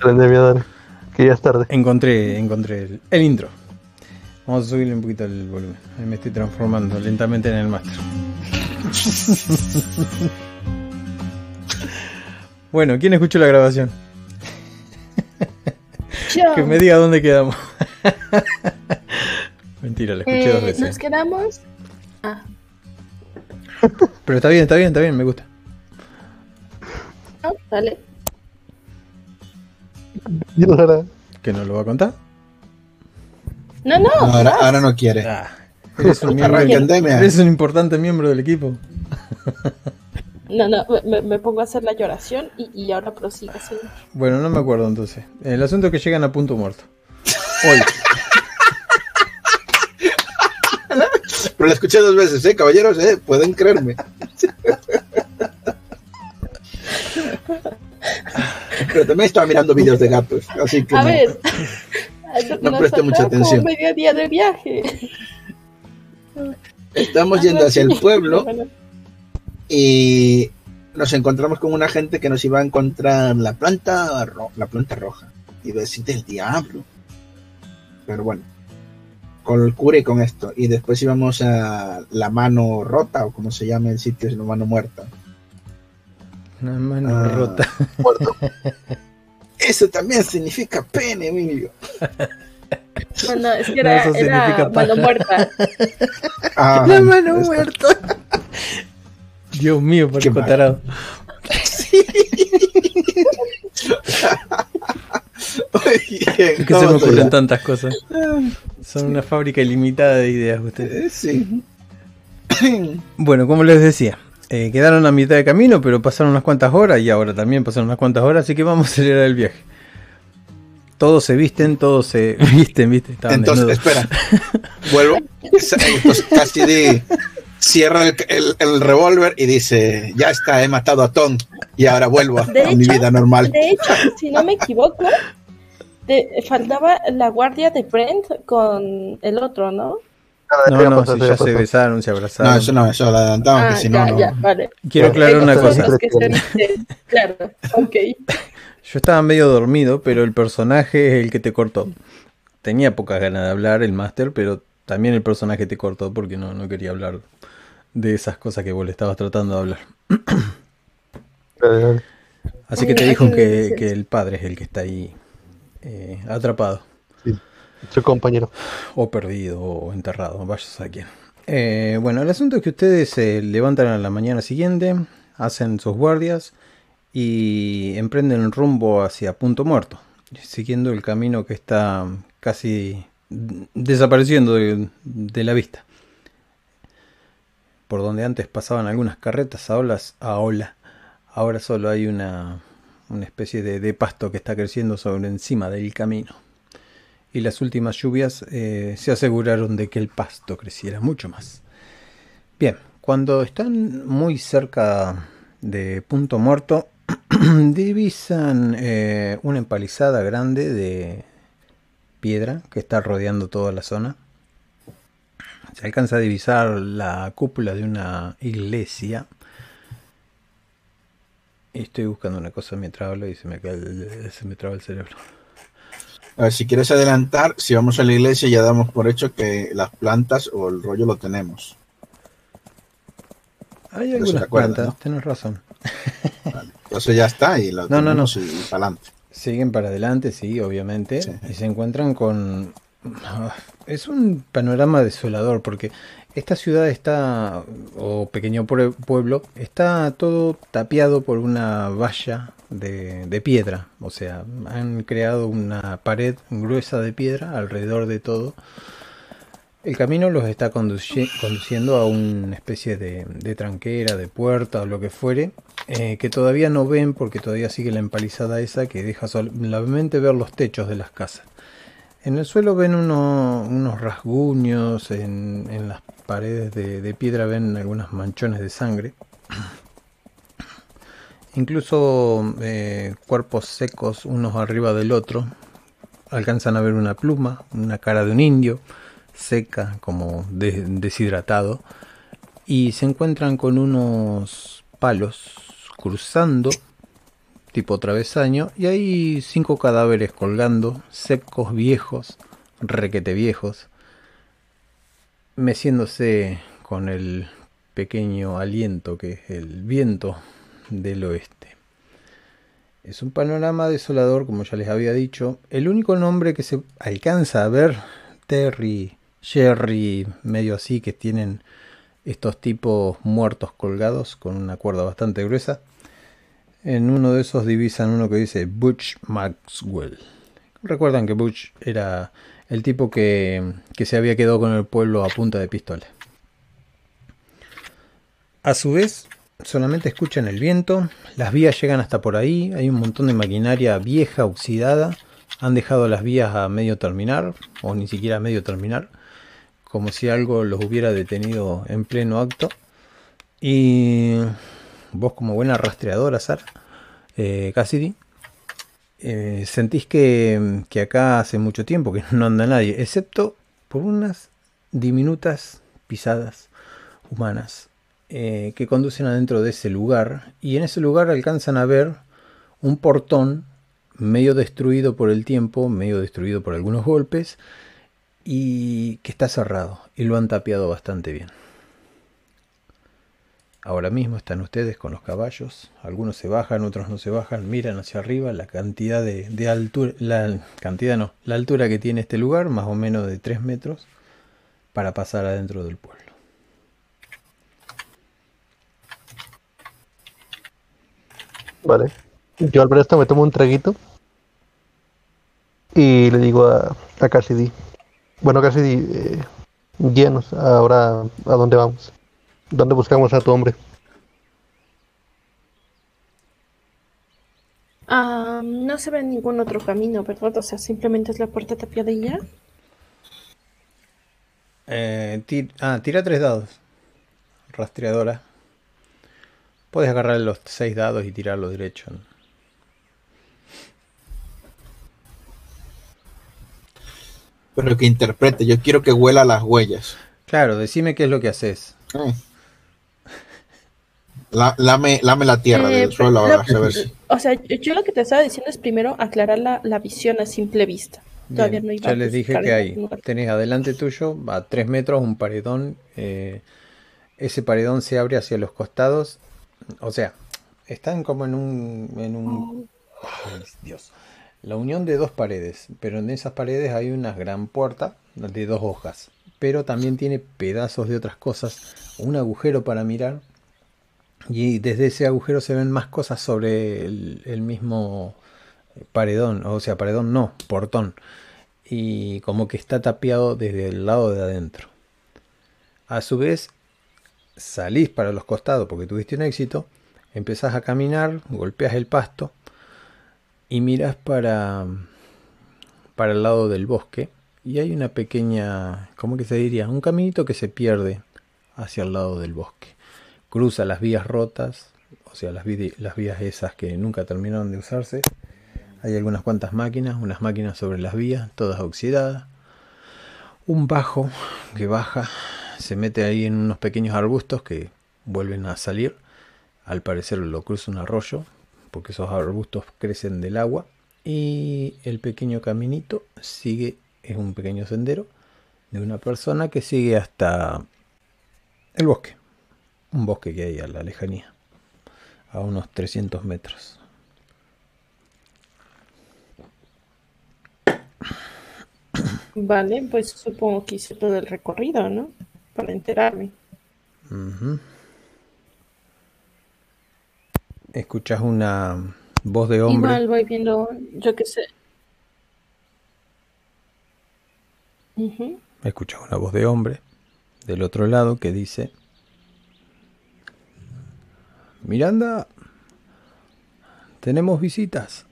Pandemia, dale. Que ya es tarde. Encontré, encontré el, el intro. Vamos a subirle un poquito el volumen. Ahí me estoy transformando lentamente en el máster. bueno, ¿quién escuchó la grabación? Yo. Que me diga dónde quedamos. Mentira, la escuché Eh, dos veces. Nos quedamos. Ah, Pero está bien, está bien, está bien, me gusta. Dale. Y ahora, ¿Que no lo va a contar? No, no. No, ahora, ahora no quiere. Ah, eres un miembro, eres un importante miembro del equipo. No, no, me, me pongo a hacer la lloración y, y ahora prosigue, señor. Bueno, no me acuerdo entonces. El asunto es que llegan a punto muerto. Hoy. Pero la escuché dos veces, ¿eh? Caballeros, ¿eh? Pueden creerme. Pero también estaba mirando vídeos de gatos, así que A no. ver. No preste mucha atención. medio día de viaje. Estamos yendo hacia el pueblo y nos encontramos con una gente que nos iba a encontrar la planta ro- la planta roja y decir del diablo pero bueno con el cura y con esto y después íbamos a la mano rota o como se llama el sitio es la mano muerta Una mano Ah. rota. muerto eso también significa pene Emilio No, no, es que No, era, eso era mano muerta. Ah, La mano muerta. Dios mío, Qué parezco mal. tarado. Oye, Es que se me ¿cómo te ocurren tantas cosas. Son una fábrica ilimitada de ideas ustedes. Sí Bueno, como les decía, eh, quedaron a mitad de camino, pero pasaron unas cuantas horas y ahora también pasaron unas cuantas horas, así que vamos a acelerar el viaje. Todos se visten, todos se visten, ¿viste? Estaban Entonces, desnudos. espera. Vuelvo. Entonces, Cassidy cierra el, el- el revólver y dice: Ya está, he matado a Tom. Y ahora vuelvo a, De a mi vida normal. De hecho, si no me equivoco, de- faltaba la guardia de Brent con el otro, ¿no? No, no, si ya se besaron, se abrazaron. No, eso no, eso lo adelantamos, Ah, que si no, ya, no. ya, vale. Quiero aclarar una cosa. Claro, ok. Yo estaba medio dormido, pero el personaje es el que te cortó. Tenía pocas ganas de hablar, el máster, pero también el personaje te cortó porque no, no quería hablar de esas cosas que vos le estabas tratando de hablar. Así que te dijo que, que el padre es el que está ahí eh, atrapado, Su compañero. o perdido, o enterrado, vayas a quién. Eh, bueno, el asunto es que ustedes se levantan a la mañana siguiente, hacen sus guardias y emprenden rumbo hacia Punto Muerto, siguiendo el camino que está casi desapareciendo de, la vista. Por donde antes pasaban algunas carretas, ahora, ahora, ahora solo hay una, especie de pasto que está creciendo sobre encima del camino. Y las últimas lluvias eh, se aseguraron de que el pasto creciera mucho más. Bien, cuando están muy cerca de Punto Muerto, divisan eh, una empalizada grande de piedra que está rodeando toda la zona. Se alcanza a divisar la cúpula de una iglesia. Estoy buscando una cosa mientras hablo y se me, cae se me traba el cerebro. A ver, si quieres adelantar, si vamos a la iglesia, ya damos por hecho que las plantas o el rollo lo tenemos. Hay Pero algunas plantas, ¿no? tienes razón. Entonces ya está y lo No, no, tenemos y para adelante. Siguen para adelante, sí, obviamente, Sí. y se encuentran con... Es un panorama desolador porque esta ciudad está, o pequeño pue- pueblo, está todo tapiado por una valla de, piedra. O sea, han creado una pared gruesa de piedra alrededor de todo. El camino los está conduci- conduciendo a una especie de, de tranquera, de puerta o lo que fuere, eh, que todavía no ven porque todavía sigue la empalizada esa que deja solamente ver los techos de las casas. En el suelo ven uno- unos rasguños, en, en las paredes de, de piedra ven algunos manchones de sangre. Incluso eh, cuerpos secos unos arriba del otro. Alcanzan a ver una pluma, una cara de un indio, seca, como de- deshidratado. Y se encuentran con unos palos cruzando tipo travesaño, y hay cinco cadáveres colgando, secos, viejos, requete viejos, meciéndose con el pequeño aliento que es el viento del oeste. Es un panorama desolador, como ya les había dicho. El único nombre que se alcanza a ver, Terry, Jerry, medio así, que tienen estos tipos muertos colgados con una cuerda bastante gruesa. En uno de esos divisan uno que dice Butch Maxwell. Recuerdan que Butch era el tipo que, que se había quedado con el pueblo a punta de pistola. A su vez, solamente escuchan el viento, las vías llegan hasta por ahí, hay un montón de maquinaria vieja, oxidada, han dejado las vías a medio terminar, o ni siquiera a medio terminar, como si algo los hubiera detenido en pleno acto. Y vos como buena rastreadora, Sara, eh, Cassidy, eh, sentís que, que acá hace mucho tiempo que no anda nadie, excepto por unas diminutas pisadas humanas eh, que conducen adentro de ese lugar y en ese lugar alcanzan a ver un portón medio destruido por el tiempo, medio destruido por algunos golpes y que está cerrado y lo han tapiado bastante bien. Ahora mismo están ustedes con los caballos, algunos se bajan, otros no se bajan, miran hacia arriba la cantidad de, altura, la cantidad no, la altura que tiene este lugar, más o menos de 3 metros, para pasar adentro del pueblo. Vale. Yo al ver esto me tomo un traguito. Y le digo a, a Cassidy. Bueno, Cassidy, eh, guíanos ahora a dónde vamos. ¿Dónde buscamos a tu hombre? Ah, no se ve ningún otro camino, ¿verdad? O sea, simplemente es la puerta tapiada y ya. Eh, ah, tira tres dados. Rastreadora. Puedes agarrar los seis dados y tirarlo derecho. ¿no? Pero que interprete, yo quiero que huela las huellas. Claro, decime qué es lo que haces. Eh. La- lame, lame la tierra Eh, del suelo ahora, a ver si. O sea, yo lo que te estaba diciendo es primero aclarar la, la visión a simple vista. Todavía Bien, no iba ya a les dije que hay. Tenés adelante tuyo, a tres metros, un paredón. eh, ese paredón se abre hacia los costados. O sea, están como en un. En un Dios. La unión de dos paredes. Pero en esas paredes hay una gran puerta de dos hojas. Pero también tiene pedazos de otras cosas. Un agujero para mirar. Y desde ese agujero se ven más cosas sobre el, el mismo paredón. O sea, paredón no, portón. Y como que está tapiado desde el lado de adentro. A su vez, salís para los costados porque tuviste un éxito. Empezás a caminar, golpeas el pasto y miras para, para el lado del bosque. Y hay una pequeña, ¿cómo que se diría? Un caminito que se pierde hacia el lado del bosque. Cruza las vías rotas, o sea, las, las vías esas que nunca terminaron de usarse. Hay algunas cuantas máquinas, unas máquinas sobre las vías, todas oxidadas. Un bajo que baja, se mete ahí en unos pequeños arbustos que vuelven a salir. Al parecer lo cruza un arroyo, porque esos arbustos crecen del agua. Y el pequeño caminito sigue, es un pequeño sendero de una persona que sigue hasta el bosque. Un bosque que hay a la lejanía, a unos 300 metros. Vale, pues supongo que hice todo el recorrido, ¿no? Para enterarme. Escuchas una voz de hombre. Igual voy viendo, yo qué sé. Escuchas una voz de hombre del otro lado que dice: Miranda, tenemos visitas.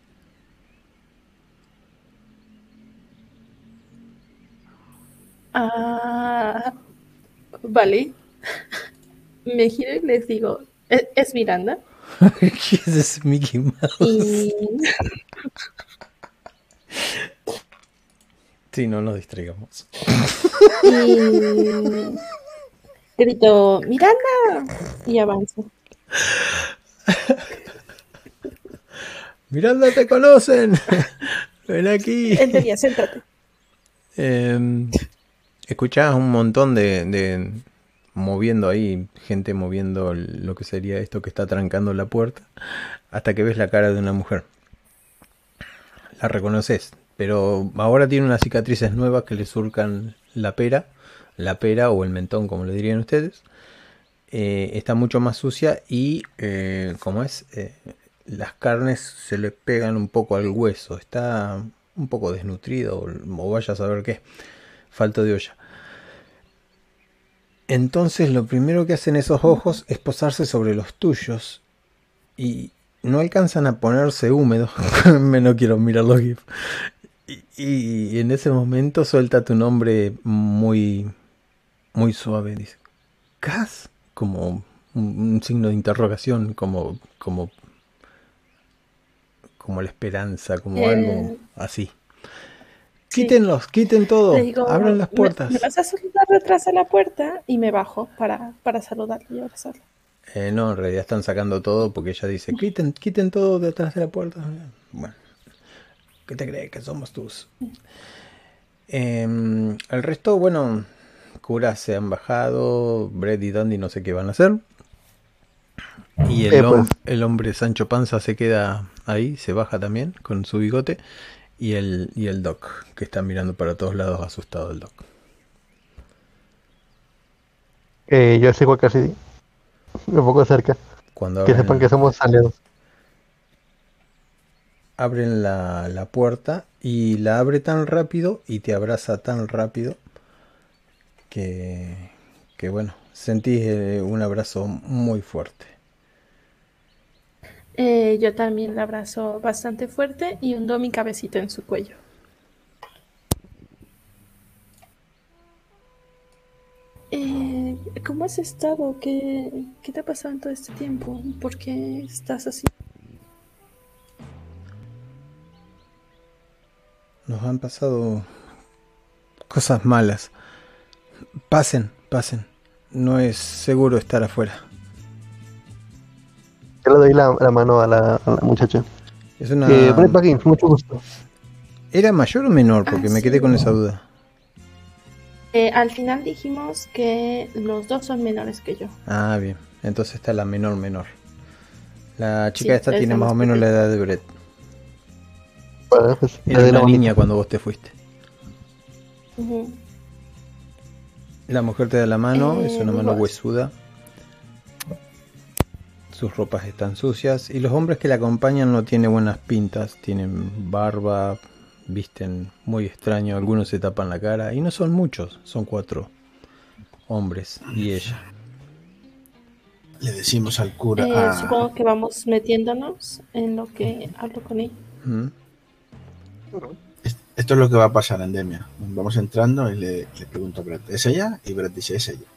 Ah, vale. Me giro y les digo, "¿Es- ¿es Miranda? ¿Qué es ese Mickey Mouse? Y Sí, no nos distraigamos. Y grito, Miranda, y avanzo. Miranda, te conocen. Ven aquí. Siéntate. Eh, escuchás un montón de, de moviendo ahí, gente moviendo lo que sería esto que está trancando la puerta, hasta que ves la cara de una mujer. La reconoces, pero ahora tiene unas cicatrices nuevas que le surcan la pera, la pera o el mentón, como le dirían ustedes. Eh, está mucho más sucia y, eh, como es, Eh, las carnes se le pegan un poco al hueso. Está un poco desnutrido, o, o vaya a saber qué. Falta de olla. Entonces lo primero que hacen esos ojos es posarse sobre los tuyos y no alcanzan a ponerse húmedos. Me no quiero mirar los GIF. Y, y en ese momento suelta tu nombre muy, muy suave. Dice, ¿Cas? Como un, un signo de interrogación, como, como, como la esperanza, como Eh, algo así. Sí. Quítenlos, quiten todo, digo, abran las "Me- puertas. Me, vas a saludar detrás de la puerta y me bajo para, para saludarle y abrazarle. Eh, no, en realidad están sacando todo porque ella dice, quiten, quiten todo detrás de la puerta. Bueno, ¿qué te crees que somos tus? Em, el resto, bueno, curas se han bajado, Brett y Dandy no sé qué van a hacer. Y el, Eh, hom- pues. el hombre Sancho Panza se queda ahí, se baja también con su bigote. Y el, y el Doc, que está mirando para todos lados asustado el Doc. Eh, yo sigo a Cassidy. Un poco cerca. Cuando Que sepan que somos aliados. abren la, la puerta y la abre tan rápido y te abraza tan rápido que, que bueno, sentís eh, un abrazo muy fuerte. Eh, yo también la abrazo bastante fuerte y hundo mi cabecita en su cuello. Eh, ¿cómo has estado? ¿Qué, qué te ha pasado en todo este tiempo? ¿Por qué estás así? Nos han pasado cosas malas. Pasen, pasen. No es seguro estar afuera. Yo le doy la, la mano a la, a la muchacha. Es una... Eh, Brett Baggins, mucho gusto. ¿Era mayor o menor? Porque Ah, me quedé sí. con esa duda. Eh, al final dijimos que los dos son menores que yo. Ah, bien. Entonces está la menor menor. La chica Sí, esta es tiene la más o menos la edad de Brett. Bueno, pues, Era la una manita. niña cuando vos te fuiste. La mujer te da la mano, Eh, es una mano vos. huesuda. Sus ropas están sucias y los hombres que la acompañan no tienen buenas pintas, tienen barba, visten muy extraño, algunos se tapan la cara y no son muchos, son cuatro hombres y ella. Le decimos al cura. Eh, ah, Supongo que vamos metiéndonos en lo que hablo con él. ¿Mm? Esto es lo que va a pasar en Demia. Vamos entrando y le, le pregunto a Brett, ¿es ella? Y Brett dice, es ella.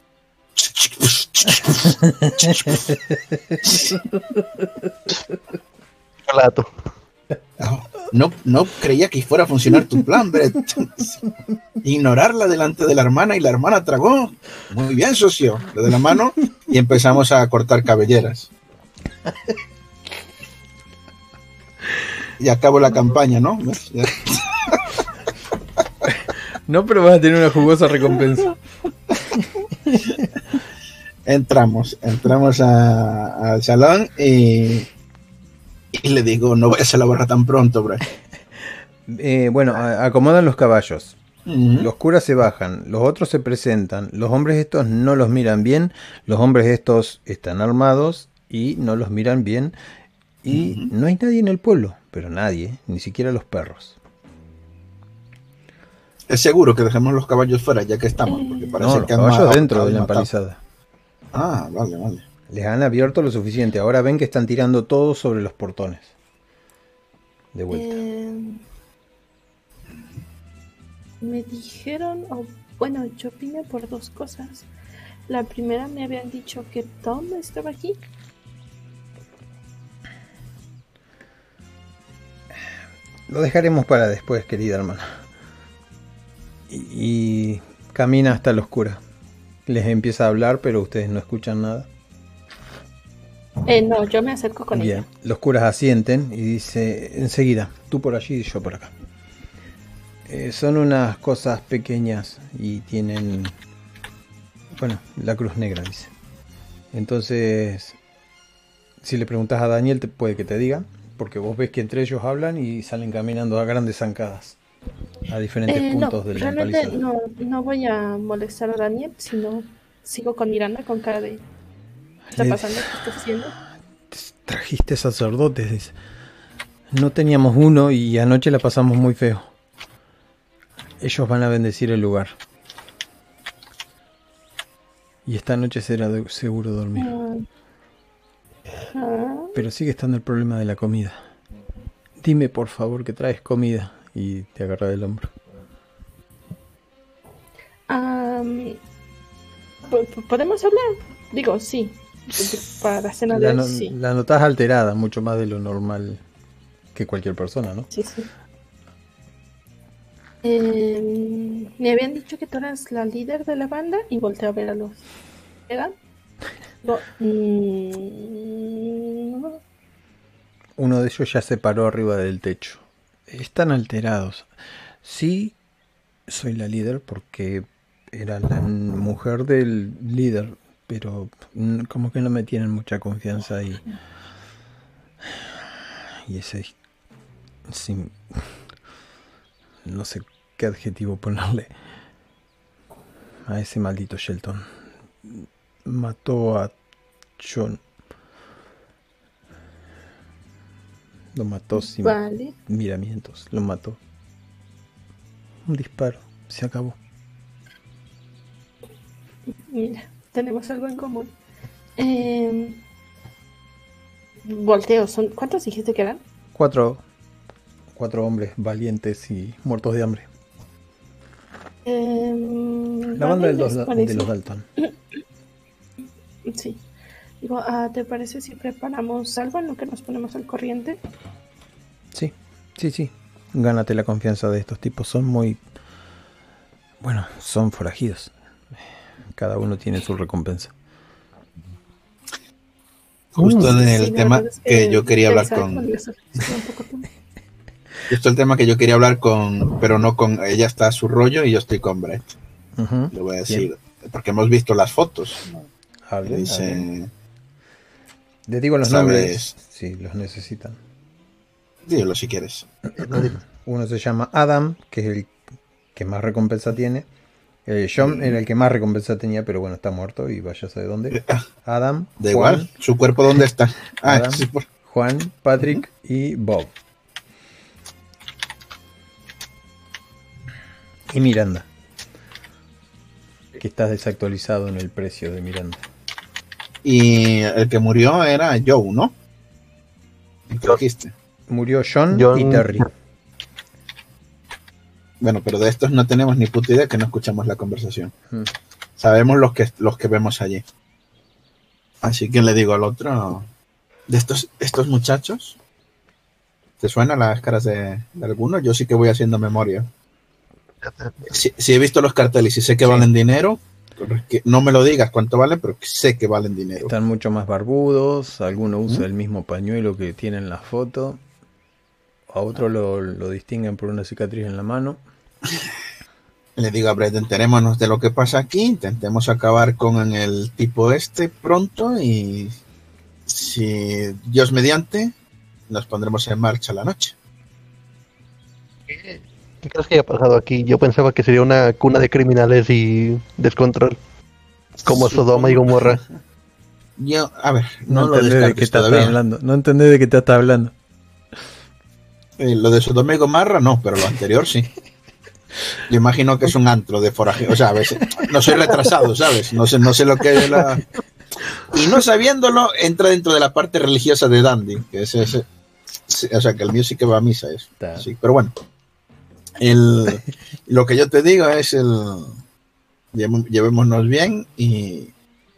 No, no creía que fuera a funcionar tu plan, Brett. Ignorarla delante de la hermana y la hermana tragó. Muy bien, socio. Lo de la mano y empezamos a cortar cabelleras. Y acabo la campaña, ¿no? No, pero vas a tener una jugosa recompensa. Entramos, entramos a- al salón y, y le digo, no vayas a la barra tan pronto, Brett. Eh, bueno, acomodan los caballos. Los curas se bajan, los otros se presentan, los hombres estos no los miran bien, los hombres estos están armados y no los miran bien y no hay nadie en el pueblo, pero nadie, ni siquiera los perros. Es seguro que dejemos los caballos fuera ya que estamos, porque parece No, los que caballos dentro de la empalizada. Ah, vale, vale. Les han abierto lo suficiente, ahora ven que están tirando todo sobre los portones. De vuelta. Eh, me dijeron, o bueno, yo vine por dos cosas. La primera me habían dicho que Tom estaba aquí. Lo dejaremos para después, querida hermana. Y, y camina hasta la oscura. Les empieza a hablar, pero ustedes no escuchan nada. Eh, no, yo me acerco con Bien, ella. los curas asienten y dice enseguida, tú por allí y yo por acá. Eh, son unas cosas pequeñas y tienen, bueno, la cruz negra, dice. Entonces, si le preguntas a Daniel, te puede que te diga, porque vos ves que entre ellos hablan y salen caminando a grandes zancadas a diferentes Eh, no, puntos del realmente empalizado. no, no voy a molestar a Daniel, sino sigo con Miranda con cara de... ¿Qué está Le- pasando? ¿Qué estás haciendo? Trajiste sacerdotes, dice. No teníamos uno y anoche la pasamos muy feo. Ellos van a bendecir el lugar. Y esta noche será de- seguro dormir. Ah, ah, Pero sigue estando el problema de la comida. Dime por favor que traes comida. Y te agarra del hombro. po- ¿Podemos hablar? Digo, sí. Para la cena de La, no- sí. la notas alterada, mucho más de lo normal que cualquier persona, ¿no? Sí, sí. Eh, me habían dicho que tú eras la líder de la banda y volteo a ver a los. ¿Eran? No, mm, no. Uno de ellos ya se paró arriba del techo. Están alterados. Sí, soy la líder porque era la mujer del líder, pero como que no me tienen mucha confianza y... Y ese... sí, no sé qué adjetivo ponerle a ese maldito Shelton. Mató a John. Lo mató sin Vale. miramientos, lo mató. Un disparo, se acabó. Mira, tenemos algo en común. Eh, volteo, son. ¿Cuántos dijiste que eran? Cuatro, cuatro hombres valientes y muertos de hambre. Eh, La banda vale, de los, ¿les de los Dalton. Sí. Digo, ah, ¿te parece si preparamos algo en lo que nos ponemos al corriente? Sí, sí, sí. Gánate la confianza de estos tipos. Son muy... Bueno, son forajidos. Cada uno tiene su recompensa. Justo en el Sí, tema es que yo quería hablar con. tiempo. Justo el tema que yo quería hablar con. Pero no con. Ella está a su rollo y yo estoy con Brett. Ujú. Le voy a decir. Porque hemos visto las fotos. Hablen. Dice. Les digo los Sabes- nombres si los necesitan. Dígelo si quieres. Uno se llama Adam, que es el que más recompensa tiene. Eh, John era el que más recompensa tenía, pero bueno, está muerto y vaya a saber dónde. Adam, Da Juan, igual. ¿Su cuerpo dónde está? Ah, Adam. sí, por- Juan, Patrick y Bob. Y Miranda. Que estás desactualizado en el precio de Miranda. Y el que murió era Joe, ¿no? El que dijiste. Murió John, John- y Terry. Bueno, pero de estos no tenemos ni puta idea que no escuchamos la conversación. Sabemos los que, los que vemos allí. Así que le digo al otro, de estos, estos muchachos, ¿te suenan las caras de, de alguno? Yo sí que voy haciendo memoria. Si, si he visto los carteles y sé que Sí. valen dinero, que no me lo digas cuánto valen, pero que sé que valen dinero. Están mucho más barbudos. Alguno usa ¿Mm? el mismo pañuelo que tiene en la foto. A otro lo, lo distinguen por una cicatriz en la mano. Le digo a Brett, enterémonos de lo que pasa aquí, intentemos acabar con el tipo este pronto y si Dios mediante, nos pondremos en marcha la noche. ¿Qué crees que haya pasado aquí? Yo pensaba que sería una cuna de criminales y descontrol. Como Sodoma y Gomorra. Yo, a ver, no, No, lo entendés de qué todavía. hablando. No entendés de qué te estás hablando. Eh, lo de Sodoma y Gomorra no, pero lo anterior sí. Yo imagino que es un antro de foraje. O sea, a veces no soy retrasado, ¿sabes? No sé, no sé lo que es la. Y no sabiéndolo, entra dentro de la parte religiosa de Dandy, que es ese. O sea, que el mío sí que va a misa, eso. Está. Sí, pero bueno. El, lo que yo te digo es el. Llevémonos bien y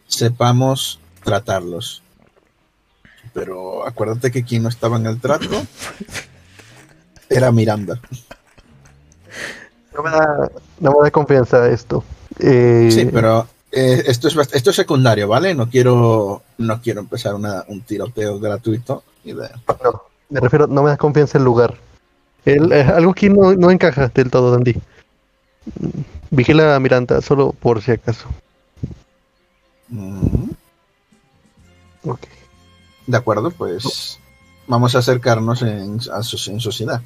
sepamos tratarlos. Pero acuérdate que quien no estaba en el trato era Miranda. No me da, no me da confianza esto. Eh, Sí, pero eh, esto, es, esto es secundario, ¿vale? No quiero, no quiero empezar una- un tiroteo gratuito. y de- No, me refiero, no me das confianza el lugar. El, eh, algo aquí no, no encaja del todo, Dandy. Vigila a Miranda, solo por si acaso. Mm, Ok. De acuerdo, pues vamos a acercarnos en, a so- en sociedad.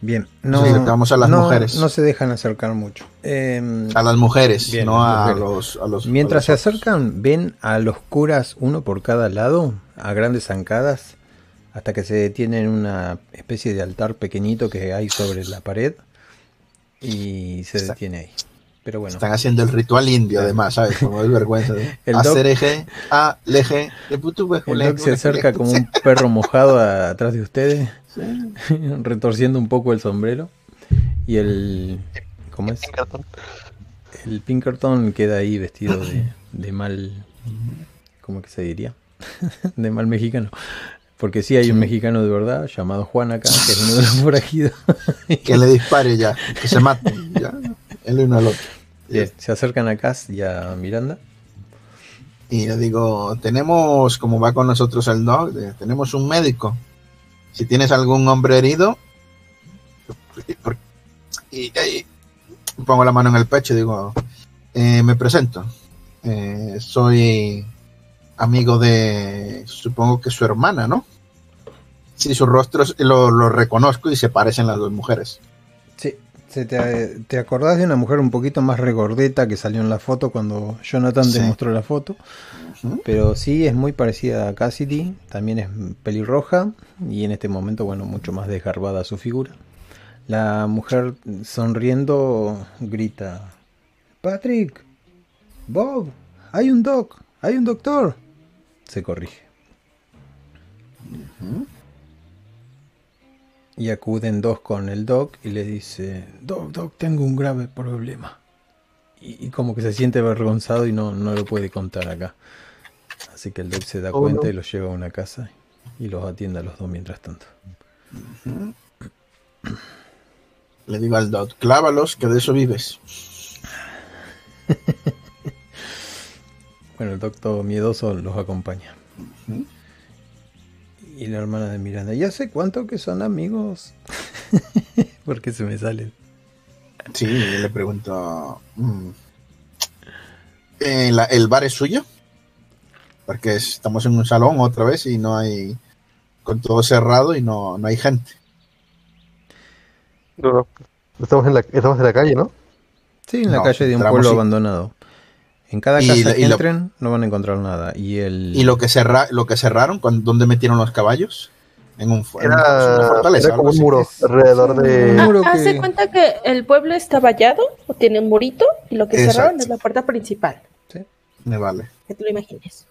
Bien, Nos no, acercamos a las no- mujeres. no se dejan acercar mucho. Em, A las mujeres, Bien, no a mujeres. los, a los. Mientras se a los otros. acercan, ven a los curas, uno por cada lado, a grandes zancadas, hasta que se detiene en una especie de altar pequeñito que hay sobre la pared y se Está- detiene ahí. Pero bueno, Están haciendo el ritual indio, además, ¿sabes? Como es vergüenza. ¿eh? El doc- eje, a, leje, de putu, el doc se acerca como un perro mojado a- atrás de ustedes, retorciendo un poco el sombrero. Y el. ¿Cómo es? Pinkerton. El Pinkerton queda ahí vestido de, de mal. ¿Cómo que se diría? de mal mexicano. Porque sí hay un mexicano de verdad llamado Juan acá, que es uno de los forajidos. Que le dispare ya, que se maten, ya, el uno al otro. Bien, se acercan a Cass y a Miranda. Y yo digo, tenemos, como va con nosotros el dog, tenemos un médico. Si tienes algún hombre herido, y, y pongo la mano en el pecho y digo, eh, me presento. Eh, soy amigo de, supongo que su hermana, ¿no? Sí, sus rostros lo, lo reconozco y se parecen las dos mujeres. Sí, se te, te acordás de una mujer un poquito más regordeta que salió en la foto cuando Jonathan Sí. te mostró la foto. Pero sí es muy parecida a Cassidy, también es pelirroja y en este momento, bueno, mucho más desgarbada su figura. La mujer sonriendo grita, Patrick, Bob, hay un doc, hay un doctor. Se corrige. Y acuden dos con el doc y le dice, Doc, doc, tengo un grave problema. Y, y como que se siente avergonzado y no, no lo puede contar acá. Así que el doc se da Oh, cuenta no. y los lleva a una casa y los atiende a los dos mientras tanto. Le digo al dog, clávalos, que de eso vives. Bueno, el doc todo miedoso los acompaña. Y la hermana de Miranda, ya sé cuánto que son amigos. Porque se me salen. Sí, yo le pregunto, mm, ¿eh, la- ¿el bar es suyo? Porque estamos en un salón otra vez y no hay, con todo cerrado y no, no hay gente. No, no. Estamos en la, estamos en la calle, ¿no? Sí, en la No, calle de un pueblo y- abandonado. En cada casa que y entren no van a encontrar nada. Y el... Y lo que, cerra, lo que cerraron, cuando, ¿dónde metieron los caballos? En, un, fu- en una Era, fortaleza. era como un muro alrededor sí, de... un muro Ah, Haz de que- cuenta que el pueblo está vallado o tiene un murito y lo que Exacto. cerraron es la puerta principal. Sí. Me vale. Que te lo imagines.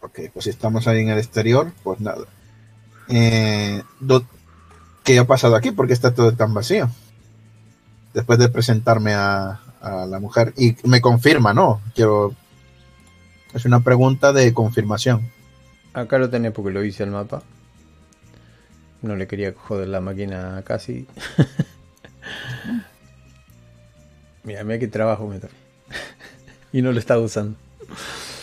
Ok, pues si estamos ahí en el exterior, pues nada. Eh, do- ¿Qué ha pasado aquí? ¿Por qué está todo tan vacío? Después de presentarme a, a la mujer. Y me confirma, ¿no? Quiero... Es una pregunta de confirmación. Acá lo tenés porque lo hice el mapa. No le quería joder la máquina casi. mira, mira qué trabajo me trae. y no lo estaba usando.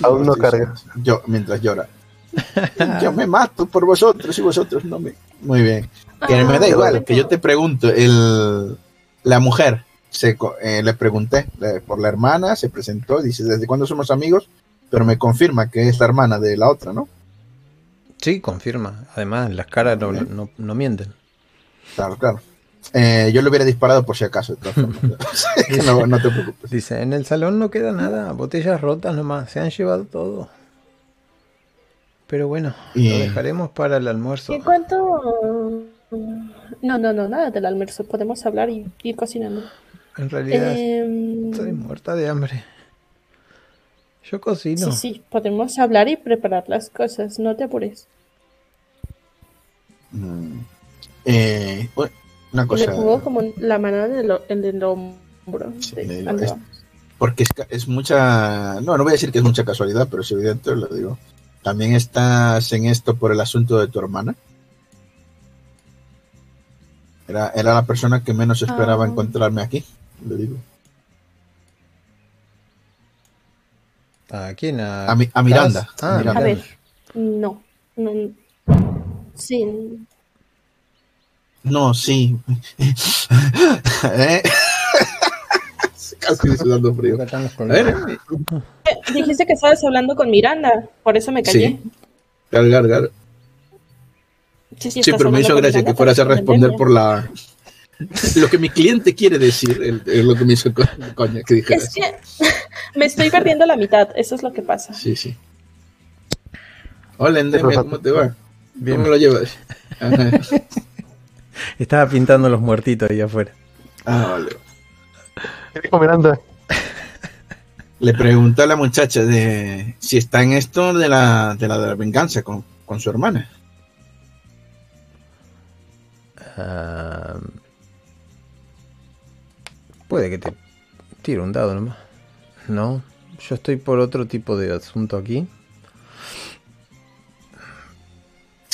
Aún no carga. Yo, mientras llora. Yo me mato por vosotros y vosotros no me... Muy bien. Que me da Ah, igual, que yo te pregunto, el, la mujer, se, co- eh, le pregunté le- por la hermana, se presentó, dice, ¿desde cuándo somos amigos? Pero me confirma que es la hermana de la otra, ¿no? Sí, confirma. Además, las caras no, no, no mienten. Claro, claro. Eh, yo le hubiera disparado por si acaso, de todas formas. Que no, no te preocupes. Dice, en el salón no queda nada, botellas rotas nomás, se han llevado todo. Pero bueno, Y- lo dejaremos para el almuerzo. ¿En cuánto? No, no, no, nada del almuerzo. Podemos hablar y ir cocinando. En realidad Em, estoy muerta de hambre. Yo cocino. Sí, sí, podemos hablar y preparar las cosas. No te apures. Mm. Eh, bueno, una Y le cosa, pongo como la mano en el, en el hombro. Sí, de- es- porque es mucha, no, no voy a decir que es mucha casualidad, pero es evidente, lo digo. También estás en esto por el asunto de tu hermana. Era, era la persona que menos esperaba Ah. encontrarme aquí, le digo. ¿A quién? ¿A, A mi- a Miranda. Ah, A Miranda. A ver, no, no. Sí, No, sí. ¿Eh? Casi sudando frío. A ver, colores. dijiste que estabas hablando con Miranda, por eso me callé. sí. Claro, claro. Sí, pero me hizo gracia Miranda, que fueras a responder por la. Lo que mi cliente quiere decir, el- es lo que me hizo co- coña que. Es que me estoy perdiendo la mitad, eso es lo que pasa. Sí, sí. Hola, Endemia, ¿cómo te va? Bien. ¿Cómo lo llevas? Ajá. Estaba pintando los muertitos ahí afuera. Ah, vale. ¿Qué dijo Miranda? Le preguntó a la muchacha de si está en esto de la, de la, de la venganza con, con su hermana. Ah, puede que te tire un dado nomás. No, yo estoy por otro tipo de asunto aquí.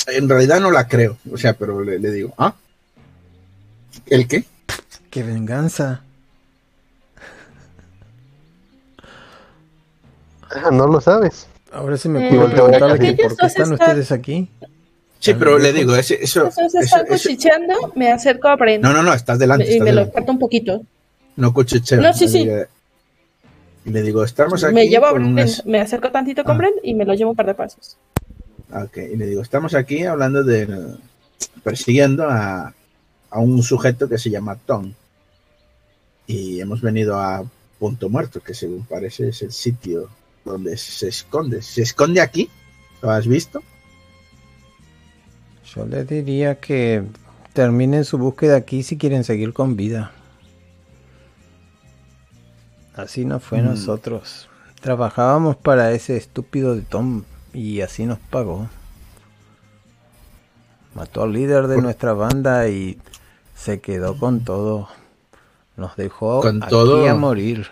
En realidad no la creo. O sea, pero le, le digo, ¿ah? ¿El qué? ¡Qué venganza! Ah, No lo sabes. Ahora se me Eh, ocurre a preguntarle que por qué están ustedes aquí. Sí, pero le digo, ese- eso, Entonces eso, están eso- cuchicheando, me acerco a Brent No, no, no, estás delante. y estás me lo corto un poquito. No cuchicheo. No, sí, Le sí. digo- Y le digo, estamos aquí. Me llevo a con unas- me acerco tantito con Ah. Brent y me lo llevo un par de pasos. Ah, Ok, y le digo, estamos aquí hablando de persiguiendo a, a un sujeto que se llama Tom. Y hemos venido a Punto Muerto, que según parece es el sitio donde se esconde. ¿Se esconde aquí? ¿Lo has visto? Yo les diría que terminen su búsqueda aquí si quieren seguir con vida. Así no fue Mm. nosotros. Trabajábamos para ese estúpido de Tom y así nos pagó. Mató al líder de nuestra banda y se quedó con todo. Nos dejó Con aquí todo. a morir.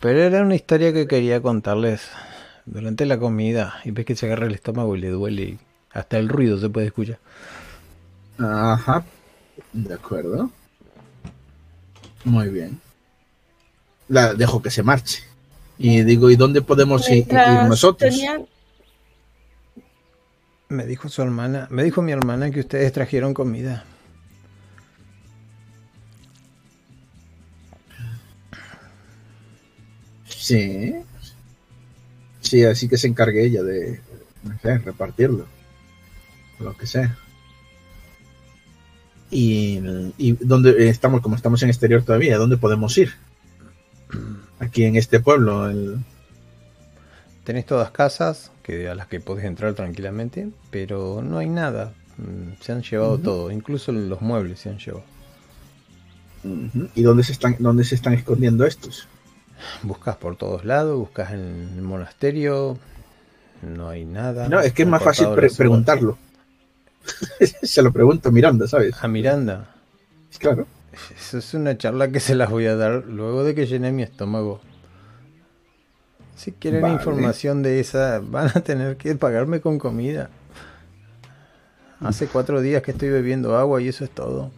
Pero era una historia que quería contarles durante la comida. Y ves que se agarra el estómago y le duele. y hasta el ruido se puede escuchar. Ajá. De acuerdo. Muy bien. La dejo que se marche. Y digo, ¿y dónde podemos ir, nosotros? tenían- Me dijo su hermana, me dijo mi hermana que ustedes trajeron comida. Sí. Sí, así que se encargue ella de, no sé, repartirlo. Lo que sea. Y, y donde estamos, como estamos en exterior todavía, ¿dónde podemos ir? Aquí en este pueblo. el- Tenéis todas casas que a las que podés entrar tranquilamente, pero no hay nada. Mm, Se han llevado todo, incluso los muebles se han llevado. ¿Y dónde se están, dónde se están escondiendo estos? Buscas por todos lados, buscas en el monasterio, no hay nada. No, es que es más fácil pre- preguntarlo. se lo pregunto Miranda, ¿sabes? A Miranda, Claro. Eso es una charla que se las voy a dar luego de que llene mi estómago. Si quieren Vale. información de esa, van a tener que pagarme con comida. Hace cuatro días que estoy bebiendo agua y eso es todo.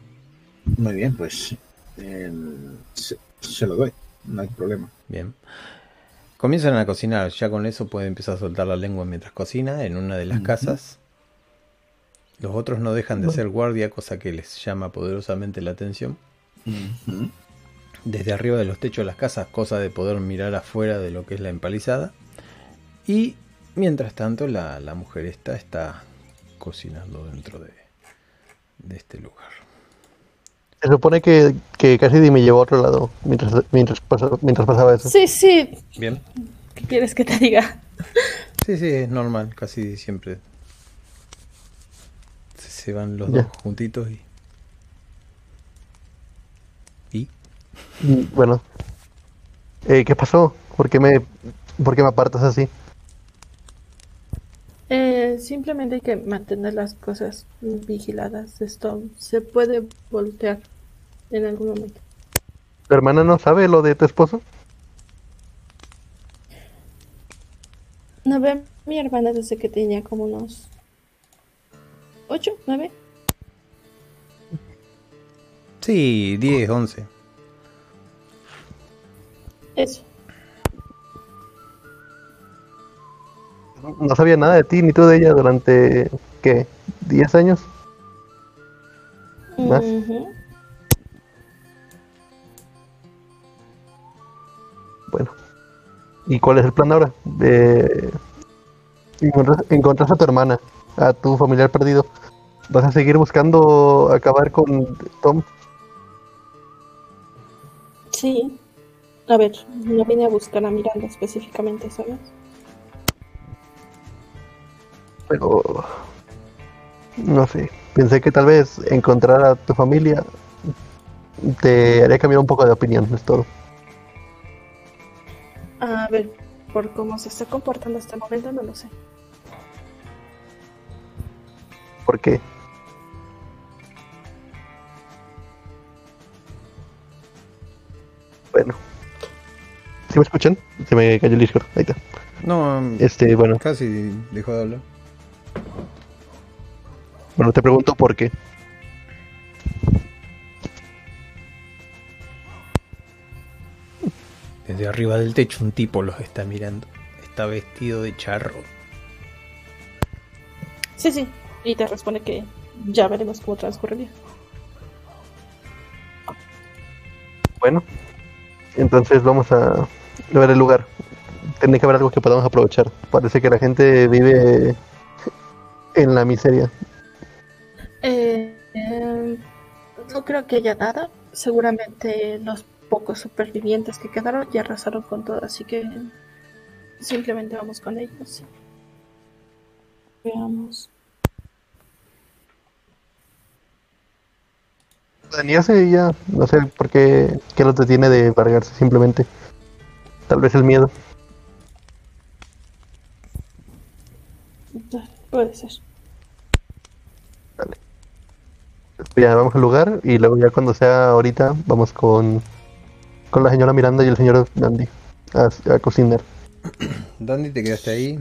Muy bien, pues el- se, se lo doy. No hay problema. Bien. Comienzan a cocinar, ya con eso puede empezar a soltar la lengua mientras cocina en una de las casas. Los otros no dejan de Bueno. ser guardia, cosa que les llama poderosamente la atención. Desde arriba de los techos de las casas, cosa de poder mirar afuera de lo que es la empalizada. Y mientras tanto, la, la mujer esta está cocinando dentro de, de este lugar. Se supone que, que Cassidy me llevó a otro lado mientras, mientras, pasa- mientras pasaba eso. Sí, sí, Bien. ¿qué quieres que te diga? Sí, sí, es normal, casi siempre. Se, se van los Ya. dos juntitos. ¿Y? Y, Bueno. Eh, ¿Qué pasó? ¿Por qué, me, ¿Por qué me apartas así? Eh, simplemente hay que mantener las cosas vigiladas. Esto se puede voltear en algún momento. ¿Tu hermana no sabe lo de tu esposo? No ve mi hermana desde que tenía como unos ocho, nueve. Sí, 10, 11. Eso. no sabía nada de ti ni tú de ella durante, ¿qué? ¿10 años? ¿Más? Bueno. ¿Y cuál es el plan ahora? De a tu hermana, a tu familiar perdido. ¿Vas a seguir buscando acabar con Tom? Sí. A ver, no vine a buscar a Miranda específicamente, ¿sabes? Pero... No sé. Pensé que tal vez encontrar a tu familia te haría cambiar un poco de opinión, es todo. A ver, por cómo se está comportando hasta el momento, no lo sé. ¿Por qué? Bueno. ¿Sí me escuchan? Se me cayó el Discord. Ahí está. No, Este, bueno. casi dejó de hablar. Bueno, te pregunto por qué. Desde arriba del techo un tipo los está mirando. Está vestido de charro. Sí, sí. Y te responde que ya veremos cómo transcurriría. Bueno. Entonces vamos a ver el lugar. Tiene que haber algo que podamos aprovechar. Parece que la gente vive en la miseria. Eh, eh, no creo que haya nada. Seguramente los pocos supervivientes que quedaron ya arrasaron con todo, así que simplemente vamos con ellos. Veamos. Danielse ya, no sé por qué, qué los detiene de embargarse simplemente. Tal vez el miedo. Puede ser. Ya vamos al lugar y luego ya cuando sea ahorita vamos con, con la señora Miranda y el señor Dandy a, a cocinar. Dandy, ¿te quedaste ahí?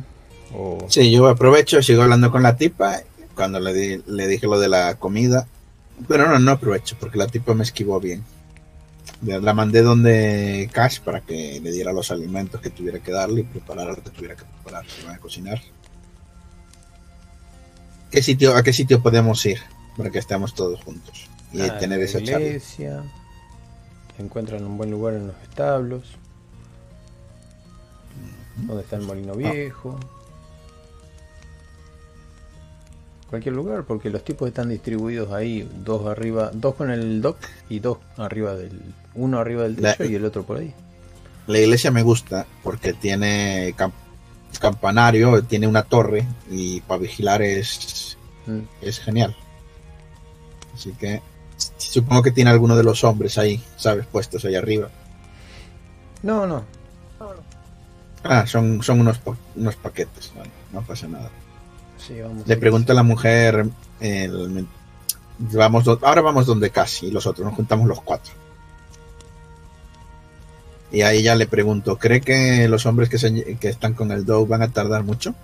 O... Sí, yo aprovecho, sigo hablando con la tipa. Cuando le, di- le dije lo de la comida. Pero no, no aprovecho, porque la tipa me esquivó bien. La mandé donde Cash para que le diera los alimentos que tuviera que darle y preparar lo que tuviera que preparar. Se van a cocinar. ¿Qué sitio, ¿A qué sitio podemos ir para que estemos todos juntos? Y Ah, tener esa charla. iglesia. Encuentran un buen lugar en los establos. Donde está el molino viejo. Cualquier lugar, porque los tipos están distribuidos ahí, dos arriba, dos con el dock y dos arriba del, uno arriba del La- techo y el otro por ahí. La iglesia me gusta porque tiene cam- campanario, tiene una torre y para vigilar es, Mm. es genial. Así que supongo que tiene alguno de los hombres ahí, ¿sabes? Puestos ahí arriba. No, no, Ah, son, son unos, unos paquetes, no pasa nada. sí, vamos Le a ir. pregunto a la mujer, el- vamos, ahora vamos donde casi, y los otros, nos juntamos los cuatro. Y a ella le pregunto, ¿cree que los hombres que, se- que están con el Dow van a tardar mucho?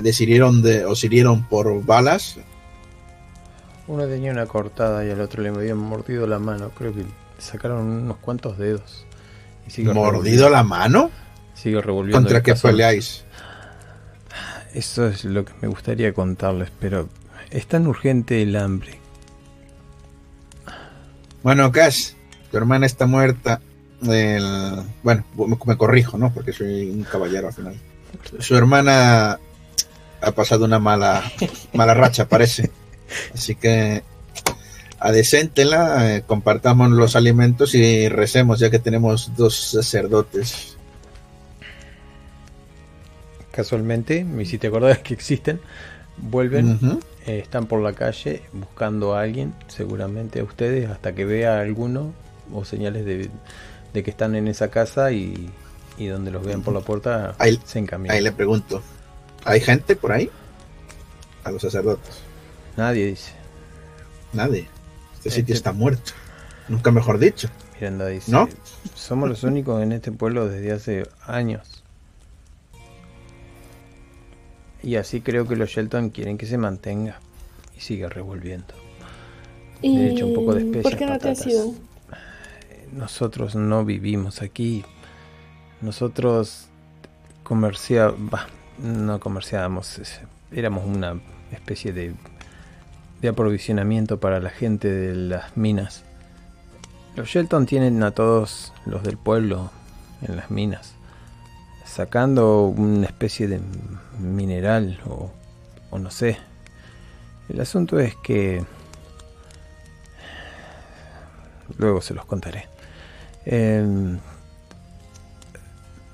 ¿Les hirieron de, os hirieron por balas? Uno tenía una cortada y al otro le habían mordido la mano. Creo que le sacaron unos cuantos dedos. Y sigue ¿Mordido la mano? Sigue revolviendo. ¿Contra qué peleáis? Eso es lo que me gustaría contarles, pero es tan urgente el hambre. Bueno, Cash, tu hermana está muerta. El- bueno, me, me corrijo, ¿no? Porque soy un caballero al final. Su hermana ha pasado una mala, mala racha, parece. Así que adecéntela, eh, compartamos los alimentos y recemos, ya que tenemos dos sacerdotes. Casualmente, me hiciste acordar que existen. Vuelven, eh, están por la calle buscando a alguien, seguramente a ustedes, hasta que vea a alguno o señales de, de que están en esa casa y, y donde los vean por la puerta Ahí- se encaminan. Ahí le pregunto, ¿hay gente por ahí? A los sacerdotes. Nadie dice. Nadie. Este Este- sitio está muerto. Nunca mejor dicho. Miranda dice, ¿No? somos los únicos en este pueblo desde hace años. Y así creo que los Shelton quieren que se mantenga y siga revolviendo. ¿Y Le echo un poco de especias, por qué no te has patatas. ido? Nosotros no vivimos aquí. Nosotros comercia, bah, no comerciábamos, éramos una especie de, de aprovisionamiento para la gente de las minas. Los Shelton tienen a todos los del pueblo en las minas, sacando una especie de mineral o, o no sé. El asunto es que... Luego se los contaré. Em,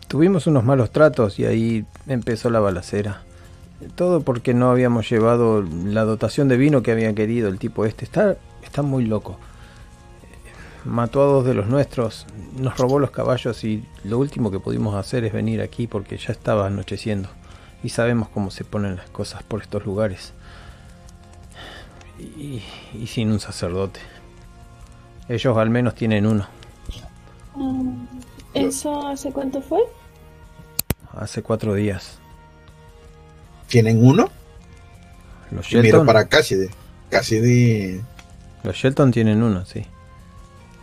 tuvimos unos malos tratos y ahí empezó la balacera. Todo porque no habíamos llevado la dotación de vino que había querido el tipo este. Está, está muy loco. Mató a dos de los nuestros, nos robó los caballos y lo último que pudimos hacer es venir aquí porque ya estaba anocheciendo. Y sabemos cómo se ponen las cosas por estos lugares. Y, y sin un sacerdote. Ellos al menos tienen uno. Mm, ¿Eso hace cuánto fue? Hace cuatro días. ¿Tienen uno? Los Y miro Shelton, para Cassidy. Cassidy. los Shelton tienen uno, sí.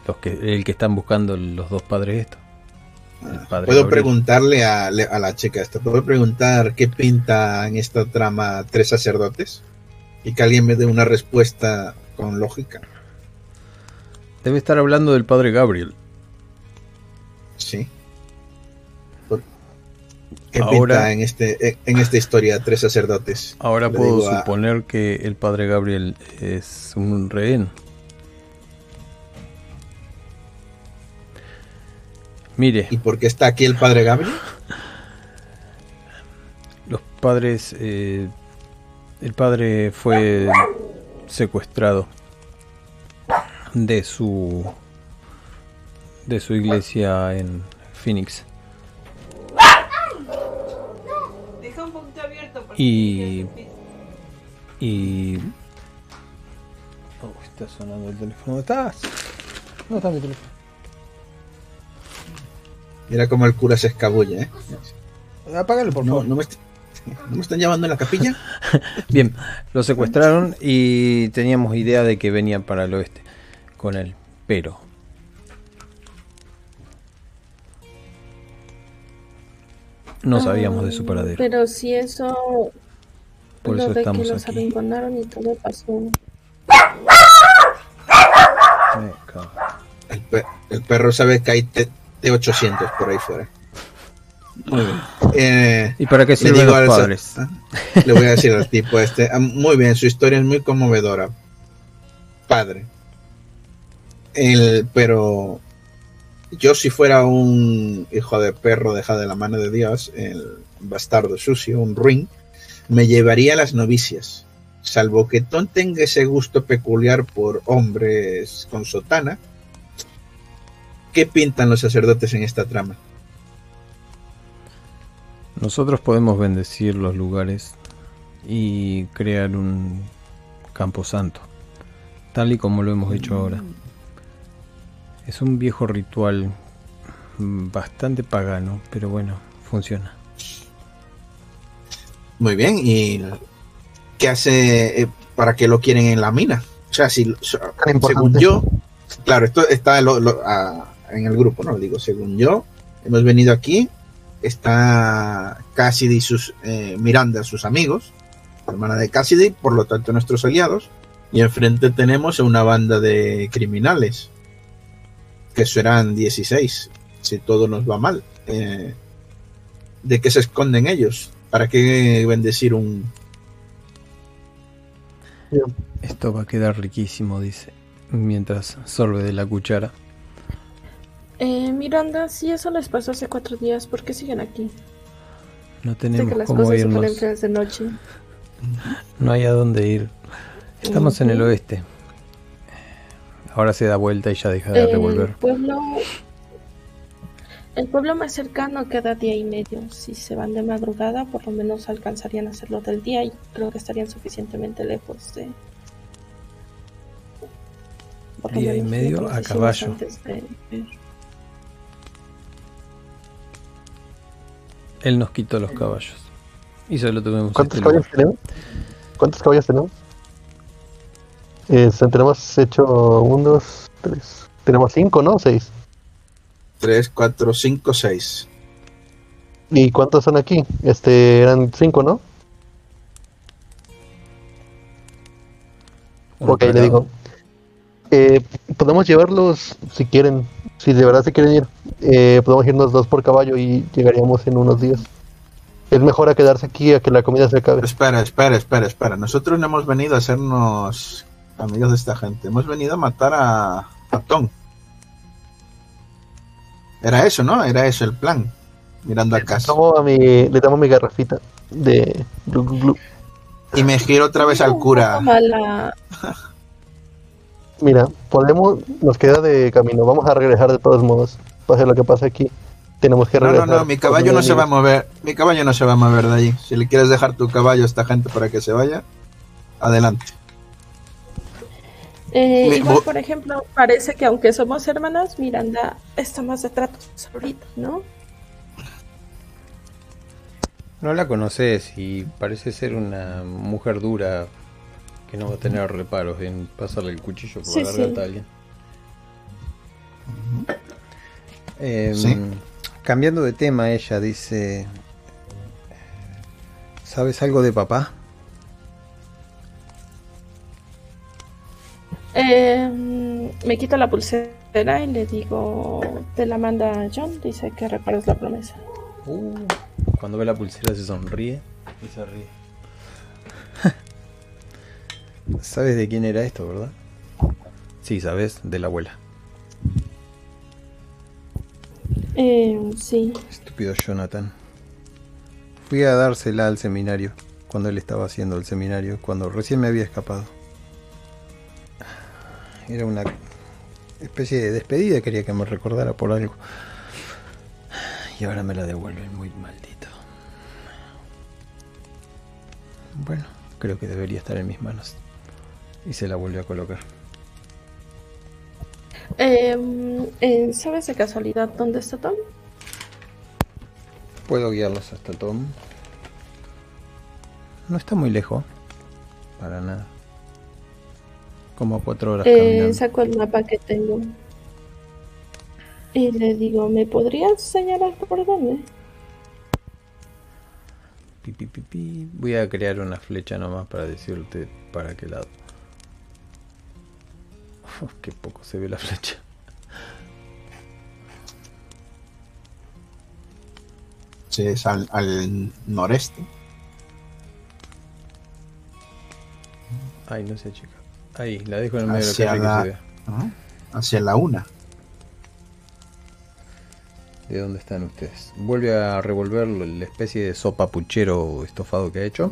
Los que, el que están buscando los dos padres estos. Padre Puedo Gabriel. preguntarle a, a la chica esta. ¿Puedo preguntar qué pinta en esta trama tres sacerdotes? Y que alguien me dé una respuesta con lógica. Debe estar hablando del padre Gabriel. Sí. Por- ¿Qué Ahora- en, este, en esta historia tres sacerdotes? Ahora Le puedo a- suponer que el padre Gabriel es un rehén. Mire, ¿Y por qué está aquí el padre Gabriel? los padres... eh, el padre fue secuestrado de su de su iglesia en Phoenix Deja un poquito abierto. porque Y- y oh, está sonando el teléfono ¿dónde estás? ¿dónde está mi teléfono? Mira cómo el cura se escabulle, ¿eh? apágalo por No, favor no me, est- ¿no me están llamando en la capilla? Bien, lo secuestraron y teníamos idea de que venían para el oeste con él, pero no sabíamos de su Ah, paradero. Pero si eso. Por lo eso de estamos que los aquí. arrinconaron y todo pasó. Me cago. El, pe- el perro sabe que hay T- T800 por ahí fuera. Muy bien. Eh, ¿Y para qué le sirven digo los al padres? Le voy a decir al tipo este. ah, Muy bien, su historia es muy conmovedora. Padre. El, pero yo si fuera un hijo de perro dejado de la mano de Dios, el bastardo sucio, un ruin, me llevaría a las novicias. Salvo que Tom tenga ese gusto peculiar por hombres con sotana. ¿Qué pintan los sacerdotes en esta trama? Nosotros podemos bendecir los lugares y crear un campo santo, tal y como lo hemos hecho ahora. Es un viejo ritual mm, bastante pagano, pero bueno, funciona. Muy bien, ¿y qué hace? eh, ¿Para qué lo quieren en la mina? O sea, si, según yo, claro, esto está lo- lo- a- en el grupo, ¿no? Digo, según yo, hemos venido aquí, está Cassidy y sus, eh, Miranda, sus amigos, hermana de Cassidy, por lo tanto nuestros aliados, y enfrente tenemos a una banda de criminales, que serán 16, si todo nos va mal. Eh, ¿De qué se esconden ellos? ¿Para qué bendecir un, Esto va a quedar riquísimo, dice, mientras sorbe de la cuchara. Eh, Miranda, si eso les pasó hace cuatro días, ¿por qué siguen aquí? No que tenemos las cómo cosas se ponen irnos, de noche. no hay a dónde ir. Estamos en el oeste. Ahora se da vuelta y ya deja de El revolver. pueblo. El pueblo más cercano queda día y medio. Si se van de madrugada, por lo menos alcanzarían a hacerlo del día y creo que estarían suficientemente lejos de. Día y medio a caballo. antes de ver. Él nos quitó los caballos. Y solo tuvimos ¿Cuántos este caballos lugar. tenemos? ¿Cuántos caballos tenemos? Eh, tenemos hecho un, dos, tres. Tenemos cinco, ¿no? Seis. 3, 4, 5, 6. ¿Y cuántos son aquí? Este, eran cinco, ¿no? Uno ok, le digo. Eh, podemos llevarlos si quieren, si de verdad se quieren ir. Eh, podemos irnos dos por caballo y llegaríamos en unos días. Es mejor a quedarse aquí a que la comida se acabe. Espera, espera, espera, espera. Nosotros no hemos venido a hacernos amigos de esta gente. Hemos venido a matar a, a Tom. Era eso, ¿no? Era eso el plan. Mirando a casa. Tomo a mi, le damos mi garrafita de glu, glu, glu. Y me giro otra vez al cura. mala- Mira, podemos, nos queda de camino. Vamos a regresar de todos modos. Pase lo que pase aquí. Tenemos que No, no, regresar. no, mi caballo no se va a mover. Mi caballo no se va a mover de allí. Si le quieres dejar tu caballo a esta gente para que se vaya, adelante. Eh, igual, por ejemplo, parece que aunque somos hermanas, Miranda está más de tratos ahorita, ¿no? No la conoces y parece ser una mujer dura que no va a tener reparos en pasarle el cuchillo por Sí, la sí. garganta a alguien. Em, Sí. Cambiando de tema, ella dice: ¿Sabes algo de papá? Eh, me quito la pulsera y le digo, te la manda John, dice que repares la promesa. Uh, cuando ve la pulsera se sonríe y se ríe. ¿Sabes de quién era esto, verdad? Sí, sabes, de la abuela. Eh, sí, Estúpido Jonathan. Fui a dársela al seminario, cuando él estaba haciendo el seminario, cuando recién me había escapado. Era una especie de despedida, quería que me recordara por algo. Y ahora me la devuelven, muy maldito. Bueno, creo que debería estar en mis manos. Y se la vuelve a colocar. Eh, eh, ¿Sabes de casualidad dónde está Tom? Puedo guiarlos hasta Tom. No está muy lejos. Para nada. Como a cuatro horas Eh, caminando. saco el mapa que tengo. Y le digo, ¿me podrías señalar por dónde? Pi, pi, pi, pi. Voy a crear una flecha nomás para decirte para qué lado. Uf, qué poco se ve la flecha. Sí, es al, al noreste. Ay, no sé, chica. Ahí, la dejo en el medio de Hacia la calle la- que se. Hacia la una. ¿De dónde están ustedes? Vuelve a revolver la especie de sopa puchero estofado que ha hecho.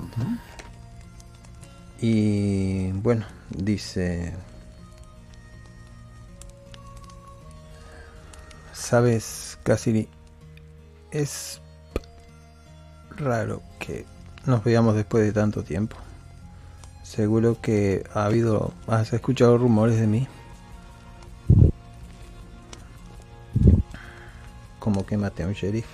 Y bueno, dice... Sabes, Cassidy, es raro que nos veamos después de tanto tiempo. Seguro que ha habido... ¿Has escuchado rumores de mí? Como que maté a un sheriff.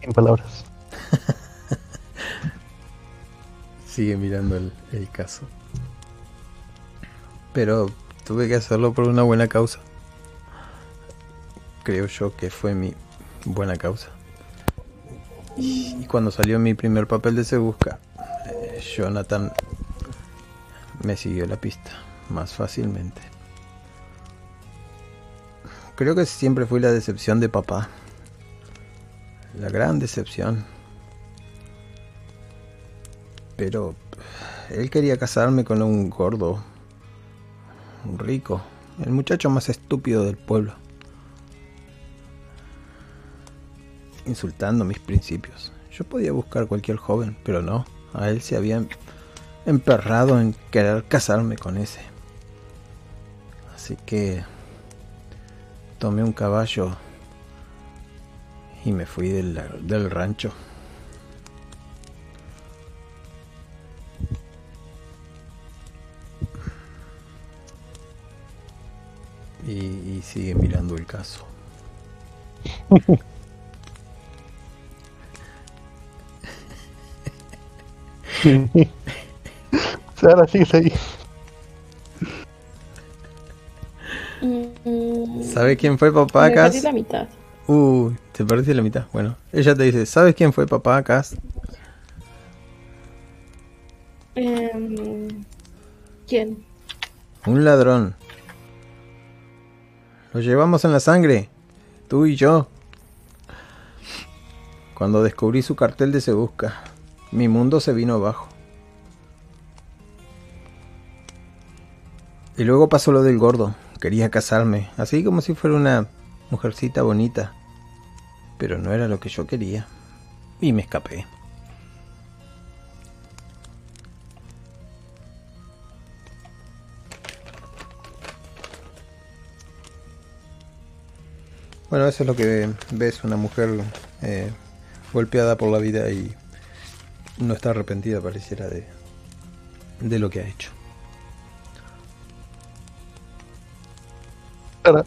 En palabras. Sigue mirando el, el caso. Pero tuve que hacerlo por una buena causa. Creo yo que fue mi buena causa. Y cuando salió mi primer papel de Se Busca, eh, Jonathan me siguió la pista más fácilmente. Creo que siempre fui la decepción de papá. La gran decepción. Pero él quería casarme con un gordo, un rico, el muchacho más estúpido del pueblo. Insultando mis principios. Yo podía buscar cualquier joven, pero no. A él se había emperrado en querer casarme con ese. Así que tomé un caballo y me fui del, del rancho. Y, y sigue mirando el caso. Sara, sigue ahí. Mm. ¿Sabes quién fue papá Cas? Me perdí la mitad. Uh, te perdiste la mitad. Bueno, ella te dice, ¿sabes quién fue papá Cas? Em, ¿Quién? Un ladrón. Lo llevamos en la sangre, tú y yo. Cuando descubrí su cartel de Se Busca mi mundo se vino abajo. Y luego pasó lo del gordo. Quería casarme, así como si fuera una mujercita bonita. Pero no era lo que yo quería. Y me escapé. Bueno, eso es lo que ves, una mujer eh, golpeada por la vida y no está arrepentida, pareciera, de, de lo que ha hecho. Sara,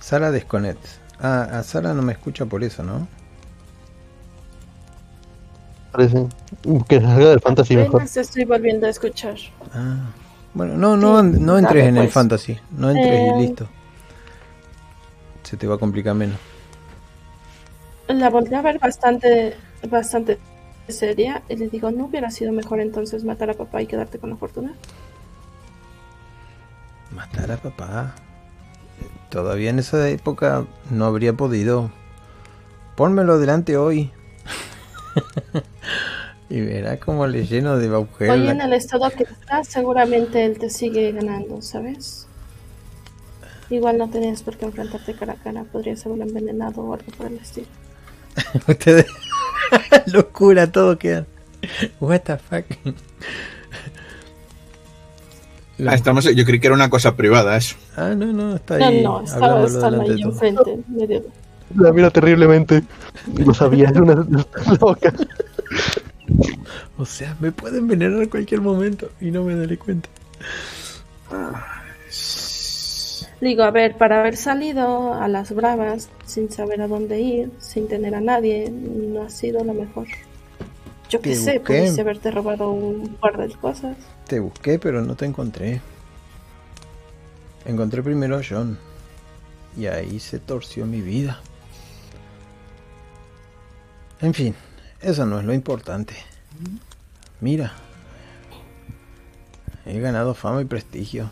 Sara Desconnect. Ah, a Sara no me escucha por eso, ¿no? parece. Que salga del fantasy mejor. Estoy volviendo a escuchar. Ah, bueno, no, no, no entres dale, en el pues. fantasy. No entres Eh, y listo. Se te va a complicar menos. La volví a ver bastante, bastante seria y le digo, ¿no hubiera sido mejor entonces matar a papá y quedarte con la fortuna? Matar a papá. Todavía en esa época no habría podido. Pónmelo delante hoy. y verá cómo le lleno de agujeros. Hoy en el estado que está, seguramente él te sigue ganando, ¿sabes? Igual no tenías por qué enfrentarte cara a cara, podrías haberlo envenenado o algo por el estilo. Ustedes. Locura, todo queda. What the fuck. Ah, estamos, yo creí que era una cosa privada eso. Ah, no, no, está No, ahí. no, estaba, hablándolo estaba ahí enfrente, medio... La mira terriblemente. Lo sabía, es una loca. O sea, me puede envenenar en cualquier momento y no me daré cuenta. Digo, a ver, para haber salido a las bravas sin saber a dónde ir, sin tener a nadie, no ha sido lo mejor. Yo qué sé, pudiste haberte robado un par de cosas. Te busqué, pero no te encontré. Encontré primero a John. Y ahí se torció mi vida. En fin, eso no es lo importante. Mira. He ganado fama y prestigio.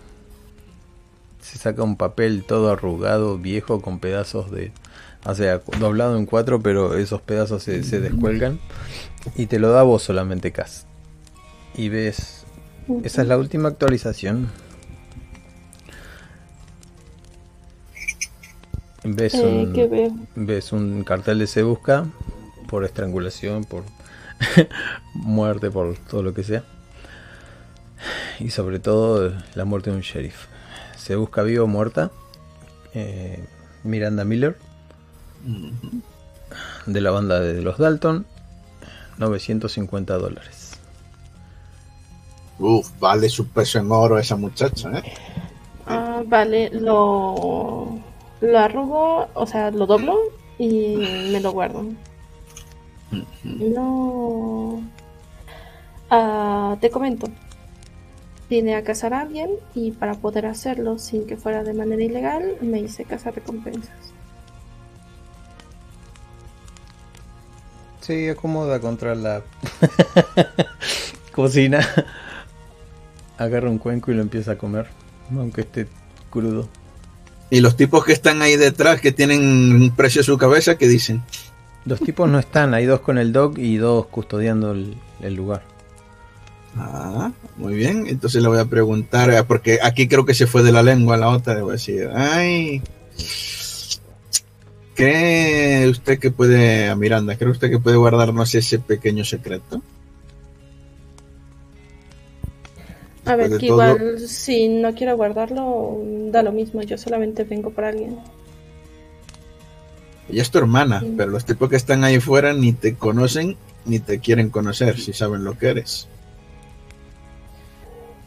Se saca un papel todo arrugado, viejo, con pedazos de... O sea, doblado en cuatro, pero esos pedazos se, se descuelgan. Y te lo da vos solamente, Cas. Y ves esa es la última actualización. Ves Eh, un, ves un cartel de se busca por estrangulación, por muerte, por todo lo que sea. Y sobre todo la muerte de un sheriff. Se busca vivo o muerta. eh, Miranda Miller. De la banda de los Dalton. 950 dólares. Uf, vale su peso en oro esa muchacha, ¿eh? Ah, vale, lo, lo arrugo, o sea, lo doblo y me lo guardo. No. Ah, te comento. Vine a cazar a alguien y para poder hacerlo sin que fuera de manera ilegal, me hice cazar recompensas. Sí, acomoda contra la cocina. Agarra un cuenco y lo empieza a comer, aunque esté crudo. Y los tipos que están ahí detrás, que tienen un precio a su cabeza, ¿qué dicen? Los tipos no están, hay dos con el dog y dos custodiando el, el lugar. Ah, muy bien. Entonces le voy a preguntar, eh, porque aquí creo que se fue de la lengua la otra. Le voy a decir, ay, ¿cree usted que puede, a Miranda, cree usted que puede guardarnos ese pequeño secreto? A ver, que todo- igual si no quiero guardarlo, da lo mismo, yo solamente vengo por alguien. Ella es tu hermana, Sí. pero los tipos que están ahí fuera ni te conocen ni te quieren conocer si saben lo que eres.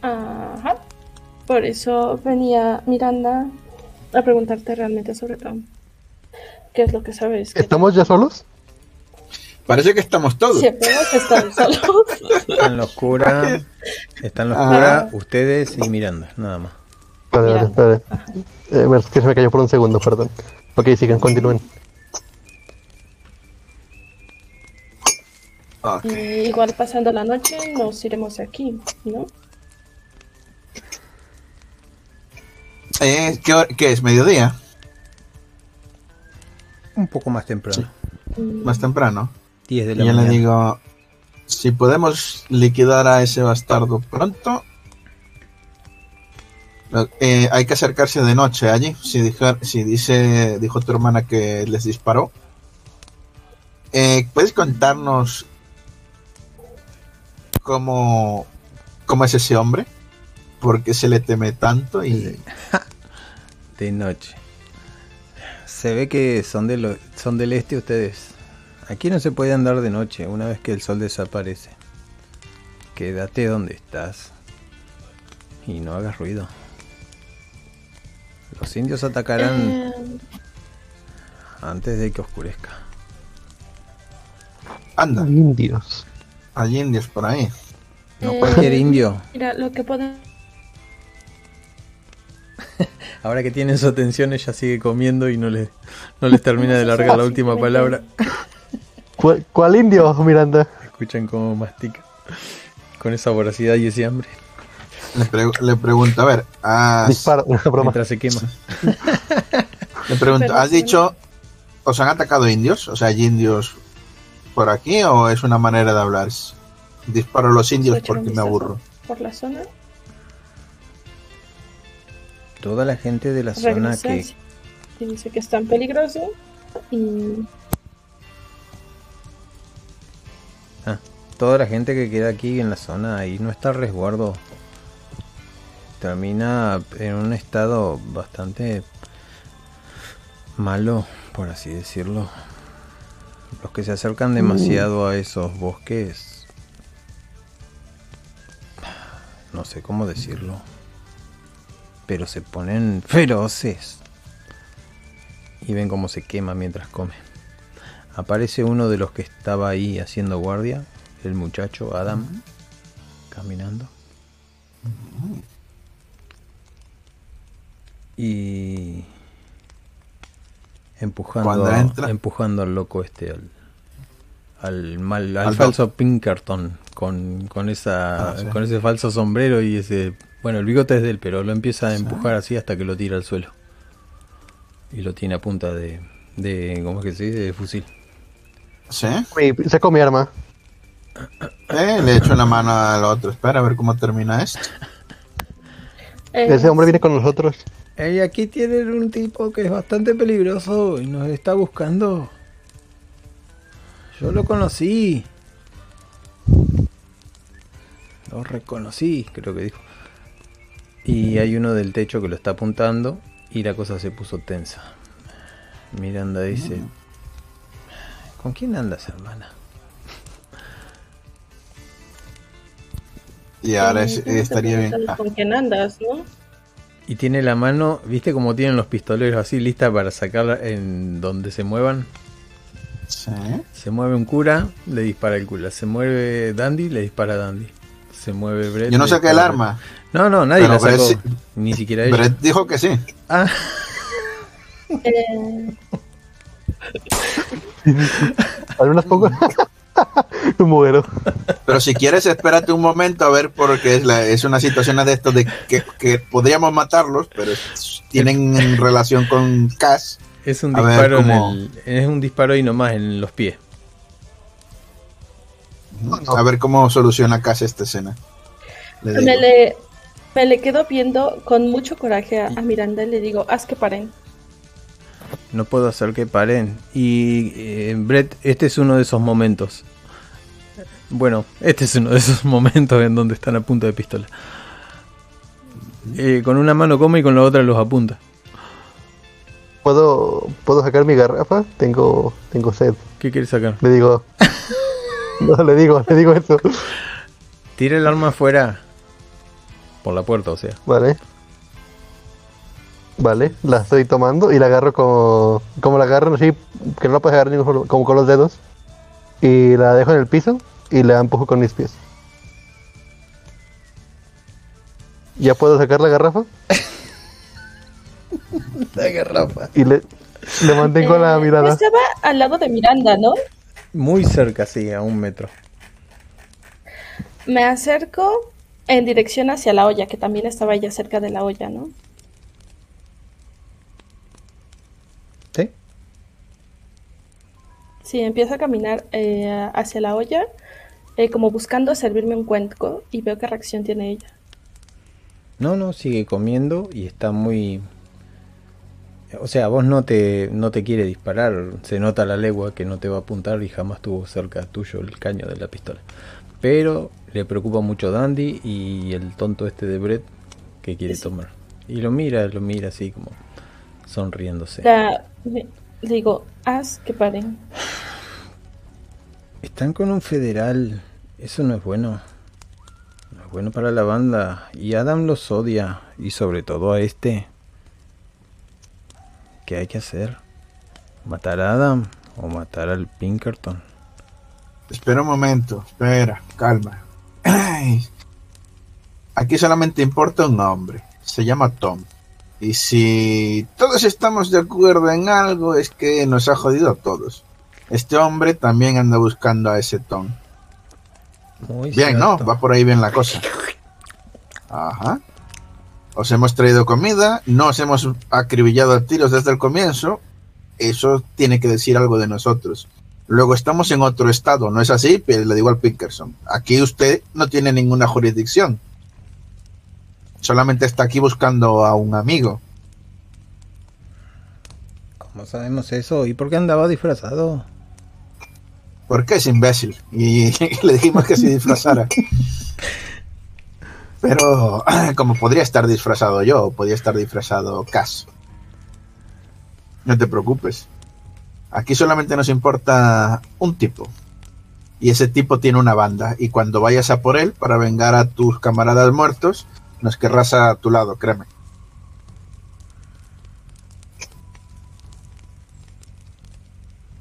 Ajá. Por eso venía Miranda a preguntarte realmente sobre Tom. ¿Qué es lo que sabes? que- ¿Estamos ya solos? Parece que estamos todos. Siempre hemos estado solos. Está en la oscura. Está en la oscura ustedes y Miranda, nada más. Vale, vale, vale. Eh, bueno, es que se me cayó por un segundo, perdón. Ok, sigan, continúen. Y igual pasando la noche nos iremos aquí, ¿no? Eh, ¿qué, es? ¿Mediodía? Un poco más temprano. Más temprano. 10 de Y la yo le digo, si podemos liquidar a ese bastardo pronto, eh, hay que acercarse de noche allí. Si, dijo, si dice, dijo tu hermana que les disparó, Eh, ¿puedes contarnos cómo, cómo es ese hombre? ¿Por qué se le teme tanto? Y De noche. Se ve que son, de lo- son del este ustedes. Aquí no se puede andar de noche una vez que el sol desaparece. Quédate donde estás. Y no hagas ruido. Los indios atacarán eh, antes de que oscurezca. anda, Indios. hay indios por ahí. No Eh, cualquier indio. Mira, lo que podemos... Ahora que tienen su atención, ella sigue comiendo y no les, no les termina de largar la última palabra. ¿Cuál, cuál indio, Miranda? Escuchan cómo mastica. Con esa voracidad y ese hambre. Le, pre- le pregunto, a ver, has, Disparo, una broma. Mientras se quema. le pregunto, ¿has dicho, os han atacado indios? O sea, ¿hay indios por aquí o es una manera de hablar? Disparo a los indios ¿Puedo echar un porque me aburro. Por la zona. Toda la gente de la zona que dice que es tan peligroso. Y toda la gente que queda aquí en la zona ahí no está a resguardo termina en un estado bastante malo por así decirlo los que se acercan demasiado a esos bosques no sé cómo decirlo pero se ponen feroces. Y ven cómo se quema mientras come aparece uno de los que estaba ahí haciendo guardia el muchacho Adam caminando. Y empujando entra- empujando al loco este al al mal al, Al falso Pinkerton con, con esa Ah, sí. con ese falso sombrero y ese bueno el bigote es de él pero lo empieza a empujar así hasta que lo tira al suelo y lo tiene a punta de de cómo es que se dice de fusil ¿Sí? Saco mi arma. Eh, le echo la mano al otro. Espera a ver cómo termina esto. eh, Ese hombre viene con nosotros. Y aquí tienen un tipo que es bastante peligroso y nos está buscando. Yo lo conocí. Lo reconocí, creo que dijo. Y hay uno del techo que lo está apuntando y la cosa se puso tensa. Miranda dice, ¿con quién andas, hermana? Y ahora es- estaría bien. Ah, ¿Con quién andas, no? Y tiene la mano, ¿viste cómo tienen los pistoleros así lista para sacarla en donde se muevan? sí. Se mueve un cura, le dispara el cura. Se mueve Dandy, le dispara a Dandy. Se mueve Brett. Yo no saqué el arma. No, no, nadie Pero la sacó. Brett Ni siquiera ella. Brett dijo que sí. Ah, Eh, Algunas pocas. Me muero. Pero si quieres, espérate un momento a ver, porque es, la- es una situación de esto de que, que podríamos matarlos, pero tienen relación con Cass. es un ver, disparo en ¿cómo? el, es un disparo y nomás en los pies. A ver cómo soluciona Cass esta escena. Le me, le, me le quedo viendo con mucho coraje a, a Miranda y le digo, haz que paren. No puedo hacer que paren. Y eh, Brett, este es uno de esos momentos. Bueno, este es uno de esos momentos en donde están a punta de pistola. Eh, con una mano come y con la otra los apunta. ¿Puedo, ¿Puedo sacar mi garrafa? Tengo, tengo sed. ¿Qué quieres sacar? Le digo. No, le digo, le digo eso. Tira el arma afuera. Por la puerta, o sea. Vale. Vale, la estoy tomando y la agarro como. Como la agarro así, que no la puedes agarrar ni con- como con los dedos. y la dejo en el piso y la empujo con mis pies. ¿Ya puedo sacar la garrafa? La garrafa. Y le, le mantengo la Eh, mirada. Estaba al lado de Miranda, ¿no? Muy cerca, sí, a un metro. Me acerco en dirección hacia la olla, que también estaba ella cerca de la olla, ¿no? ¿Sí? Sí, empiezo a caminar eh, hacia la olla, eh, como buscando servirme un cuenco, y veo qué reacción tiene ella. No, no, sigue comiendo y está muy... O sea, vos no te, no te quiere disparar, se nota la legua que no te va a apuntar y jamás tuvo cerca tuyo el caño de la pistola. Pero le preocupa mucho Dandy y el tonto este de Brett que quiere Sí. tomar. Y lo mira, lo mira así como sonriéndose. La- le, le digo, haz que paren. Están con un federal, eso no es bueno. No es bueno para la banda. Y Adam los odia, y sobre todo a este. ¿Qué hay que hacer? ¿Matar a Adam o matar al Pinkerton? Espera un momento, espera, calma. Ay. Aquí solamente importa un hombre, se llama Tom. Y si todos estamos de acuerdo en algo, es que nos ha jodido a todos. Este hombre también anda buscando a ese Tom. Muy Bien, ¿no? Va por ahí bien la cosa. Ajá. Os hemos traído comida, no os hemos acribillado a tiros desde el comienzo. Eso tiene que decir algo de nosotros. Luego estamos en otro estado, ¿no es así? Pero le digo al Pinkerson. Aquí usted no tiene ninguna jurisdicción. Solamente está aquí buscando a un amigo. ¿Cómo sabemos eso? ¿Y por qué andaba disfrazado? Porque es imbécil. Y le dijimos que se disfrazara. Pero como podría estar disfrazado yo, podría estar disfrazado Cass. No te preocupes. Aquí solamente nos importa un tipo. Y ese tipo tiene una banda. Y cuando vayas a por él para vengar a tus camaradas muertos, nos querrás a tu lado, créeme.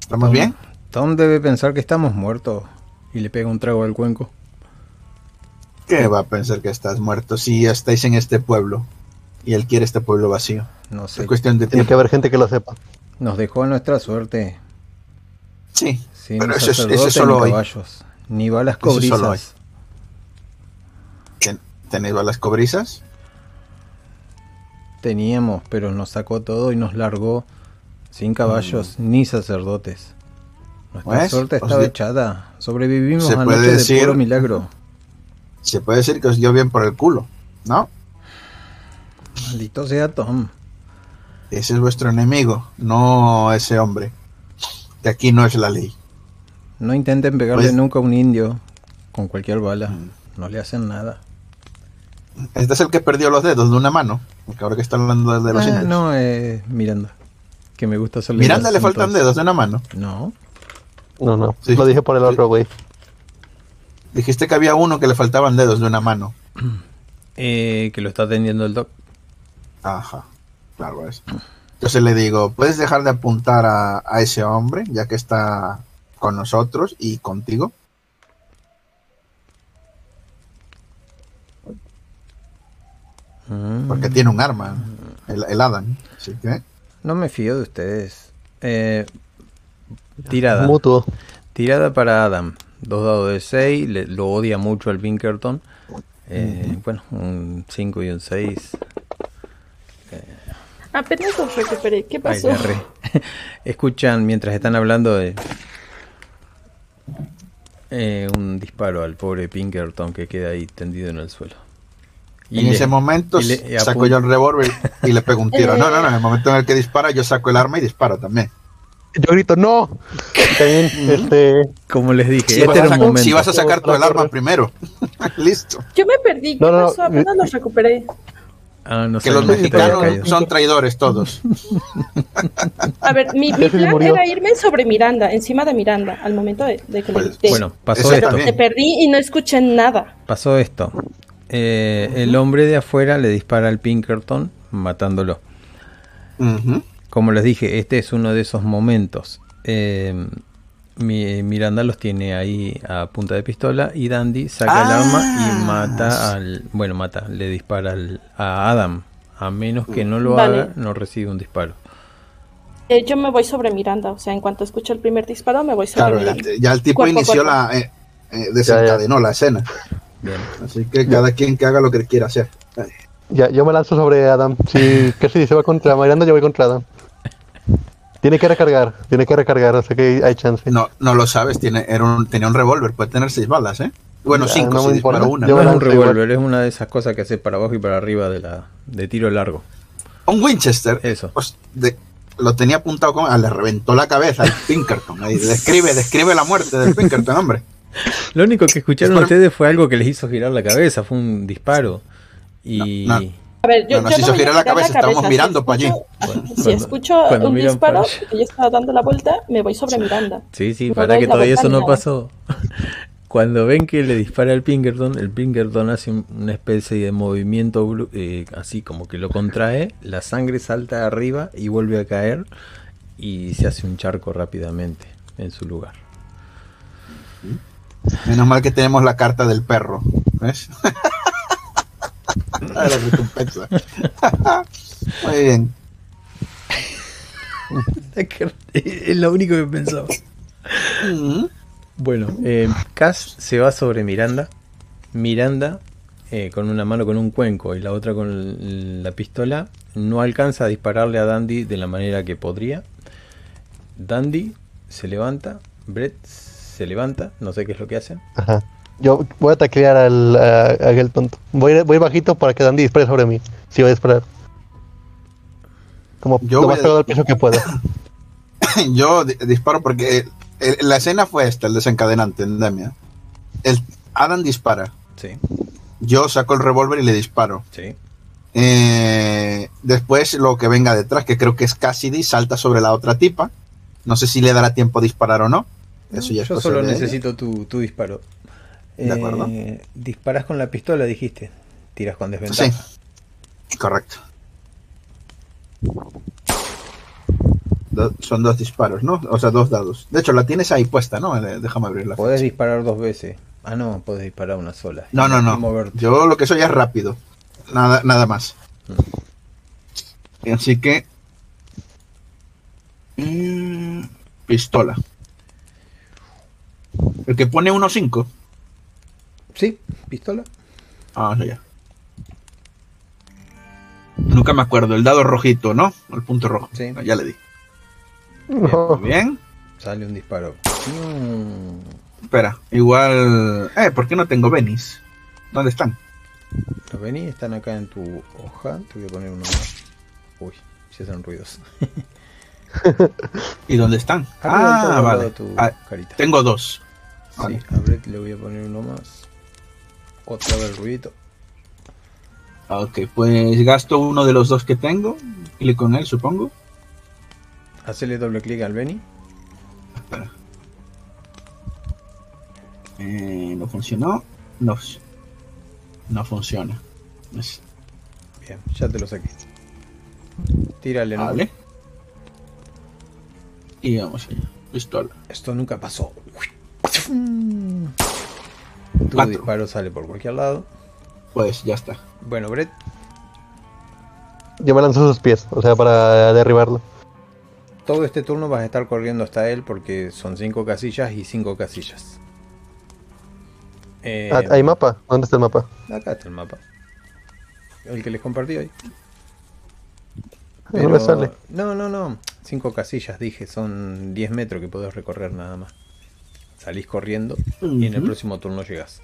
¿Estamos Tom- bien? Tom debe pensar que estamos muertos. Y le pega un trago al cuenco. ¿Qué va a pensar que estás muerto si estáis en este pueblo? Y él quiere este pueblo vacío. No sé. Es cuestión de Tiene que tiempo. haber gente que lo sepa. Nos dejó a nuestra suerte. Sí, Sin Pero eso solo ni hoy. caballos. Ni balas Eso es solo cobrizas. Ten- ¿tenéis balas cobrizas? Teníamos, pero nos sacó todo y nos largó sin caballos ni sacerdotes. Nuestra Mm. Suerte estaba echada. Sobrevivimos a noche de puro milagro. Se puede decir que os dio bien por el culo, ¿no? Maldito sea Tom. Ese es vuestro enemigo, no ese hombre. Que aquí no es la ley. No intenten pegarle Pues- nunca a un indio con cualquier bala. Mm. No le hacen nada. Este es el que perdió los dedos de una mano. Porque ahora que está hablando de los Ah, indios. no, eh, Miranda. Que me gusta hacerle Miranda le faltan dedos de una mano. No. No, no. Sí. Lo dije por el otro, güey. Dijiste que había uno que le faltaban dedos de una mano. Eh, que lo está atendiendo el doc. Ajá, claro es. Entonces le digo, ¿puedes dejar de apuntar a, a ese hombre, ya que está con nosotros y contigo? Mm. Porque tiene un arma, el, el Adam. Así que, No me fío de ustedes. Eh, tirada. Mutuo. Tirada para Adam. Dos dados de 6. lo odia mucho el Pinkerton. Eh, Bueno, un 5 y un 6. Apenas los recuperé. ¿Qué pasó? Escuchan mientras están hablando de eh, un disparo al pobre Pinkerton que queda ahí tendido en el suelo. en le- ese momento y le- y saco yo el revólver y le pego un tiro. Eh. No, no, no, en el momento en el que dispara yo saco el arma y disparo también. Yo grito, ¡no! Y También, este. Como les dije, Si, este vas, a sacar- momento. si vas a sacar tú el Otra arma cosa. primero. Listo. Yo me perdí. ¿Qué No, no, pasó? Apenas los recuperé. Ah, no Que los te mexicanos son traidores todos. A ver, mi, plan murió. era irme sobre Miranda, encima de Miranda, al momento de, de que le Pues, grité. Bueno, pasó esto. Me perdí y no escuché nada. Pasó esto. Eh, el hombre de afuera le dispara al Pinkerton matándolo. Ujú. Como les dije, este es uno de esos momentos. Eh, Mi- Miranda los tiene ahí a punta de pistola y Dandy saca el Ah. arma y mata al... Bueno, mata, le dispara al- a Adam. A menos que no lo Vale. haga, no recibe un disparo. Eh, yo me voy sobre Miranda, o sea, en cuanto escucho el primer disparo, me voy sobre Claro, Miranda. ya el tipo Cuerpo inició cuerpo. la. eh, eh, desencadenó la escena. Bien. Así que cada quien que haga lo que quiera hacer. Ay, Ya, yo me lanzo sobre Adam. Si casi se va contra Miranda, yo voy contra Adam. Tiene que recargar, tiene que recargar, o sea que hay chance. No, no lo sabes, tiene, era un, tenía un revólver, puede tener seis balas, ¿eh? Bueno, Ya, cinco no si una. Yo No es un revólver, es una de esas cosas que hace para abajo y para arriba de la de tiro largo. Un Winchester, Eso. pues, de- lo tenía apuntado con. ah, le reventó la cabeza al Pinkerton. Ahí, describe, describe la muerte del Pinkerton, hombre. Lo único que escucharon Es por- ustedes fue algo que les hizo girar la cabeza, fue un disparo. Y No, no. A ver, yo, No, nos yo hizo voy a girar la cabeza, estábamos Si mirando pa' allí. escucho- Si Cuando- escucho cuando un disparo pa' allí. y yo estaba dando la vuelta, me voy sobre Miranda. Sí, sí, No para que todavía eso no nada. pasó. Cuando ven que le dispara al Pinkerton, el Pinkerton hace un- una especie de movimiento eh, así como que lo contrae, la sangre salta arriba y vuelve a caer y se hace un charco rápidamente en su lugar. Menos mal que tenemos la carta del perro. ¿Ves? la recompensa. Muy bien. es lo único que pensaba. Bueno, eh, Cass se va sobre Miranda. Miranda, eh, con una mano con un cuenco y la otra con la pistola, no alcanza a dispararle a Dandy de la manera que podría. Dandy se levanta, Brett se levanta, no sé qué es lo que hace. Ajá. Yo voy a taclear al, a, a aquel tonto. Voy, voy bajito para que Dandy dispare sobre mí. Si va a disparar. Como Yo lo voy más a- pegado al piso que pueda. Yo di- disparo porque la escena fue esta, el desencadenante, Endemia. El Adam dispara. Sí, Yo saco el revólver y le disparo. sí. Eh, después lo que venga detrás, que creo que es Cassidy, salta sobre la otra tipa. No sé si le dará tiempo a disparar o no. Eso ya es Yo solo necesito tu, tu disparo. De acuerdo. Eh, disparas con la pistola, dijiste. Tiras con desventaja. Sí, correcto. Do- son dos disparos, ¿no? O sea, dos dados. De hecho, la tienes ahí puesta, ¿no? Eh, Déjame abrirla. Podés disparar dos veces. Ah, no, podés disparar una sola. No, no, no. moverte. Yo lo que soy es rápido. Nada, nada más. Así que. mm, pistola. El que pone 1.5. Sí, pistola. Ah, no, ya. Nunca me acuerdo. El dado rojito, ¿no? El punto rojo. Sí. Ah, Ya le di. No. Bien. Sale un disparo. Mm, Espera. Igual. Eh, ¿por qué no tengo Venice? ¿Dónde están? Los vení están acá en tu hoja. Te voy a poner uno más. Uy, se hacen ruidos. ¿Y dónde están? Arriba Ah, vale. tu Ah, carita. tengo dos. Sí, Vale. a Brett le voy a poner uno más. Otra vez el ruidito. Ok, pues gasto uno de los dos que tengo. Clic con él, supongo. Hacele doble clic al Benny. Espera. Eh, no funcionó. No, no funciona. Es- Bien, ya te lo saqué. Tírale, ¿no? Vale. Y vamos allá. Pistola. Esto nunca pasó. Tu Cuatro. disparo sale por cualquier lado. Pues ya está. Bueno, Brett, Yo me lanzo a sus pies, o sea, para derribarlo. todo este turno vas a estar corriendo hasta él porque son cinco casillas y cinco casillas. Eh, Ah, ¿Hay mapa? ¿Dónde está el mapa? Acá está el mapa. El que les compartí hoy. No me sale. No, no, no. Cinco casillas, dije. Son 10 metros que podés recorrer nada más. Salís corriendo y en el próximo turno llegás.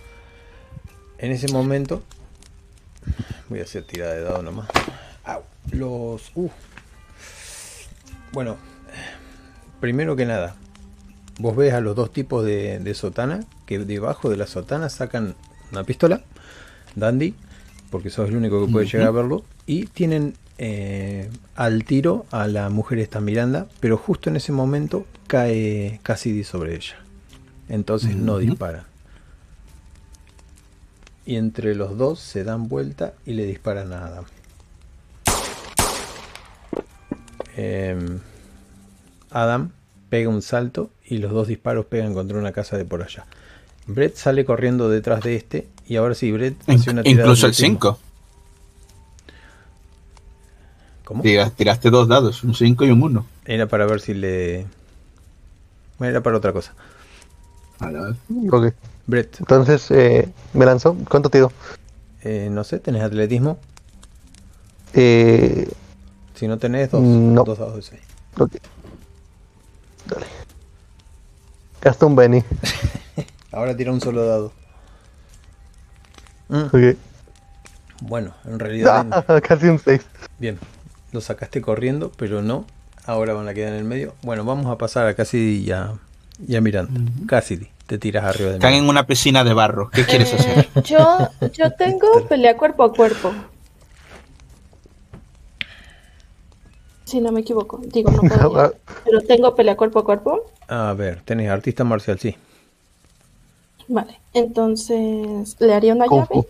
En ese momento... Voy a hacer tirada de dado nomás. Au, los... uh. Bueno, primero que nada, vos ves a los dos tipos de, de sotana que debajo de la sotana sacan una pistola, Dandy, porque sos el único que puede llegar a verlo, y tienen eh, al tiro a la mujer esta Miranda, pero justo en ese momento cae Cassidy sobre ella. Entonces no dispara. Y entre los dos se dan vuelta y le disparan a Adam. Em, Adam pega un salto y los dos disparos pegan contra una casa de por allá. Brett sale corriendo detrás de este y ahora sí, Brett hace una tirada incluso el atletismo. 5. ¿Cómo? Tiraste dos dados, un 5 y un 1. Era para ver si le... Bueno, era para otra cosa. Ok. Brett, Entonces, eh, me lanzó. ¿Cuánto tiro? eh, no sé, ¿tenés atletismo? Eh, Si no tenés, dos, No. dos dados de seis. ok. Dale. Gasta un Benny. Ahora tira un solo dado. Mm, Ok. Bueno, en realidad... Ah, casi un 6. Bien, lo sacaste corriendo, pero no. Ahora van a quedar en el medio. Bueno, vamos a pasar a Cassidy y a, y a Miranda. Cassidy, te tiras arriba de Están en una piscina de barro. ¿Qué quieres Eh, hacer? Yo, yo tengo pelea cuerpo a cuerpo. Si no me equivoco. Digo, no podría. Pero tengo pelea cuerpo a cuerpo. A ver, tenés artista marcial, sí. Vale. Entonces, le haría una Kung llave. Fu.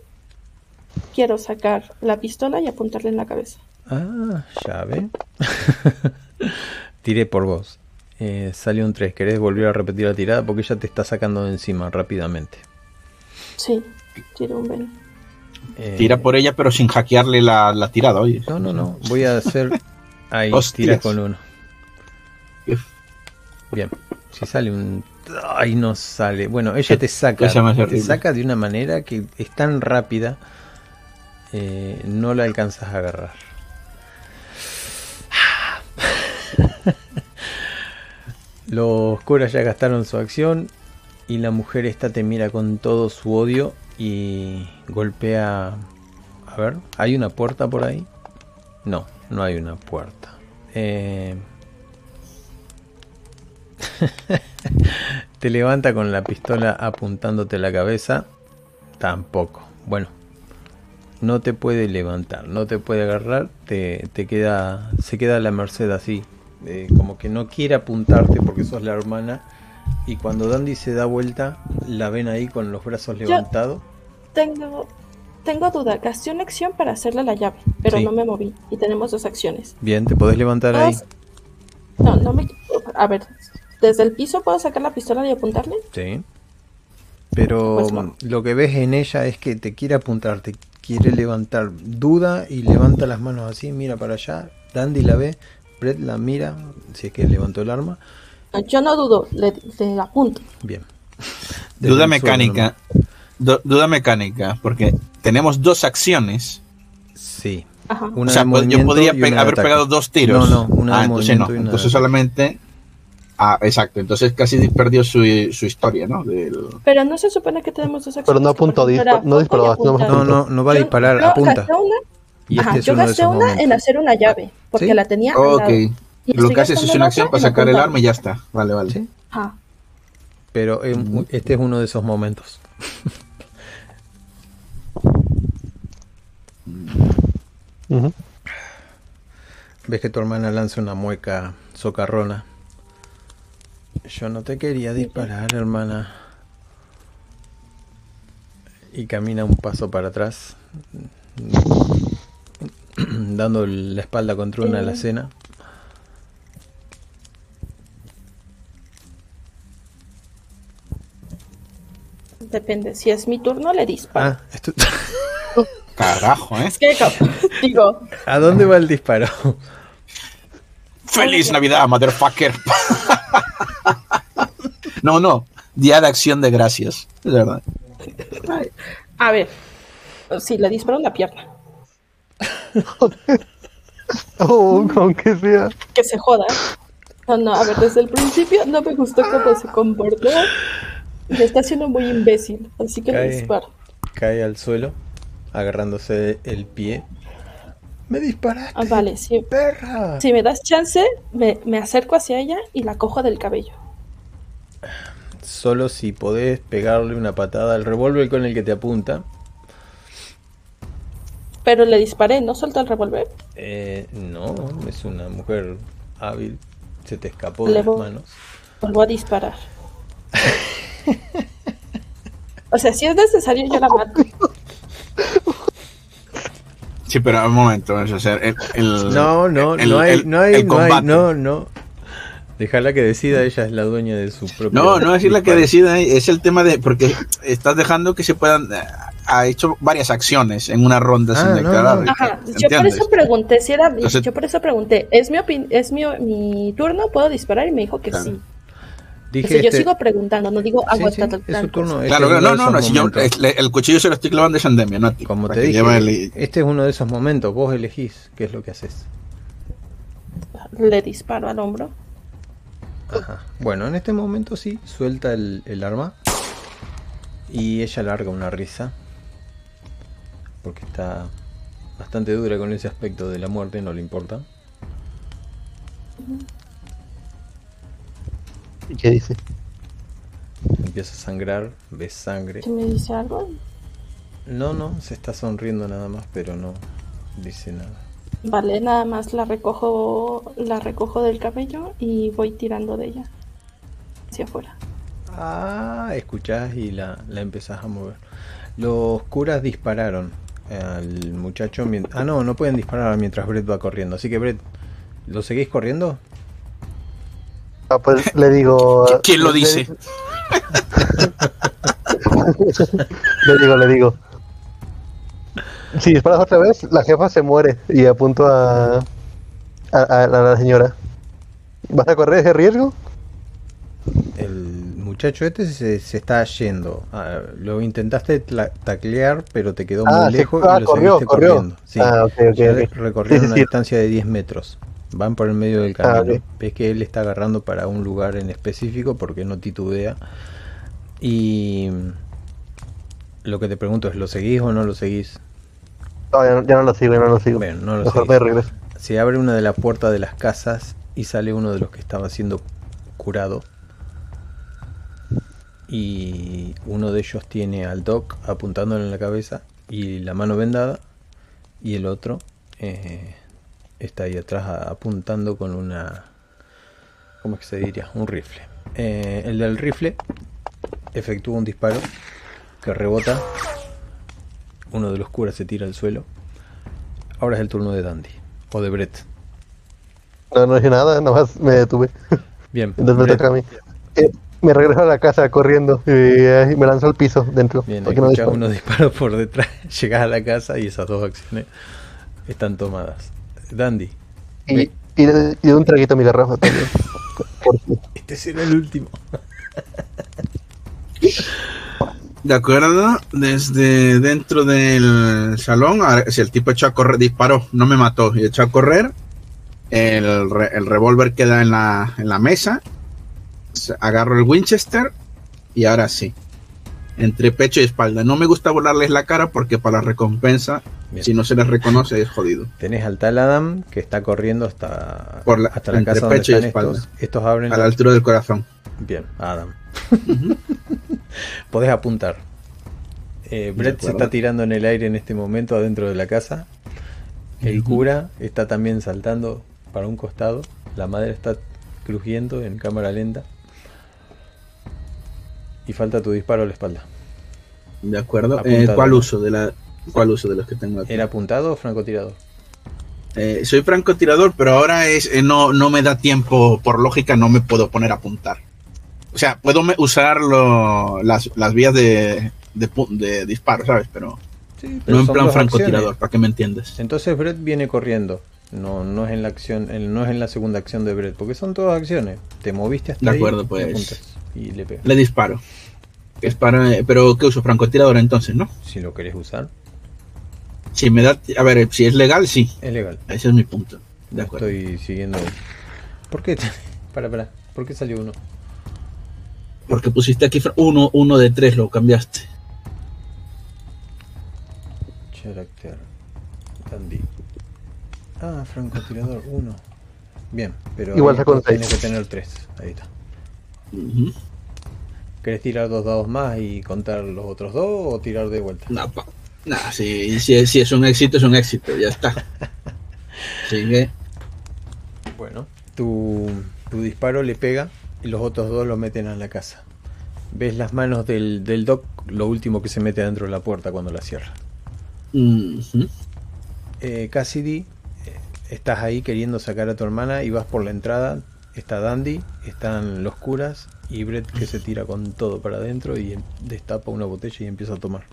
Quiero sacar la pistola y apuntarle en la cabeza. Ah, llave. Tiré por vos. Eh, salió un 3. ¿Querés volver a repetir la tirada? Porque ella te está sacando de encima rápidamente. Sí, tiro un ven. Eh, Tira por ella, pero sin hackearle la, la tirada, oye. No, no, no. Voy a hacer. Ahí, Hostias. tira con uno. Bien. Si sale un. Ay, no sale. Bueno, ella te saca. Te saca de una manera que es tan rápida. eh, no la alcanzas a agarrar. Los curas ya gastaron su acción. Y la mujer esta te mira con todo su odio. Y golpea. A ver, ¿hay una puerta por ahí? No, no hay una puerta. Eh, te levanta con la pistola apuntándote la cabeza. Tampoco. Bueno, no te puede levantar, no te puede agarrar, te, te queda, se queda a la merced así, eh, como que no quiere apuntarte porque sos la hermana. Y cuando Dandy se da vuelta, la ven ahí con los brazos levantados. Tengo, tengo duda. Gasté una acción para hacerle la llave, pero Sí. no me moví. Y tenemos dos acciones. Bien, te podés levantar ahí. No, no me. A ver, desde el piso puedo sacar la pistola y apuntarle. Sí. Pero Pues no. lo que ves en ella es que te quiere apuntar, te quiere levantar. Duda y levanta las manos así, mira para allá. Dandy la ve, Brett la mira, si es que levantó el arma. Yo no dudo, le, le apunto. Bien. Desde Duda mecánica. Du- duda mecánica, porque tenemos dos acciones. Sí. Ajá. Una o sea, de pues, yo podría pe- haber ataque. pegado dos tiros. No, no, una ah, de entonces no. movimiento y una de Entonces ataque. solamente. Ah, exacto. Entonces casi perdió su, su historia, ¿no? Del- Pero no se supone que tenemos dos acciones. Pero no apuntó, dispa- no disparó, no. No, va a Yo- disparar, yo apunta. una, Y ajá, este es yo gasté una en hacer una llave, porque ¿Sí? la tenía al Ok. lado. Y Lo que haces es una acción para sacar el arma y ya está. Vale, vale. Sí, Ajá. pero eh, este es uno de esos momentos. Ves que tu hermana lanza una mueca socarrona. Yo no te quería disparar, hermana. Y camina un paso para atrás, dando la espalda contra una alacena. Depende, si es mi turno le disparo. Ah, esto- Carajo, ¿eh? Es que, cap- digo, ¿A dónde va el disparo? ¡Feliz Navidad, motherfucker! no, no. Día de acción de gracias. Es verdad. a ver, si le disparo en la pierna, Oh, aunque sea. que se joda. No, no, a ver, desde el principio no me gustó cómo se comportó. Y está siendo muy imbécil, así que Cae. le disparo. Cae al suelo, agarrándose el pie. ¡Me disparaste! Ah, vale, sí. ¡Perra! Si me das chance, me, me acerco hacia ella y la cojo del cabello. Solo si podés pegarle una patada al revólver con el que te apunta. Pero le disparé, ¿no soltó el revólver? Eh, no, es una mujer hábil. Se te escapó de Le las manos. Vuelvo a disparar. O sea, si es necesario, yo la mato. Sí, pero un momento. vamos a hacer el, el- No, no, el- no hay, el- no hay, el no hay, no, no. Déjala que decida, ella es la dueña de su propio. No, no es la que decida, es el tema de. Porque estás dejando que se puedan. Ha hecho varias acciones en una ronda Ah, sin no, declarar. no. Ajá, yo por eso pregunté si era. Entonces- yo por eso pregunté, ¿es mi es mi, mi turno? ¿Puedo disparar? Y me dijo que Claro. sí. Dije yo este- sigo preguntando, no digo Sí, hago sí, es turno. Este Claro, no, no, no. Si yo, el, el cuchillo se lo estoy clavando es Endemia, no a ti, Como te dije, el- este es uno de esos momentos. Vos elegís qué es lo que haces. Le disparo al hombro. Ajá. Bueno, en este momento sí, suelta el, el arma. Y ella larga una risa. Porque está bastante dura con ese aspecto de la muerte, no le importa. ¿Y qué dice? Empieza a sangrar, ves sangre. ¿Qué me dice algo? No, no, se está sonriendo nada más, pero no dice nada. Vale, nada más la recojo, la recojo del cabello y voy tirando de ella hacia afuera. Ah, escuchás y la, la empezás a mover. Los curas dispararon al muchacho. Ah, no, no pueden disparar mientras Brett va corriendo. Así que, Brett, ¿lo seguís corriendo? Ah, pues le digo. ¿Quién lo le- dice? Le digo, le digo. Si disparas otra vez, la jefa se muere. Y apunto a. a, a- a la señora. ¿Vas a correr ese riesgo? El muchacho este se, se está yendo. Ah, lo intentaste taclear, pero te quedó Ah, muy lejos ah, y lo corrió, seguiste corrió. corriendo. Sí. Ah, ok, ok, Ya ok. Recorrieron Sí, una sí. distancia de 10 metros. Van por el medio del Ah, camino. ok. Ves que él está agarrando para un lugar en específico porque no titubea. Y lo que te pregunto es, ¿lo seguís o no lo seguís? No, ya, no- ya no lo sigo, ya no lo sigo. Bueno, no lo Mejor seguís. me regreso. Se abre una de las puertas de las casas y sale uno de los que estaba siendo curado. Y uno de ellos tiene al Doc apuntándole en la cabeza y la mano vendada. Y el otro eh, está ahí atrás apuntando con una... ¿Cómo es que se diría? Un rifle. Eh, el del rifle efectúa un disparo que rebota. Uno de los curas se tira al suelo. Ahora es el turno de Dandy. O de Brett. No, no dije nada, nomás me detuve. Bien. Entonces me Brett, toca a mí. Eh, me regreso a la casa corriendo y, eh, me lanzo al piso dentro. Bien, porque no disparo. unos disparos por detrás. Llegas a la casa y esas dos acciones están tomadas. Dandy. y, y, de- y de un traguito a mi garrafa también. Este será el último. De acuerdo, desde dentro del salón, si el tipo echó a correr, disparó, no me mató, y echó a correr, el, el revólver queda en la, en la mesa, agarro el Winchester y ahora sí, entre pecho y espalda. No me gusta volarles la cara porque para la recompensa, Bien. si no se les reconoce, es jodido. Tenés al tal Adam que está corriendo hasta, Por la- hasta la entre casa donde pecho y espalda. estos. Estos abren. A la altura del corazón. Bien, Adam. Podés apuntar. Eh, Brett se está tirando en el aire en este momento adentro de la casa. El cura está también saltando para un costado. La madre está crujiendo en cámara lenta. Y falta tu disparo a la espalda. De acuerdo. Eh, ¿Cuál uso de la, cuál uso de los que tengo aquí? ¿Era apuntado o francotirador? Eh, soy francotirador, pero ahora es eh, no, no me da tiempo, por lógica no me puedo poner a apuntar. O sea, puedo me- usar lo- las, las vías de, de, de disparo, ¿sabes? Pero Sí, no en plan francotirador, para que me entiendes. Entonces Brett viene corriendo. No, no es en la acción, no es en la segunda acción de Brett, porque son todas acciones. Te moviste hasta De ahí acuerdo, y pues. Y le pegas. Le disparo. Es para, eh, pero ¿qué uso? Francotirador entonces, ¿no? Si lo querés usar, Si me da, a ver, si es legal, sí. es legal. Ese es mi punto. De No acuerdo. estoy siguiendo. ¿Por qué? Para, para. ¿Por qué salió uno? Porque pusiste aquí uno, uno de tres, lo cambiaste. Character. Dandy. Ah, francotirador, uno. Bien, pero Igual tiene que tener tres. Ahí está. ¿Querés tirar dos dados más y contar los otros dos o tirar de vuelta? No, pa- nah, si, si, si es un éxito, es un éxito, ya está. Así que, Bueno, tu, tu disparo le pega y los otros dos lo meten a la casa. Ves las manos del, del doc, lo último que se mete dentro de la puerta cuando la cierra. Eh, Cassidy, eh, estás ahí queriendo sacar a tu hermana y vas por la entrada. Está Dandy, están los curas y Brett que se tira con todo para adentro y destapa una botella y empieza a tomar.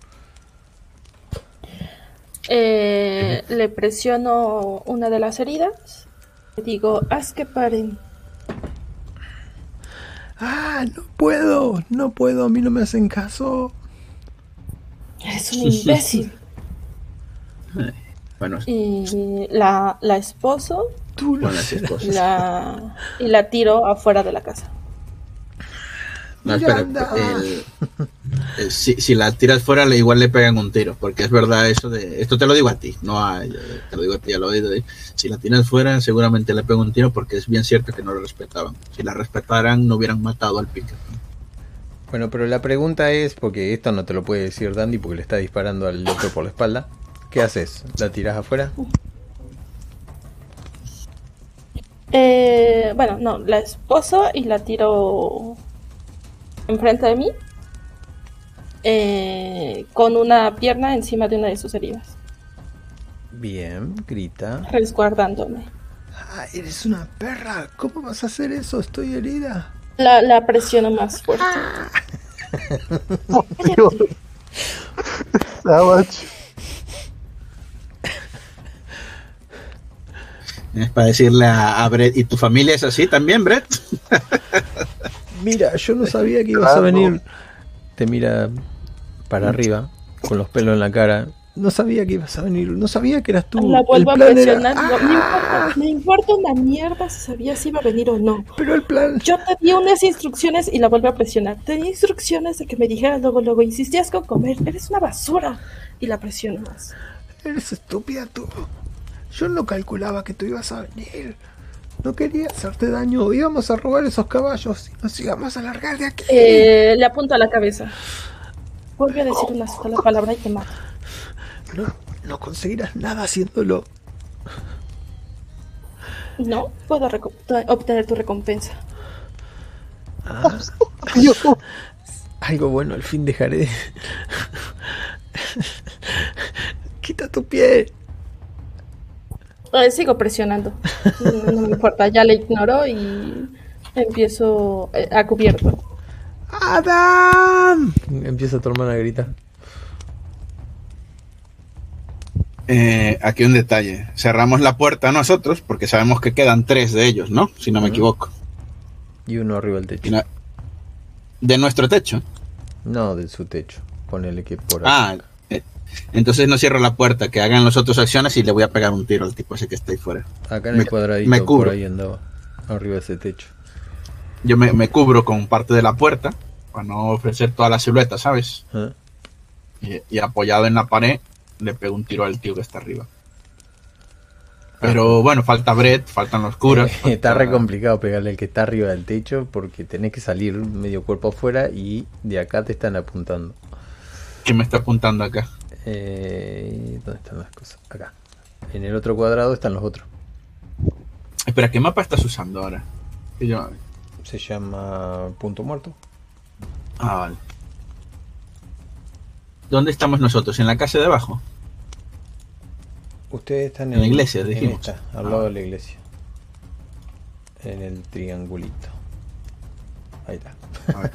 Eh, le presiono una de las heridas. Le digo, haz que paren. Ah, no puedo, no puedo, a mí no me hacen caso. Eres un imbécil. Bueno, Y la, la esposo Tú lo la, y la tiro afuera de la casa. No, espera, Miranda. el- el- si, si la tiras fuera, le, igual le pegan un tiro, porque es verdad eso de... Esto te lo digo a ti, no a... Te lo digo a ti al oído. de- si la tiras fuera, seguramente le pegan un tiro, porque es bien cierto que no lo respetaban. Si la respetaran, no hubieran matado al pique. Bueno, pero la pregunta es, porque esto no te lo puede decir Dandy porque le está disparando al otro por la espalda. ¿Qué haces? ¿La tiras afuera? Eh, bueno, no, la esposo y la tiro enfrente de mí. eh, con una pierna encima de una de sus heridas, Bien, grita. resguardándome. Ah, eres una perra. ¿Cómo vas a hacer eso? Estoy herida. La, la presiono más fuerte. Dios. Savage. Es para decirle a, a Brett, ¿y tu familia es así también, Brett? Mira, yo no sabía que ibas a venir. Te mira para arriba, con los pelos en la cara. No sabía que ibas a venir. No sabía que eras tú. La vuelvo a El plan era- presionar. digo, "Me ¡Ah! importa- me importa una mierda si sabía si iba a venir o no. Pero el plan. Yo te di unas instrucciones y la vuelvo a presionar. Te di instrucciones de que me dijeras luego, luego, insistías con comer. Eres una basura. Y la presiono más. Eres estúpida tú. Yo no calculaba que tú ibas a venir. No quería hacerte daño. Íbamos a robar esos caballos y nos íbamos a largar de aquí. Eh, le apunto a la cabeza. Vuelve a decir una sola palabra y te mato. No, no conseguirás nada haciéndolo. No puedo obtener tu recompensa. Ah, algo bueno al fin dejaré. Quita tu pie. Eh, sigo presionando. No, no me importa. Ya le ignoro y empiezo eh, a cubierto. ¡Adam! Empieza tu hermana a gritar. Eh, aquí un detalle. Cerramos la puerta nosotros porque sabemos que quedan tres de ellos, ¿no? Si no me equivoco. Y uno arriba del techo. De nuestro techo. No, de su techo. Ponele que por ahí. Ah, entonces no cierro la puerta, que hagan los otros acciones y le voy a pegar un tiro al tipo ese que está ahí fuera. Acá en me- el cuadradito me por cubro. ahí andaba. Arriba de ese techo. Yo me, me cubro con parte de la puerta para no ofrecer toda la silueta, ¿sabes? ¿Ah? Y, y apoyado en la pared le pego un tiro al tío que está arriba. Pero bueno, falta Brett, faltan los curas. Está re complicado pegarle al que está arriba del techo porque tenés que salir medio cuerpo afuera y de acá te están apuntando. ¿Quién me está apuntando acá? Eh, ¿Dónde están las cosas? Acá. En el otro cuadrado están los otros. Espera, ¿qué mapa estás usando ahora? Se llama Punto Muerto. Ah, vale. ¿Dónde estamos nosotros? ¿En la casa de abajo? Ustedes están En la iglesia, en dijimos. esta, al Ah. lado de la iglesia. En el triangulito. Ahí está. Ok.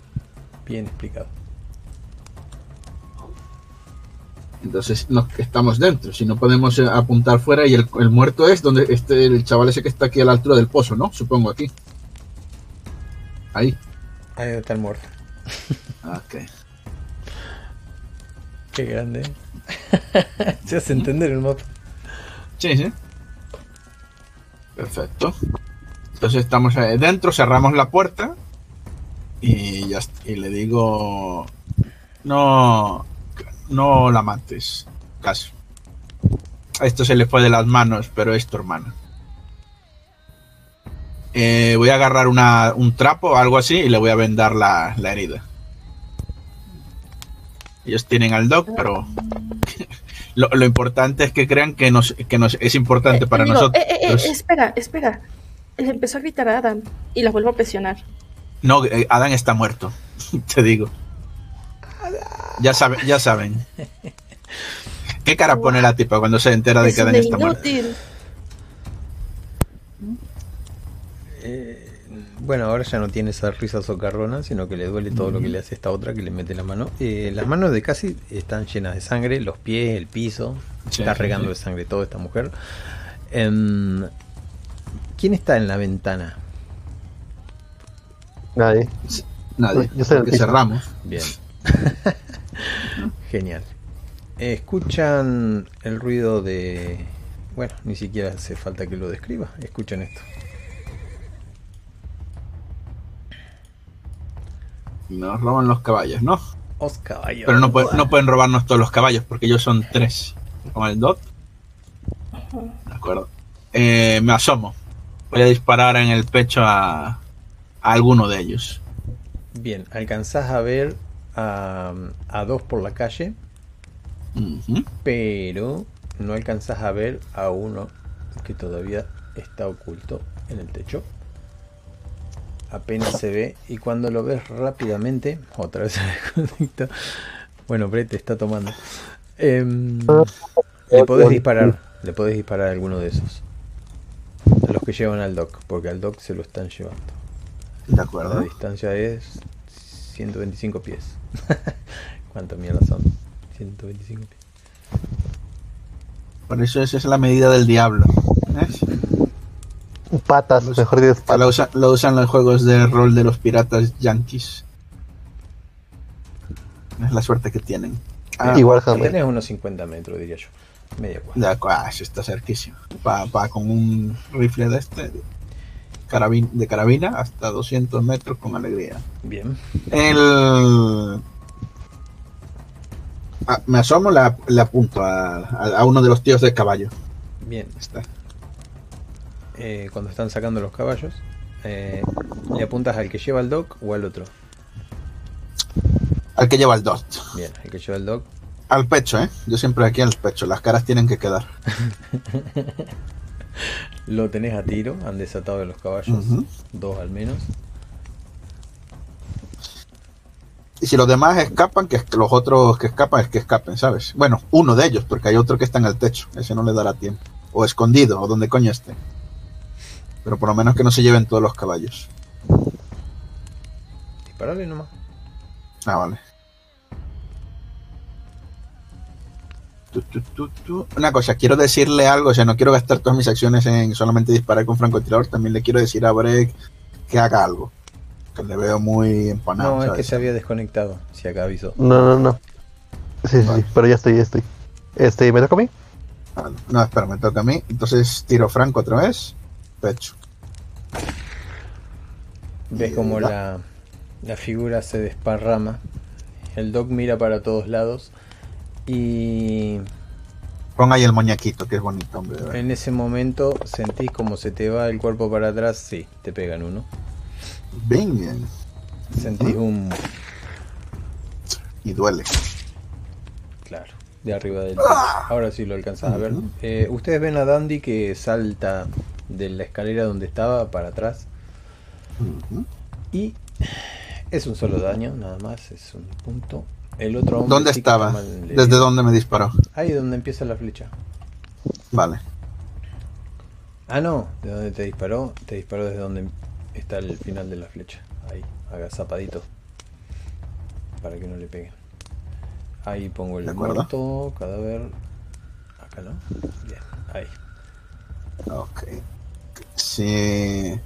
Bien explicado. Entonces no, estamos dentro. Si no podemos eh, apuntar fuera y el, el muerto es donde este el chaval ese que está aquí a la altura del pozo, ¿no? Supongo aquí. Ahí. Ahí está el muerto. Ok. Qué grande. Se hace entender el mapa. Sí, sí. Perfecto. Entonces estamos ahí dentro, cerramos la puerta y ya y le digo no no la mates, caso. Esto se le fue de las manos, pero es tu hermana. Eh, voy a agarrar una, un trapo o algo así y le voy a vendar la, la herida. Ellos tienen al doc, pero lo, lo importante es que crean que, nos, que nos, es importante para Digo, nosotros. eh, eh, eh, espera, espera. Le empezó a gritar a Adam y la vuelvo a presionar. No, eh, Adán está muerto, te digo. Ya saben, ya saben. ¿Qué cara pone la tipa cuando se entera de Es que un está muerto? Eh, bueno, ahora ya no tiene esa risa socarrona, sino que le duele todo lo que le hace esta otra que le mete la mano. Eh, las manos de casi están llenas de sangre, los pies, el piso, Sí, está regando sí. de sangre toda esta mujer. Em, ¿Quién está en la ventana? Nadie. Nadie. Yo soy el porque cerramos. Bien. Genial. Escuchan el ruido de... Bueno, ni siquiera hace falta que lo describa. Escuchen esto. Nos roban los caballos, ¿no? Os caballos. Pero no, puede- no pueden robarnos todos los caballos porque ellos son tres. Con el dot. De acuerdo. Eh, me asomo. Voy a disparar en el pecho a, a alguno de ellos. Bien, alcanzás a ver a, a dos por la calle, pero no alcanzás a ver a uno que todavía está oculto en el techo. Apenas se ve y cuando lo ves rápidamente, otra vez se desconecta. Bueno, Brett está tomando. Em, le podés disparar, le podés disparar a alguno de esos. A los que llevan al dock, porque al dock se lo están llevando. De La distancia es 125 pies. ¿Cuánto mierda son? 125 pies. Por eso esa es la medida del diablo. ¿Ves? Patas, Los- mejor dicho, patas. Lo, usa- lo usan los juegos de rol de los piratas yankees. Es la suerte que tienen. Ah, Y Warhammer. Tenés unos 50 metros, diría yo. Media cuadra. de acuerdo, ah, está cerquísimo. Pa, pa- con un rifle de este, carabin- de carabina, hasta 200 metros con alegría. Bien. El... Ah, me asomo, le, le apunto a, a- a uno de los tíos de caballo. Bien. Está. Eh, cuando están sacando los caballos, eh, ¿le apuntas al que lleva el dock o al otro? Al que lleva el dot. Bien, el que lleva el dock. Al pecho, ¿eh? Yo siempre aquí al pecho. Las caras tienen que quedar. Lo tenés a tiro, han desatado de los caballos. Dos al menos. Y si los demás escapan, que los otros que escapan es que escapen, ¿sabes? Bueno, uno de ellos, porque hay otro que está en el techo. Ese no le dará tiempo. O escondido, o donde coño esté. Pero por lo menos que no se lleven todos los caballos. Disparale nomás. Ah, vale. Tu, tu, tu, tu. Una cosa, quiero decirle algo, o sea, no quiero gastar todas mis acciones en solamente disparar con francotirador, también le quiero decir a Break que haga algo. Que le veo muy empanado. No, es que se había desconectado. Si acá avisó. No, no, no. Sí, sí, Vale. sí, pero ya estoy, ya estoy. Este, ¿me toca a mí? Vale. No, espera, me toca a mí. Entonces tiro franco otra vez. Pecho. Ves como la, la figura se desparrama. El dog mira para todos lados. Y Pon ahí el muñequito, que es bonito, hombre. verdad. en ese momento sentís como se te va el cuerpo para atrás. Sí, te pegan uno. Bien. Sentís un. Y duele. Claro, de arriba del. Ahora sí lo alcanzas a ver. Eh, Ustedes ven a Dandy que salta de la escalera donde estaba para atrás. Y es un solo daño, nada más. Es un punto. El otro hombre ¿Dónde estaba? ¿Desde dónde me disparó? Ahí donde empieza la flecha. Vale. Ah, no, de donde te disparó, te disparó desde donde está el final de la flecha. Ahí, agazapadito. Para que no le peguen. Ahí pongo el De muerto, cadáver. Acá no. Bien, ahí. Ok. Si,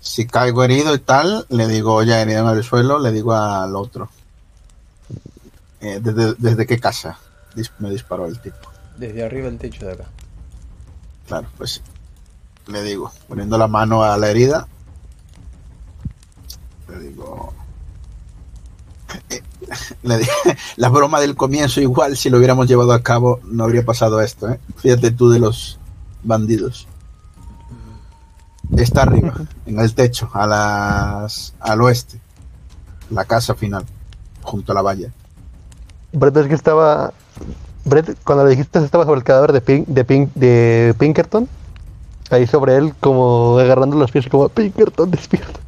si caigo herido y tal, le digo ya herido en el suelo, le digo al otro. Eh, ¿desde, desde qué casa dis- me disparó el tipo? Desde arriba el techo de acá. Claro, pues sí. Le digo, poniendo la mano a la herida, le digo... eh, le di- la broma del comienzo igual si lo hubiéramos llevado a cabo no habría pasado esto, ¿eh? Fíjate tú de los bandidos. Está arriba, en el techo, a las, al oeste. La casa final, junto a la valla. Brett, es que estaba. Brett, cuando le dijiste estaba sobre el cadáver de, Pink, de, Pink, de Pinkerton. Ahí sobre él, como agarrando los pies, como Pinkerton, despierta.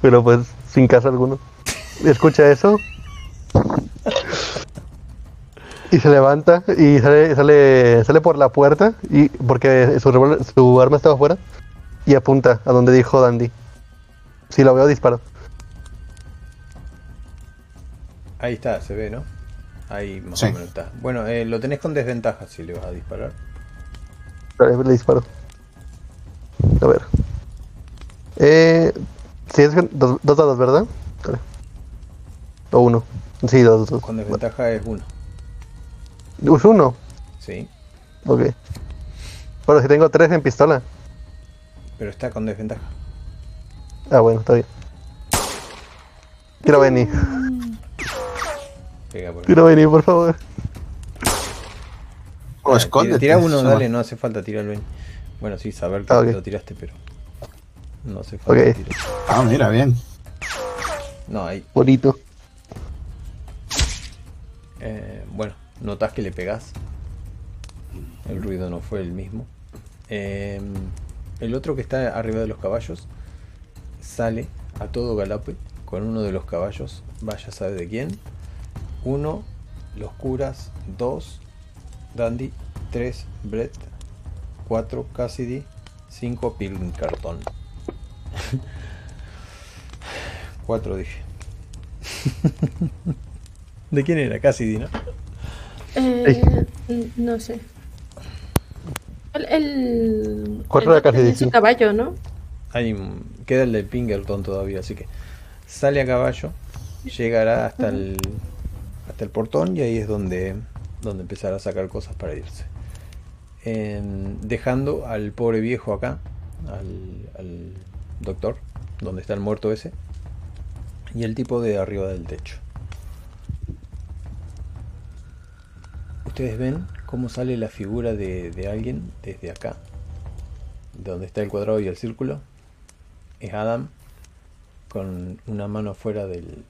Pero pues, sin caso alguno. Escucha eso. Y se levanta y sale, sale, sale por la puerta. y Porque su, su arma estaba afuera. y apunta a donde dijo Dandy. Si lo veo, disparo. Ahí está, se ve, ¿no? Ahí más Sí. o menos está. Bueno, eh, lo tenés con desventaja si le vas a disparar. Vale, Le disparo. A ver. Eh, sí, es que dos, dos dados, ¿verdad? Vale. O uno. Sí, dos, dos. Con desventaja es uno. Uso uno. Sí, Ok. Bueno, si tengo tres en pistola. pero está con desventaja. Ah, bueno, está bien. Quiero venir. Pega por favor. O Ah, escóndete. Tira uno, Sama. dale, no hace falta tirar el 20. Bueno, sí, saber que Ah, ok. lo tiraste, pero. No hace falta Ok. tirar. Ah, mira, bien. No, ahí. Bonito. Eh, bueno, notas que le pegas. El ruido no fue el mismo. Eh, el otro que está arriba de los caballos sale a todo galope con uno de los caballos. Vaya sabe de quién. Uno, los curas. Dos, Dandy. Tres, Brett. Cuatro, Cassidy. Cinco, Pilkington. Cuatro dije. ¿De quién era? Cassidy, ¿no? Eh, no sé. El, el, Cuatro el de casi tenía de su sí. caballo, ¿no? Hay un- queda el de Pinkerton todavía, así que sale a caballo, llegará hasta el el portón y ahí es donde donde empezará a sacar cosas para irse. Dejando al pobre viejo acá, al, doctor, donde está el muerto ese, y el tipo de arriba del techo. Ustedes ven cómo sale la figura de, alguien desde acá, donde está el cuadrado y el círculo. Es Adam con una mano fuera del,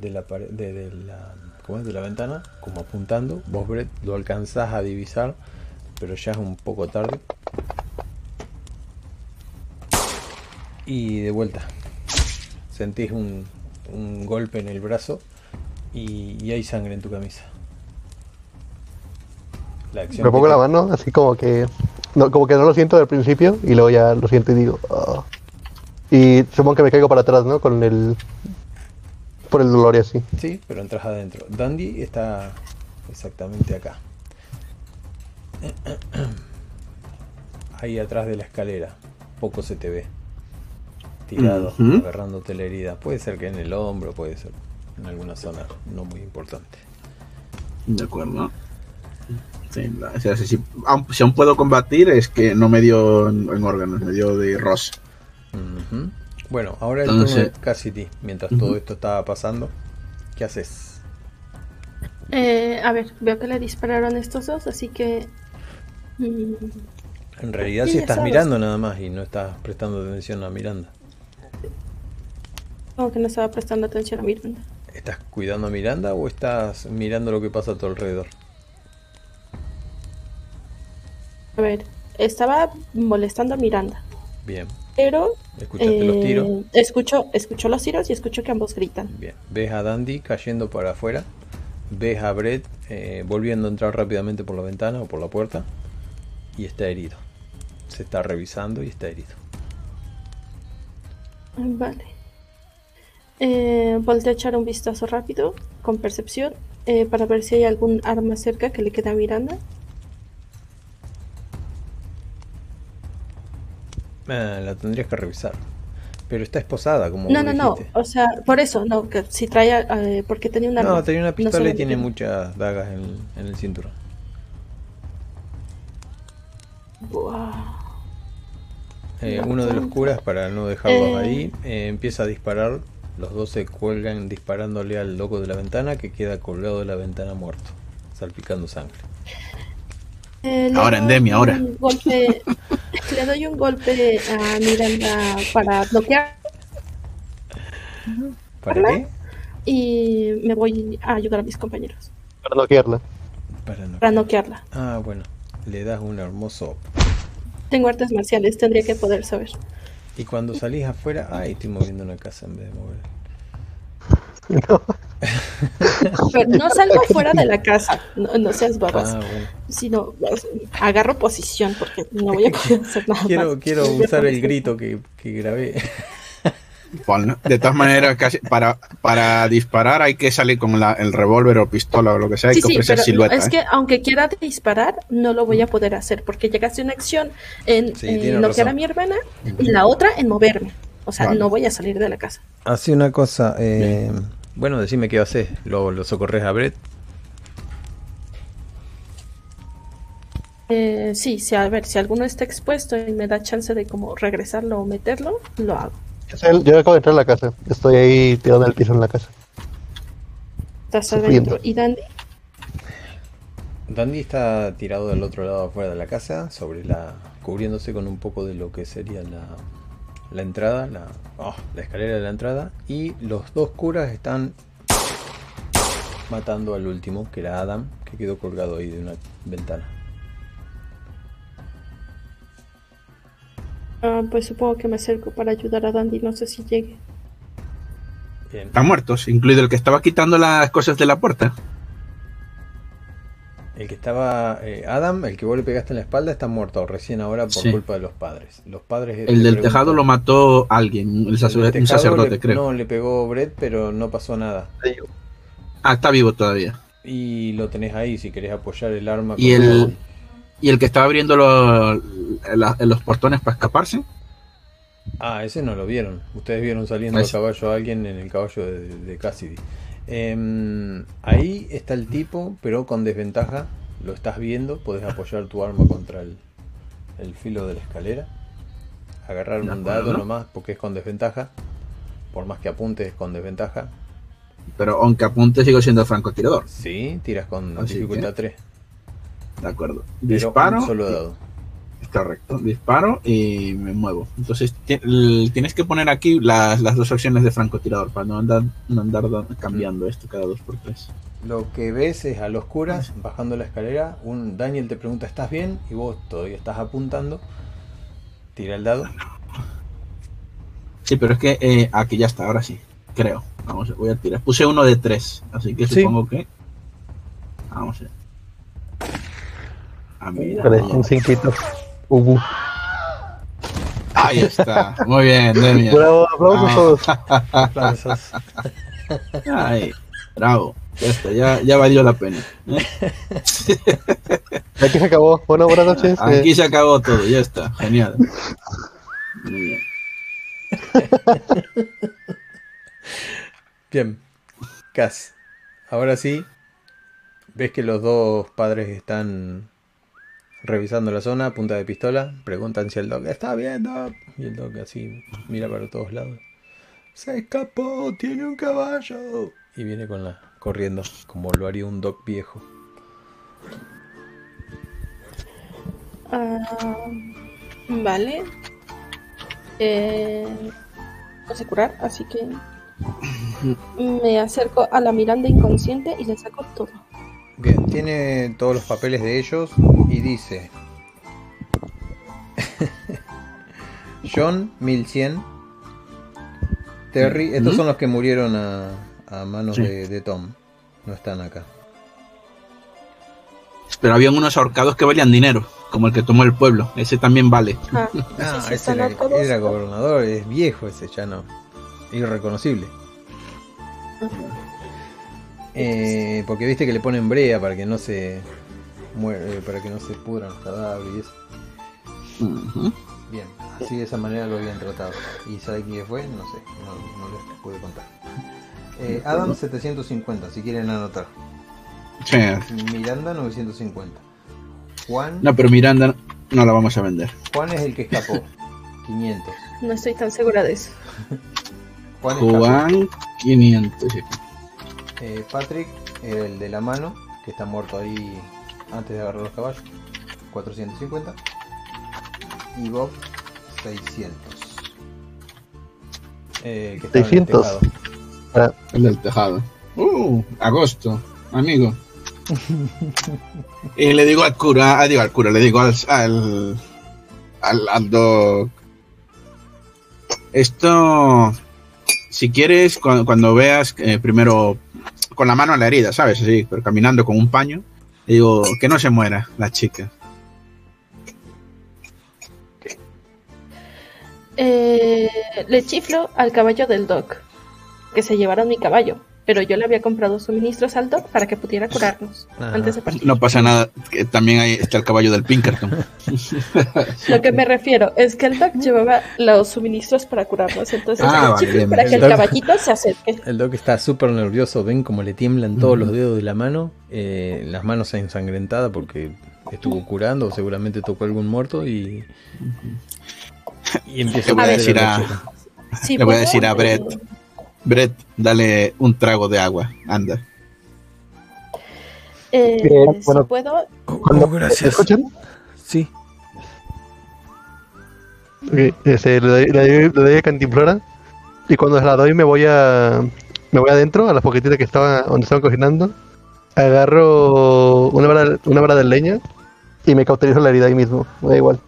de, la pare- de, de la, de la ventana, como apuntando. Vos, Brett, lo alcanzás a divisar, pero ya es un poco tarde. Y de vuelta, sentís un, un golpe en el brazo y, y hay sangre en tu camisa. La acción Me pongo te- la mano así como que. No, como que no lo siento al principio y luego ya lo siento y digo. "Ah". Y supongo que me caigo para atrás, ¿no? Con el. Por el dolor y así. Sí, pero entras adentro. Dandy está exactamente acá. Ahí atrás de la escalera. Poco se te ve. Tirado, agarrándote la herida. Puede ser que en el hombro, puede ser en alguna zona no muy importante. De acuerdo. Sí, o sea, si, si aún, si aún puedo combatir es que no me dio en, en órganos, me dio de Ross. Ujú. Bueno, ahora el Entonces- turno de Cassidy. Mientras todo esto estaba pasando, ¿qué haces? Eh, a ver, veo que le dispararon estos dos, así que. mm, En realidad, Sí, si ya estás sabes. mirando nada más y no estás prestando atención a Miranda. como que no estaba prestando atención a Miranda. ¿Estás cuidando a Miranda o estás mirando lo que pasa a tu alrededor? A ver, estaba molestando a Miranda, Bien, pero. escuchaste los eh, tiros. Escucho, escucho los tiros y escucho que ambos gritan. Bien, ves a Dandy cayendo para afuera. Ves a Brett eh, volviendo a entrar rápidamente por la ventana o por la puerta. Y está herido. Se está revisando y está herido. Vale. Eh, volteo a echar un vistazo rápido, con percepción, eh, para ver si hay algún arma cerca que le quede a Miranda. Ah, la tendrías que revisar. Pero está esposada, como No, no, no. O sea, por eso, no, que si trae, eh, porque tenía un arma. No, tenía una pistola y tiene muchas dagas en, en el cinturón. Eh, No, uno de los curas, para no dejarlos Eh. ahí, eh, empieza a disparar. Los dos se cuelgan disparándole al loco de la ventana que queda colgado de la ventana muerto, salpicando sangre. Eh, Ahora, doy Endemia, ahora. un Golpe, le doy un golpe a Miranda para bloquear ¿Para qué? y me voy a ayudar a mis compañeros Para noquearla. Para no. para noquearla. Ah, bueno, le das un hermoso. Tengo artes marciales, tendría que poder saber. Y cuando salís afuera, ay, estoy moviendo una casa en vez de mover. No. Pero no salgo fuera de la casa, no, no seas babas, Ah, bueno. sino pues, agarro posición porque no voy a poder hacer nada Quiero, más. quiero usar el grito que, que grabé. De todas maneras, casi para, para disparar hay que salir con la- el revólver o pistola o lo que sea, hay Sí, que sí, ofrecer pero silueta. es ¿eh? que aunque quiera disparar, no lo voy a poder hacer porque llegaste una acción en, Sí, en tienes noquear razón. a mi hermana y la otra en moverme. O sea, Vale. no voy a salir de la casa. Hace una cosa. eh, bueno, decime qué haces. ¿Lo, lo socorres a Brett? Eh, sí, sí, a ver, si alguno está expuesto y me da chance de como regresarlo o meterlo, lo hago. Yo acabo de entrar a la casa. Estoy ahí tirado en el piso en la casa. Estás Sufriendo. adentro. ¿Y Dandy? Dandy está tirado del otro lado afuera de la casa, sobre la. cubriéndose con un poco de lo que sería la, la entrada, la, oh, la escalera de la entrada. Y los dos curas están matando al último, que era Adam, que quedó colgado ahí de una ventana. Ah, pues supongo que me acerco para ayudar a Dandy. No sé si llegue. Bien. Están muertos, incluido el que estaba quitando las cosas de la puerta. El que estaba. eh, Adam, el que vos le pegaste en la espalda, está muerto recién ahora por Sí. culpa de los padres. Los padres. El te del tejado lo mató alguien, el el sacerdote, un sacerdote, le- creo. No, le pegó Brett, pero no pasó nada. Ah, está vivo todavía. Y lo tenés ahí si querés apoyar el arma. Y con- el, y el que estaba abriendo los, la- los portones para escaparse. Ah, ese no lo vieron. Ustedes vieron saliendo Ese. a caballo a alguien en el caballo de, de Cassidy. Em, ahí está el tipo, pero con desventaja. Lo estás viendo. Podés apoyar tu arma contra el, el filo de la escalera. Agarrar un dado nomás porque es con desventaja. Por más que apuntes es con desventaja. Pero aunque apunte, sigo siendo francotirador. Sí, tiras con Así dificultad 3. De acuerdo. Pero Disparo. un solo dado. Correcto. Disparo y me muevo. Entonces tienes que poner aquí las, las dos acciones de francotirador para no andar, no andar da- cambiando esto cada dos por tres. Lo que ves es a los curas bajando la escalera. Un Daniel te pregunta, ¿estás bien? Y vos todavía estás apuntando. Tira el dado. Sí, pero es que eh, aquí ya está, ahora sí. Creo. Vamos, voy a tirar. Puse uno de tres, así que Sí. supongo que. Vamos a ver. Ah, mira. Cinquito. Ubu. Ahí está. Muy bien, Demian. Bravo, aplausos Ah. todos. Aplausos. Ay, bravo. Ya está, ya, ya valió la pena. ¿eh? Aquí se acabó. Bueno, buenas noches. Aquí Eh, se acabó todo, ya está. Genial. Muy bien. Bien. Cas. Ahora sí. Ves que los dos padres están revisando la zona, punta de pistola. Preguntan si el dog está viendo. Y el dog así mira para todos lados. Se escapó, tiene un caballo. Y viene con la corriendo, como lo haría un dog viejo. Ah, vale. Eh, no sé curar, así que me acerco a la Miranda inconsciente y le saco todo. Bien, tiene todos los papeles de ellos y dice John 1100 Terry, estos son los que murieron a, a manos Sí. de, de Tom. No están acá. Pero habían unos ahorcados que valían dinero, como el que tomó el pueblo. Ese también vale. Ah, Ah, sí, ese era gobernador, es viejo ese, ya no. Irreconocible. Eh, porque viste que le ponen brea para que no se muere, eh, para que no se pudran los cadáveres y eso. Ujú. Bien, así de esa manera lo habían tratado. ¿Y sabe quién fue? No sé, no, no les pude contar. Eh, Adam 750, si quieren anotar. Sí. Miranda 950. Juan, No, pero Miranda no la vamos a vender. Juan es el que escapó. 500. No estoy tan segura de eso. Juan. Juan 500. sí. Eh, Patrick el de la mano, que está muerto ahí antes de agarrar los caballos. 450. Y Bob 600. Eh, el que estaba en el 600. tejado. ah, El del tejado. Uh, agosto, amigo. y le digo al cura, ah, digo al cura, le digo al, al, al, al doc. Esto si quieres, cuando, cuando veas, eh, primero con la mano en la herida, ¿sabes? Así, pero caminando con un paño, digo, que no se muera la chica. Eh, le chiflo al caballo del Doc, que se llevaron mi caballo, pero yo le había comprado suministros al Doc para que pudiera curarnos Ah. antes de partir. No pasa nada, que también ahí está el caballo del Pinkerton. Lo que me refiero es que el Doc llevaba los suministros para curarnos, entonces Ah, le vale, bien, para bien. que el caballito se acerque. El Doc está súper nervioso, ven como le tiemblan todos los dedos de la mano, eh, las manos ensangrentadas porque estuvo curando, seguramente tocó algún muerto y, y empieza a decir a- lechero. Sí, Le voy a decir a Brett. Eh, Brett, dale un trago de agua, anda. eh, bueno. puedo, Oh, Cuando- oh, ¿Me gracias. escuchan? Sí. Ok, este, le, doy, le, doy, le doy a cantimplora y cuando se la doy me voy a me voy adentro a la foquetita que estaba donde estaban cocinando agarro una vara, una vara de leña y me cauterizo la herida ahí mismo me da igual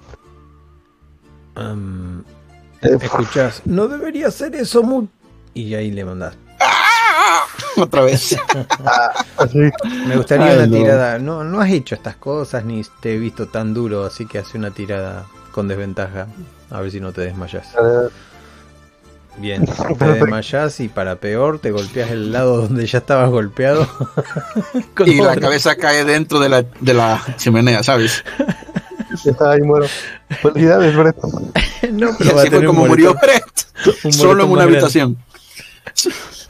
Eh, escuchás, no debería hacer eso mu y ahí le mandás. Otra vez. así Me gustaría Ay, una no. tirada. No, no has hecho estas cosas ni te he visto tan duro, así que hace una tirada con desventaja. A ver si no te desmayas. Bien, te desmayas y para peor te golpeas el lado donde ya estabas golpeado. Y la cabeza cae dentro de la, de la chimenea, ¿sabes? ahí muero felicidades Brett No, Y pero va a así fue tener un como murió Brett. un Solo en una grande.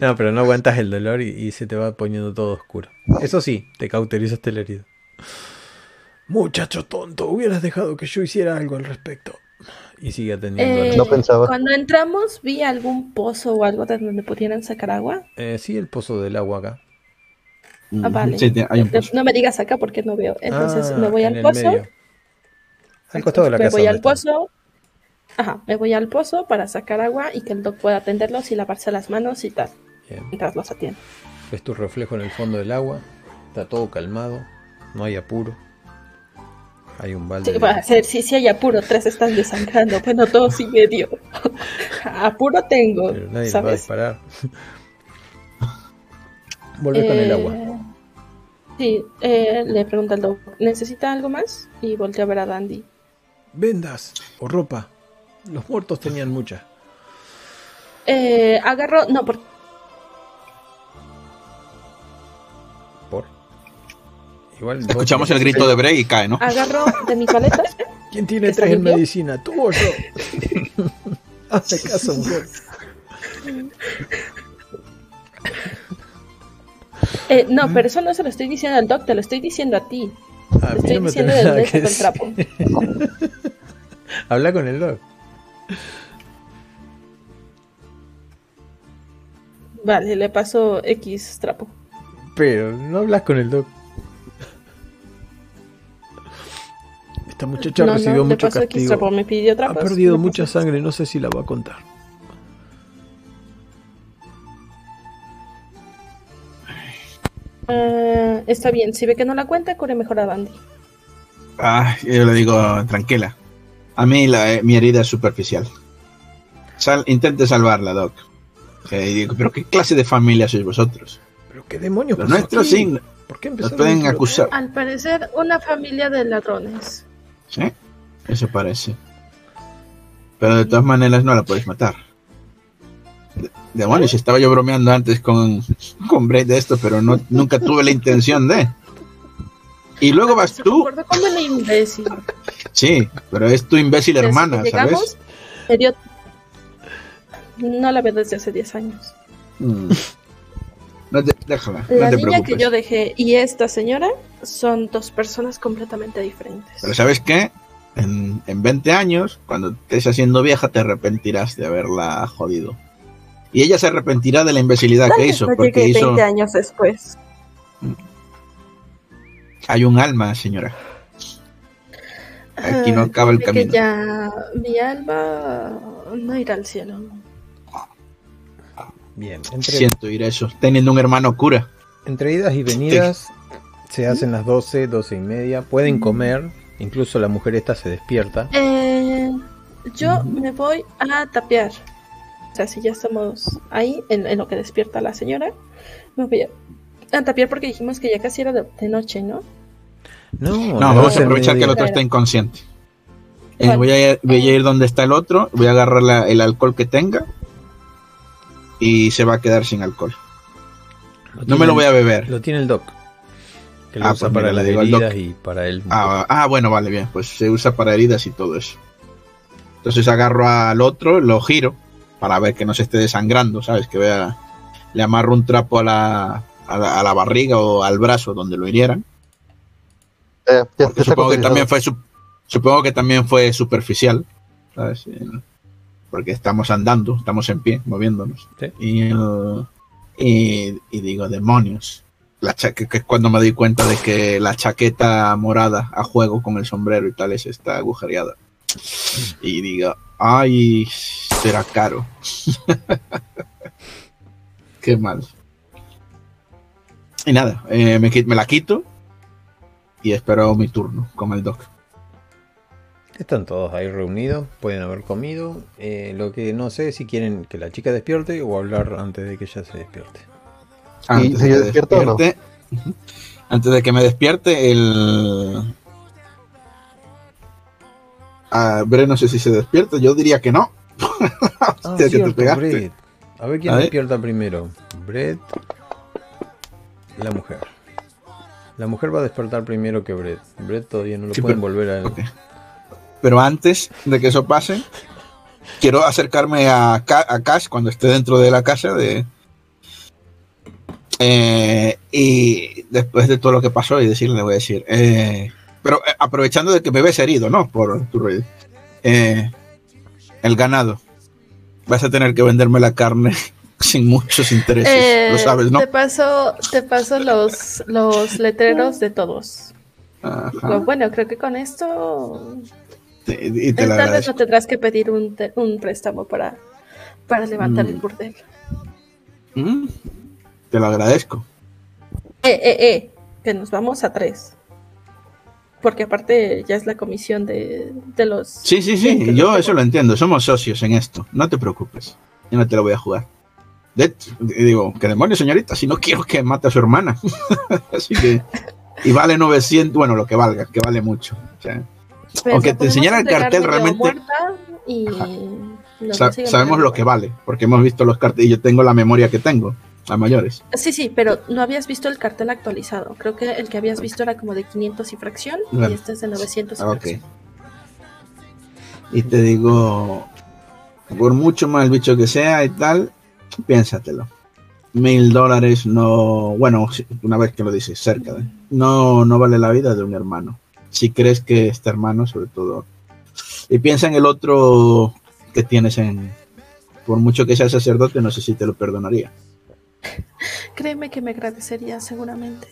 No, pero no aguantas el dolor y, y se te va poniendo todo oscuro. Eso sí, te cauterizaste la herida. Muchacho tonto, hubieras dejado que yo hiciera algo al respecto. Y sigue atendiendo. eh, No pensaba. cuando entramos vi algún pozo o algo de donde pudieran sacar agua. Eh, sí, el pozo del agua acá. Ah, vale. Sí, tiene- hay un No- pozo. No me digas acá porque no veo. Entonces Ah, me voy en al pozo. medio. Al costado de la me casa. voy donde al están. pozo. Ajá, me voy al pozo para sacar agua y que el doc pueda atenderlos y lavarse las manos y tal, Bien. mientras los atiende. Ves tu reflejo en el fondo del agua. Está todo calmado. No hay apuro. Hay un balde. Sí, de- va a ser, si, si hay apuro, tres están desangrando. Bueno, dos y medio. apuro tengo, Pero nadie le va a ¿sabes? disparar. Volvé con el Eh, agua. Sí, eh, le pregunta al doc, ¿necesita algo más? Y voltea a ver a Dandy. Vendas o ropa. Los muertos tenían muchas. Eh, agarro, no, por, ¿Por? Igual. Escuchamos el grito de Bray y cae, ¿no? agarro de mi paleta. ¿Quién tiene ¿Está tres en medicina? ¿Tú o yo? Hazme caso, mujer. Eh, no, pero eso no se lo estoy diciendo al doc, te lo estoy diciendo a ti. A Te mí estoy no diciendo de dónde el trapo. Habla con el dog. Vale, le paso X trapo. Pero no hablas con el dog. Esta muchacha no, recibió no, mucho X castigo. trapo, me pidió Ha perdido mucha sangre, no sé si la va a contar. Eh, está bien, si ve que no la cuenta, cure mejor a Dandy. Ah, yo le digo, tranquila. A mí la, eh, mi herida es superficial. Sal, intente salvarla, Doc. Eh, y digo, pero ¿qué clase de familia sois vosotros? Pero qué demonios Los nuestros aquí? sí, ¿Por qué nos empezaron pueden acusar. Al parecer, una familia de ladrones. ¿Sí? Eso parece. Pero de todas maneras no la puedes matar. De- Demonios, estaba yo bromeando antes con, con Brett de esto, pero no, nunca tuve la intención de. Y luego vas tú. como imbécil. Sí, pero es tu imbécil Desde hermana, ¿sabes? llegamos, me dio- No la veo desde hace 10 años. Mm. No te, déjala, La no te niña preocupes. que yo dejé y esta señora son dos personas completamente diferentes. Pero ¿sabes qué? En, en 20 años, cuando estés haciendo vieja, te arrepentirás de haberla jodido. Y ella se arrepentirá de la imbecilidad Tal que hizo, no porque hizo... 20 años después. Hay un alma, señora. Aquí no Ah, acaba el que camino. ya mi alma no irá al cielo. Bien, entre, Siento ir eso, teniendo un hermano cura. entre idas y venidas se hacen las 12, 12 y media. Pueden comer, incluso la mujer esta se despierta. Eh, Yo me voy a tapear. O sea, si ya estamos ahí, en, en lo que despierta la señora, me voy a, a porque dijimos que ya casi era de, de noche, ¿no? No, No, vamos a aprovechar que el otro está inconsciente. Eh, voy, a ir, voy a ir donde está el otro, voy a agarrar la- el alcohol que tenga y se va a quedar sin alcohol. No me lo voy a beber. Lo tiene el doc. Que lo Ah, usa pues para mira, las heridas y para él. Ah, ah, bueno, vale, bien. Pues se usa para heridas y todo eso. Entonces agarro al otro, lo giro para ver que no se esté desangrando, ¿sabes? Que vea. Le amarro un trapo a la, a la, a la barriga o al brazo donde lo hirieran. Eh, ya supongo que también fue su- supongo que también fue superficial, ¿sabes? Eh, Porque estamos andando, estamos en pie, moviéndonos. Sí. Y, el- y, y digo, demonios. La cha- que, que es cuando me doy cuenta de que la chaqueta morada a juego con el sombrero y tal es está agujereada. Y digo, ay, será caro. Qué mal. Y nada, eh, me, la quito y espero mi turno con el doc. Están todos ahí reunidos, pueden haber comido. Eh, lo que no sé es si quieren que la chica despierte o hablar antes de que ella se despierte. Antes si de que despierto o no? despierte-. Antes de que me despierte, el. A ver, no sé si se despierta. Yo diría que no. Ah, Hostia, que te cierto, pegaste. Brett. A ver quién A ver. despierta primero. Brett. La mujer. La mujer va a despertar primero que Brett. Brett todavía no lo Sí, pueden pero- volver a. Ok. Pero antes de que eso pase, quiero acercarme a, a Cash cuando esté dentro de la casa de. Eh, y después de todo lo que pasó y decirle, le voy a decir, eh, pero eh, aprovechando de que me ves herido, ¿no? Por tu ruido. Eh, el ganado. Vas a tener que venderme la carne sin muchos intereses, Eh, lo sabes, ¿no? Te paso, te paso los, los letreros de todos. Ajá. Bueno, creo que con esto Te- y te tal lo vez no tendrás que pedir un, te- un préstamo para, para levantar el Mm. burdel. Mm, Te lo agradezco. Eh, eh, eh, que nos vamos a tres. Porque aparte ya es la comisión de, de los... Sí, sí, Sí, yo eso lo entiendo, somos socios en esto, no te preocupes, yo no te lo voy a jugar. De- digo, que demonios, señorita, si no quiero que mate a su hermana. Así que, y vale 900, bueno, lo que valga, que vale mucho. O sea, aunque te enseñara el cartel, realmente- y sa- sabemos lo que vale, porque hemos visto los carteles y yo tengo la memoria que tengo, a mayores. Sí, sí, pero no habías visto el cartel actualizado. Creo que el que habías visto era como de 500 y fracción Bueno. y este es de 900 y Ah, fracción. Y te digo, por mucho mal bicho que sea y tal, piénsatelo. Mil dólares no, bueno, una vez que lo dices, cerca de, no, no vale la vida de un hermano. Si crees que este hermano, sobre todo, y piensa en el otro que tienes en, por mucho que sea sacerdote, no sé si te lo perdonaría. Créeme que me agradecería seguramente.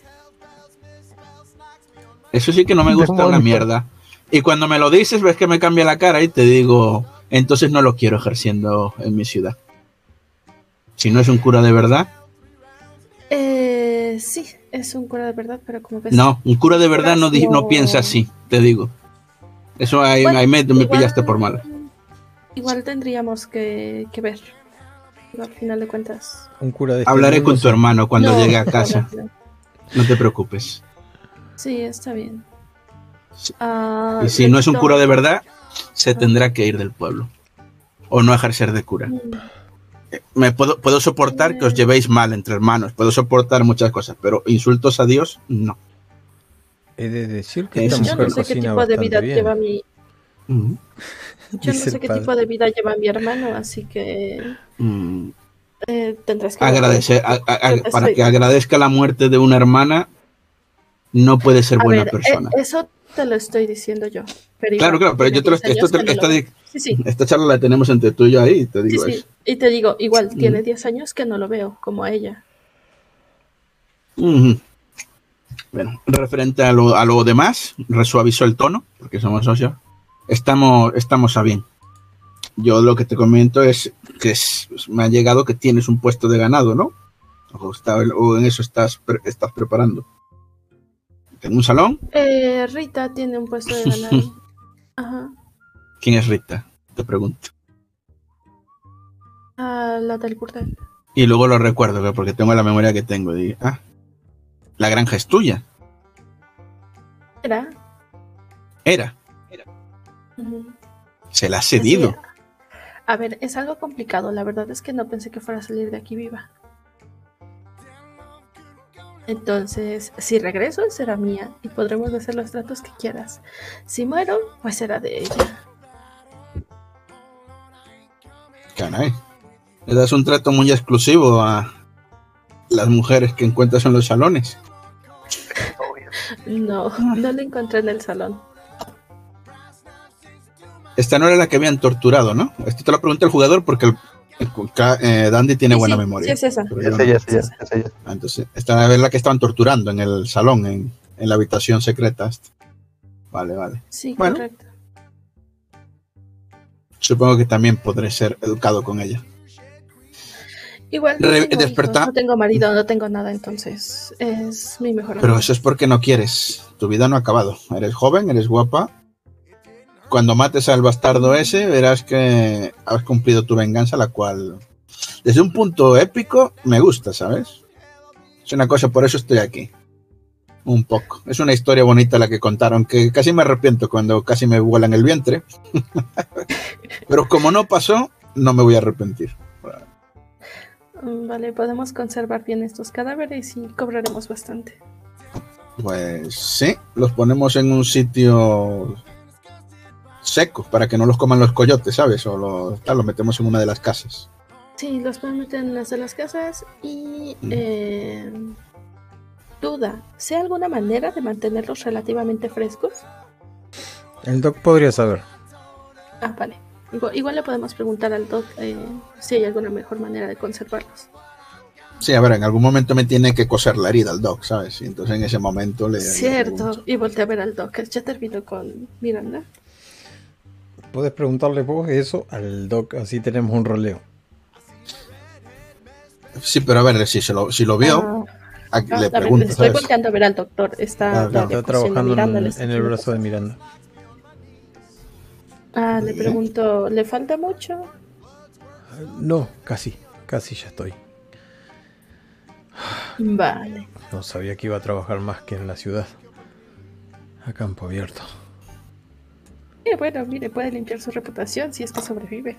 Eso sí que no me gusta una mierda. Y cuando me lo dices, ves que me cambia la cara y te digo, entonces no lo quiero ejerciendo en mi ciudad. Si no es un cura de verdad, Eh, sí, es un cura de verdad, pero como ves... no, un cura de verdad no, no piensa así, te digo. Eso ahí, Bueno, ahí me, me igual- pillaste por mal. Igual tendríamos que, que ver. Al final de cuentas. Un cura de Hablaré con tu hermano cuando No, llegue a casa, no, no. no te preocupes. Sí, está bien. Sí. Ah, Y si no es un cura de verdad, se tendrá que ir del pueblo. O no ejercer de cura. Mm, Me puedo, puedo soportar que os llevéis mal entre hermanos, puedo soportar muchas cosas, pero insultos a Dios, no. He de decir que esta sí. Yo mujer no sé qué tipo de vida bien. lleva mi. Yo no sé qué padre. tipo de vida lleva mi hermano, así que mm. eh, tendrás que. Agradecer, a- a- a- Estoy- para que agradezca la muerte de una hermana, no puede ser A buena ver, persona. eh, eso te lo estoy diciendo yo. pero claro, igual, claro, pero yo te lo, 10 esto te- esta, lo- di- Sí, sí. esta charla la tenemos entre tú y yo ahí, y te digo sí. eso. Y te digo, igual, tiene 10 años que no lo veo, como a ella. Bueno, referente a lo, a lo demás, resuavizó el tono, porque somos socios. Estamos, estamos a bien. Yo lo que te comento es que es- me ha llegado que tienes un puesto de ganado, ¿no? O, está- o en eso estás, estás preparando. Tengo un salón. Eh, Rita tiene un puesto de ganado. Ajá. ¿Quién es Rita? Te pregunto. Ah, la del burdel. Y luego lo recuerdo, que porque tengo la memoria que tengo. Ah, la granja es tuya. Era. Era. Se la ha cedido. Sí. A ver, es algo complicado. La verdad es que no pensé que fuera a salir de aquí viva. Entonces, si regreso, será mía y podremos hacer los tratos que quieras. Si muero, pues será de ella. Caray. Le das un trato muy exclusivo a las mujeres que encuentras en los salones. No, no la encontré en el salón. Esta no era la que habían torturado, ¿no? Esto te lo pregunta el jugador porque el, eh, Dandy tiene Sí, buena sí, memoria. Sí, es esa. Pero Es ella, es ella, es ella. Ah, Entonces, esta es la que estaban torturando en el salón, en, en la habitación secreta. Vale, vale. Sí, Bueno. correcto. Supongo que también podré ser educado con ella. Igual no Re- tengo, desperta- hijos, no tengo marido, no tengo nada, entonces es mi mejor Pero amigo. eso es porque no quieres. Tu vida no ha acabado. Eres joven, eres guapa. Cuando mates al bastardo ese, verás que has cumplido tu venganza, la cual, desde un punto épico, me gusta, ¿sabes? Es una cosa, por eso estoy aquí. Un poco. Es una historia bonita la que contaron, que casi me arrepiento cuando casi me vuelan el vientre. Pero como no pasó, no me voy a arrepentir. Vale, podemos conservar bien estos cadáveres y cobraremos bastante. Pues sí, los ponemos en un sitio seco para que no los coman los coyotes, ¿sabes? O los, tal, los metemos en una de las casas. Sí, los pueden meter en las de las casas y... Mm. eh, duda, ¿sé alguna manera de mantenerlos relativamente frescos? El doc podría saber. Ah, vale. Igual, igual le podemos preguntar al doc eh, si hay alguna mejor manera de conservarlos. Sí, a ver, en algún momento me tiene que coser la herida al doc, ¿sabes? Y entonces en ese momento le. le Cierto, pregunto. y volteé a ver al doc. Ya terminó con Miranda. Puedes preguntarle vos eso al doc, así tenemos un roleo. Sí, pero a ver, si, se lo, si lo vio, Ah, le ver, pregunto, estoy ¿sabes? volteando a ver al doctor. Está, Ah, Está trabajando Miranda, en, en el brazo de. Miranda. Ah, le pregunto, ¿le falta mucho? No, casi, casi ya estoy. Vale. No sabía que iba a trabajar más que en la ciudad. A campo abierto. Eh, bueno, mire, puede limpiar su reputación si es que sobrevive.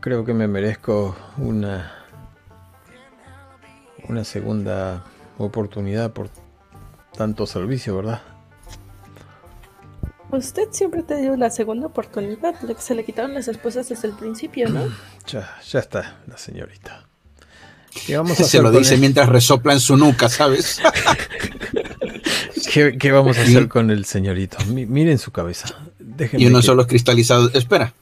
Creo que me merezco una una segunda oportunidad por tanto servicio, ¿verdad? Usted siempre te dio una segunda oportunidad. Se le quitaron las esposas desde el principio, ¿no? Ya, ya está la señorita. ¿Qué vamos a Se hacer lo con dice el- mientras resopla en su nuca, ¿sabes? ¿Qué, qué vamos a hacer con el señorito? Mi- miren su cabeza. Déjenme y unos que- solos cristalizados. Espera,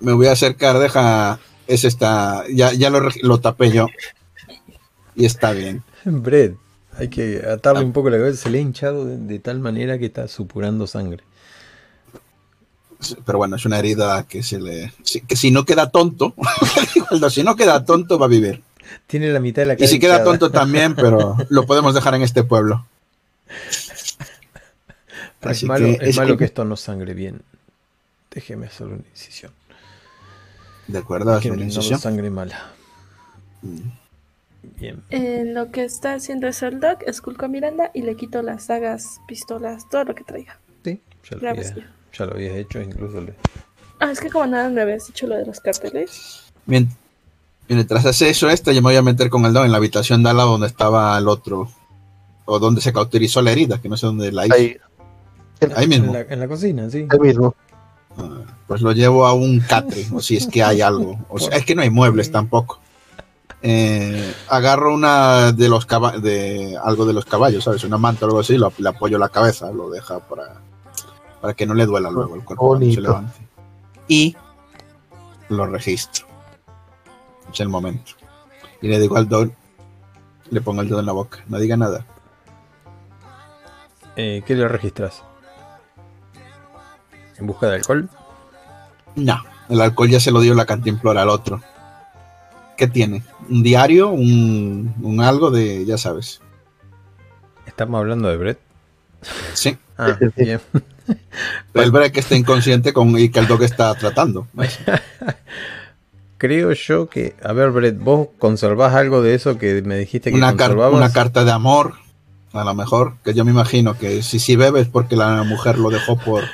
me voy a acercar, deja. Es esta. Ya, ya lo, lo tapé yo. Y está bien. Brett, hay que atarle un poco la cabeza. Se le ha hinchado de, de tal manera que está supurando sangre. Pero bueno, es una herida que se le. Que si no queda tonto, si no queda tonto, va a vivir. Tiene la mitad de la cara Y si queda tonto también, pero lo podemos dejar en este pueblo. Es Así malo, que es es malo que- que esto no sangre bien. Déjeme hacer una incisión. De acuerdo, Que una incisión. sangre mala. Mm. Bien. Eh, lo que está haciendo es el doc, esculco a Miranda y le quito las dagas, pistolas, todo lo que traiga. Sí, ya lo, había, ya lo habías hecho, incluso le... Ah, es que como nada me habías dicho lo de los carteles. Mien- Mientras hace eso, este, yo me voy a meter con el don en la habitación de al lado donde estaba el otro. O donde se cauterizó la herida, que no sé dónde la hizo. Ahí, Ahí mismo. En la, en la cocina, sí. ahí mismo. Pues lo llevo a un catre, o si es que hay algo. O sea, es que no hay muebles tampoco. Eh, agarro una de los de algo de los caballos, ¿sabes? Una manta o algo así, lo, le apoyo la cabeza, lo deja para, para que no le duela luego el cuerpo cuando se levante. Y lo registro. Es el momento. Y le digo al don, le pongo el dedo en la boca, no diga nada. Eh, ¿Qué le registras? ¿En busca de alcohol? No, el alcohol ya se lo dio la cantimplora al otro. ¿Qué tiene? ¿Un diario? ¿Un, un algo de, ya sabes? ¿Estamos hablando de Brett? Sí, Ah, bien. El ver que está inconsciente con, y que el dog está tratando. Creo yo que, a ver, Brett, vos conservás algo de eso que me dijiste que Una, car- conservabas. una carta de amor, a lo mejor, que yo me imagino que si, si bebe es porque la mujer lo dejó por...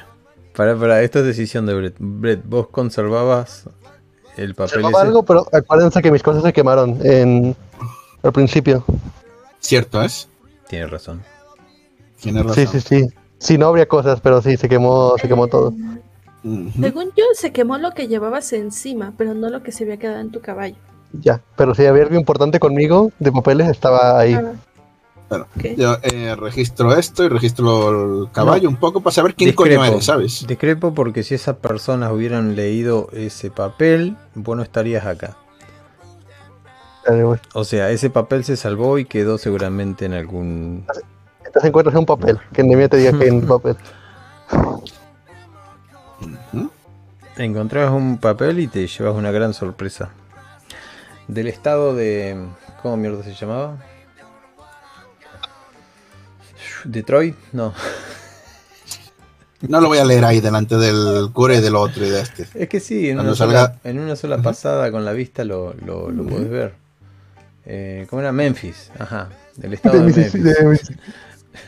Para, para, esto es decisión de Brett. Brett, vos conservabas el papel Llevaba ese. algo, pero acuérdense que mis cosas se quemaron en, al principio. Cierto es, Tienes razón. tiene razón. Sí, sí, sí. Sí, no habría cosas, pero sí, se quemó, se quemó todo. Según yo, se quemó lo que llevabas encima, pero no lo que se había quedado en tu caballo. Ya, pero si había algo importante conmigo de papeles, estaba ahí. Ah, Bueno, ok. yo eh, registro esto y registro el caballo un poco para saber quién Discrepo. coño eres, ¿sabes? Discrepo porque si esas personas hubieran leído ese papel, vos no estarías acá. O sea, ese papel se salvó y quedó seguramente en algún... Entonces encuentras un papel, que Nemia te diga que hay un papel. Encontrabas un papel y te llevas una gran sorpresa. Del estado de... ¿Cómo mierda se llamaba? Detroit, no. No lo voy a leer ahí delante del cura y del otro y de este. Es que sí, en Cuando una, sola, en una sola pasada con la vista lo, lo, lo podés ver. Eh, ¿Cómo era? Memphis, ajá. El estado de, De- Memphis. de-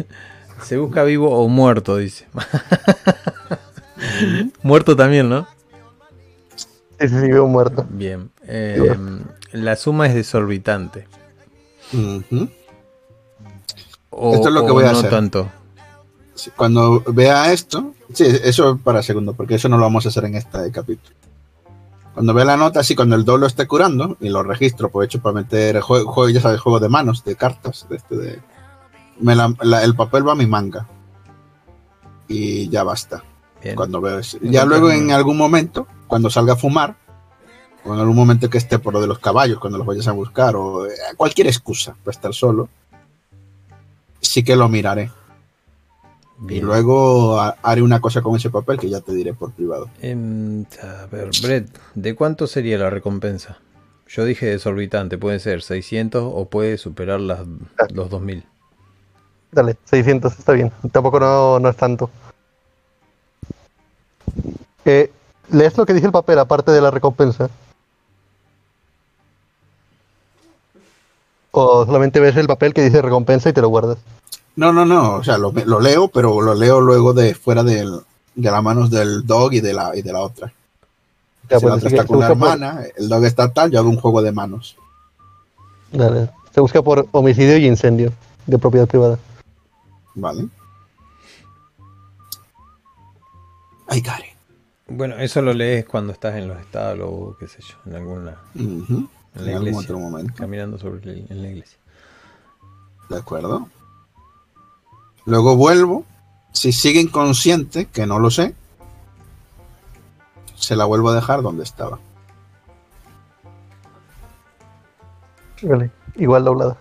Se busca vivo o muerto, dice. muerto también, ¿no? Sí, sí, veo muerto. Bien. Eh, la suma es desorbitante. Ujú. O, Esto es lo que voy a no hacer. tanto. Sí, Cuando vea esto, sí, eso para segundo, porque eso no lo vamos a hacer en este capítulo. Cuando vea la nota, así cuando el doble esté curando, y lo registro, aprovecho para meter juego, juego, ya sabes, juego de manos, de cartas, de este de. me la- la- el papel va a mi manga. Y ya basta. Bien. Cuando veo eso. Ya Entonces, luego en algún momento, cuando salga a fumar, o en algún momento que esté por lo de los caballos, cuando los vayas a buscar, o eh, cualquier excusa para estar solo, sí que lo miraré. Y luego ha- haré una cosa con ese papel que ya te diré por privado. Em, a ver, Brett, ¿de cuánto sería la recompensa? Yo dije desorbitante, puede ser 600 o puede superar las, los 2000. Dale, 600, está bien. Tampoco no, no es tanto. Eh, ¿Lees lo que dice el papel aparte de la recompensa? ¿O solamente ves el papel que dice recompensa y te lo guardas? No, no, no, o sea, lo, lo leo, pero lo leo luego de fuera del, de las manos del dog y de la, y de la otra. Ya, si la pues, otra que está con una por- hermana, el dog está tal, yo hago un juego de manos. Dale. Se busca por homicidio y incendio de propiedad privada. ¿Vale? Ay, Gary. Bueno, eso lo lees cuando estás en los estados o qué sé yo, en alguna Ujú. En En, la algún iglesia. otro momento. caminando sobre el- en la iglesia. De acuerdo. Luego vuelvo. Si sigue inconsciente, que no lo sé, se la vuelvo a dejar donde estaba. Vale. Igual doblada.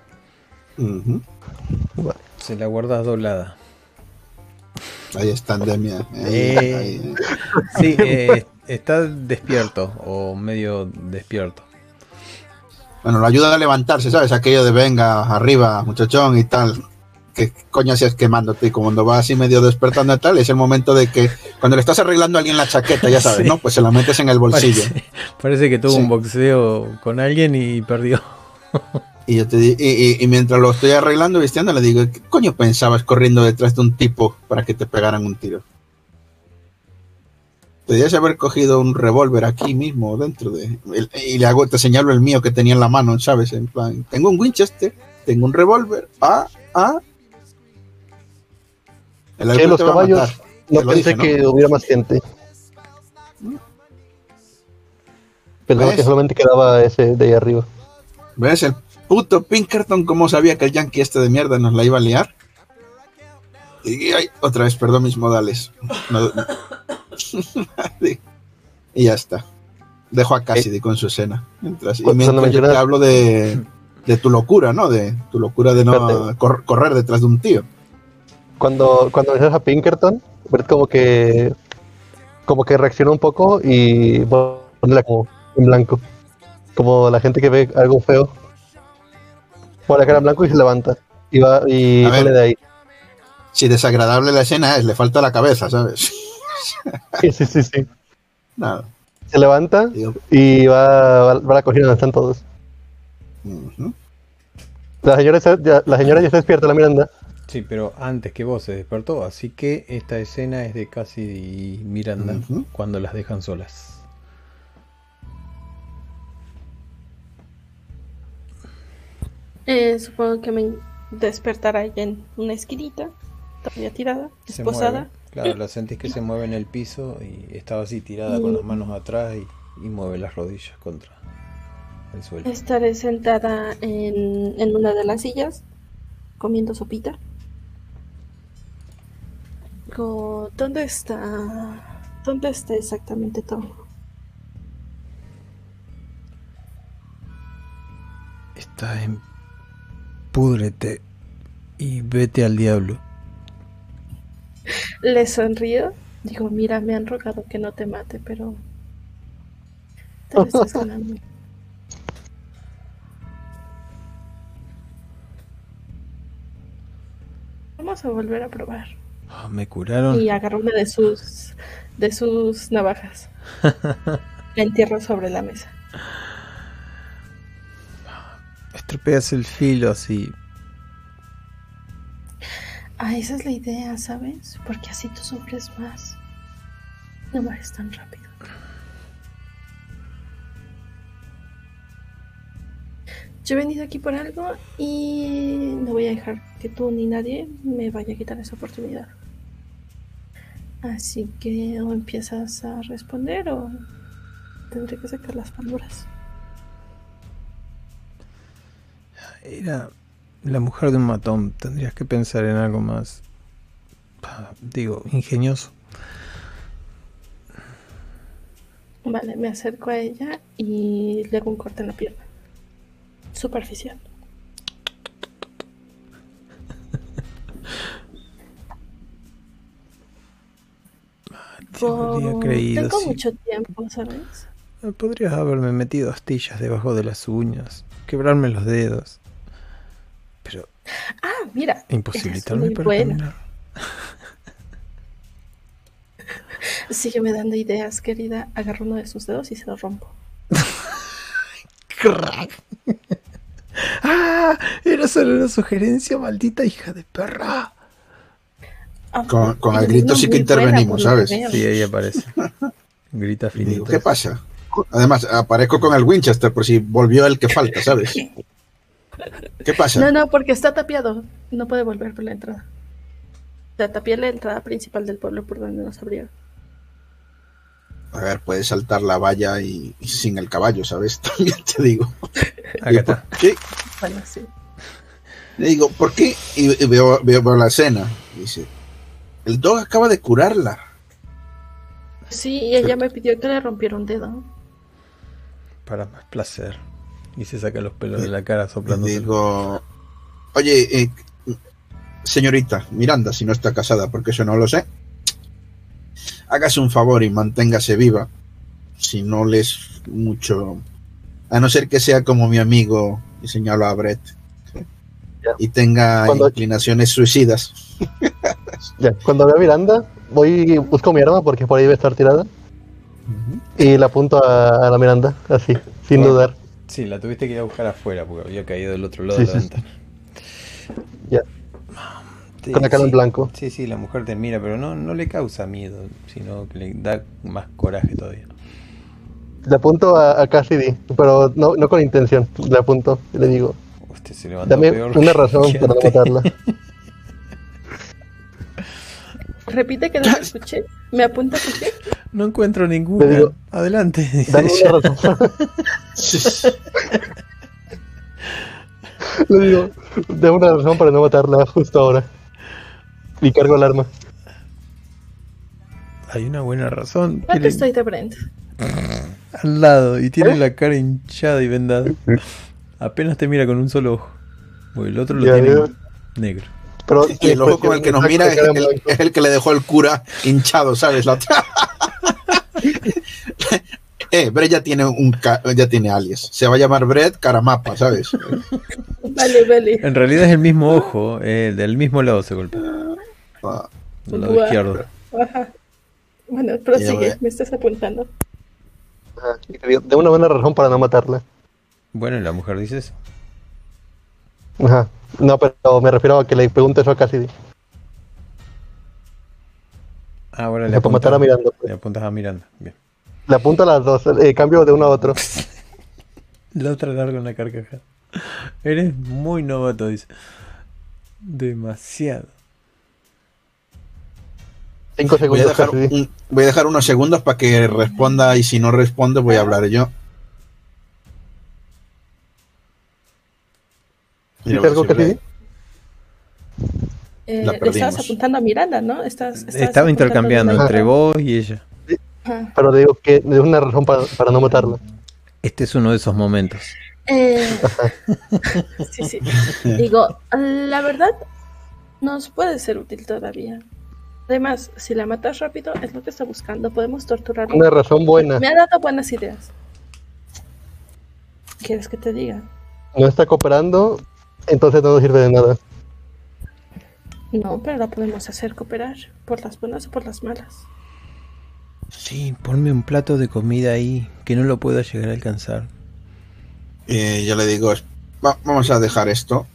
Vale. Se la guardas doblada. Ahí está Endemia. Ahí, Eh. Sí, eh, está despierto o medio despierto. Bueno, lo ayuda a levantarse, ¿sabes? Aquello de venga, arriba, muchachón y tal. Que coño hacías quemándote y cuando va así medio despertando y tal, es el momento de que cuando le estás arreglando a alguien la chaqueta, ya sabes, Sí. ¿no? Pues se la metes en el bolsillo. Parece, parece que tuvo Sí. un boxeo con alguien y perdió. Y, yo te y- y mientras lo estoy arreglando, vistiendo, le digo, ¿qué coño pensabas corriendo detrás de un tipo para que te pegaran un tiro? Podrías haber cogido un revólver aquí mismo, dentro de... y le hago, te señalo el mío que tenía en la mano, ¿sabes? En plan, tengo un Winchester, tengo un revólver, ah, ah. El los caballos no lo pensé dije, ¿no? que hubiera más gente. Pensaba ¿Ves? que solamente quedaba ese de ahí arriba. ¿Ves? El puto Pinkerton, como sabía que el yankee este de mierda nos la iba a liar? Y ay, otra vez, perdón mis modales. No- y ya está. Dejo a Cassidy con su escena. Mientras, y mientras yo te hablo de, de tu locura, ¿no? De tu locura de no cor- correr detrás de un tío. Cuando, cuando a Pinkerton, Brett como que como que reacciona un poco y pone la como en blanco. Como la gente que ve algo feo. Pone la cara en blanco y se levanta. Y va y sale de ahí. Si desagradable la escena es, le falta la cabeza, ¿sabes? Sí, sí, sí, sí. Nada. Se levanta y va, va, va a la cocina donde están todos. La señora, está- ya, la señora ya está despierta, la Miranda. Sí, pero antes que vos se despertó, así que esta escena es de Cassie y Miranda cuando las dejan solas. Eh, supongo que me despertará ella en una esquinita, todavía tirada, Se esposada. Claro, la sentís que se mueve en el piso y estaba así tirada con las manos atrás y, y mueve las rodillas contra el suelo. Estaré sentada en, en una de las sillas, comiendo sopita. Digo, ¿dónde está? ¿Dónde está exactamente Tom? Está en púdrete y vete al diablo. Le sonrío. Digo, mira, me han rogado que no te mate, pero... Te lo estás ganando. Vamos a volver a probar. Ah, me curaron. Y agarro una de sus de sus navajas. La entierro sobre la mesa. Estropeas el filo así. Ah, esa es la idea, ¿sabes? Porque así tú sufres más. No mueres tan rápido. Yo he venido aquí por algo y no voy a dejar que tú ni nadie me vaya a quitar esa oportunidad. Así que o empiezas a responder o tendré que sacar las palabras. Era la mujer de un matón. Tendrías que pensar en algo más. ah, Digo, ingenioso. Vale, me acerco a ella y le hago un corte en la pierna. Superficial. Por- creído. Tengo sí. mucho tiempo, ¿sabes? Podrías haberme metido astillas debajo de las uñas, quebrarme los dedos, Ah, mira. imposibilitarme muy para buena. Sígueme dando ideas, querida. Agarro uno de sus dedos y se lo rompo. ¡Crack! ¡Ah! Era solo una sugerencia, maldita hija de perra. Ah, Con- con el grito sí muy que intervenimos, ¿sabes? Sí, ahí aparece. Grita finito. ¿qué pasa? Además, aparezco con el Winchester por si volvió el que falta, ¿sabes? ¿Qué pasa? No, no, porque está tapiado. No puede volver por la entrada. La tapié la entrada principal del pueblo por donde nos abrieron. A ver, puedes saltar la valla y, y sin el caballo, ¿sabes? También te digo. Acá está. ¿Por qué? Bueno, sí. Le digo, ¿por qué? Y, y veo, veo, veo la escena. Dice, el dog acaba de curarla. Sí, y ella me pidió que le rompiera un dedo. Para más placer. Y se saca los pelos de la cara soplando. digo, oye, eh, señorita Miranda, si no está casada, porque eso no lo sé, hágase un favor y manténgase viva. Si no le es mucho, a no ser que sea como mi amigo, y señalo a Brett, Ya. y tenga Cuando- inclinaciones suicidas. Ya, cuando veo a Miranda, voy y busco mi arma porque por ahí debe estar tirada. Y la apunto a, a la Miranda, así, sin Bueno. dudar. Sí, la tuviste que ir a buscar afuera porque había caído del otro lado Sí, de la sí, sí. ventana. Ya. Sí, Con la cara en blanco. Sí, sí, la mujer te mira, pero no, no le causa miedo, sino que le da más coraje todavía. Le apunto a, a Cassidy, pero no, no con intención. Le apunto y le digo, Usted se levantó dame peor una razón para no matarla. Repite que no te escuché. ¿Me apunta a qué? No encuentro ninguna. Digo, Adelante, Dame una razón. le digo, dame una razón para no matarla justo ahora. Y cargo el arma. Hay una buena razón. ¿Cuánto Quiere- estoy de Brent? Al lado y ¿Eh? tiene la cara hinchada y vendada. Apenas te mira con un solo ojo. Porque el otro lo Ya tiene negro. Pero, Y el ojo con el que nos mira es el, es el que le dejó el cura hinchado, ¿sabes? La otra- eh, Brett ya tiene un ca- ya tiene alias. Se va a llamar Brett Caramapa, ¿sabes? Vale, vale. En realidad es el mismo ojo, eh, del mismo lado se golpea. Ah, Del lado izquierdo. Ajá. Bueno, prosigue, me estás apuntando. Ah, De una buena razón para no matarla. Bueno, y la mujer dice eso. Ajá. No, pero me refiero a que le pregunte eso a Cassidy. Ahora le Le puedo matar a apuntas, Miranda. pues. le apuntas a Miranda. Bien. Le apunto a las dos, eh, cambio de uno a otro. La otra larga una carcajada. Eres muy novato, dice. Demasiado. Cinco Voy a, segundos, dejar Cassidy. un- voy a dejar unos segundos para que responda y si no responde voy a hablar yo. Mira, ¿Dice algo, Cassidy? Eh, La le perdimos. estabas apuntando a Miranda, ¿no? Estás Estaba intercambiando entre vos y ella. Ajá. Pero digo que de una razón para, para no matarla. Este es uno de esos momentos. Eh, sí, sí. Digo, la verdad, nos puede ser útil todavía. Además, si la matas rápido, es lo que está buscando. Podemos torturarla. Una razón buena. Me ha dado buenas ideas. ¿Quieres que te diga? No está cooperando, entonces no nos sirve de nada. No, pero la podemos hacer cooperar. Por las buenas o por las malas. Sí, ponme un plato de comida ahí que no lo pueda llegar a alcanzar. Eh, yo le digo, "Va- vamos a dejar esto.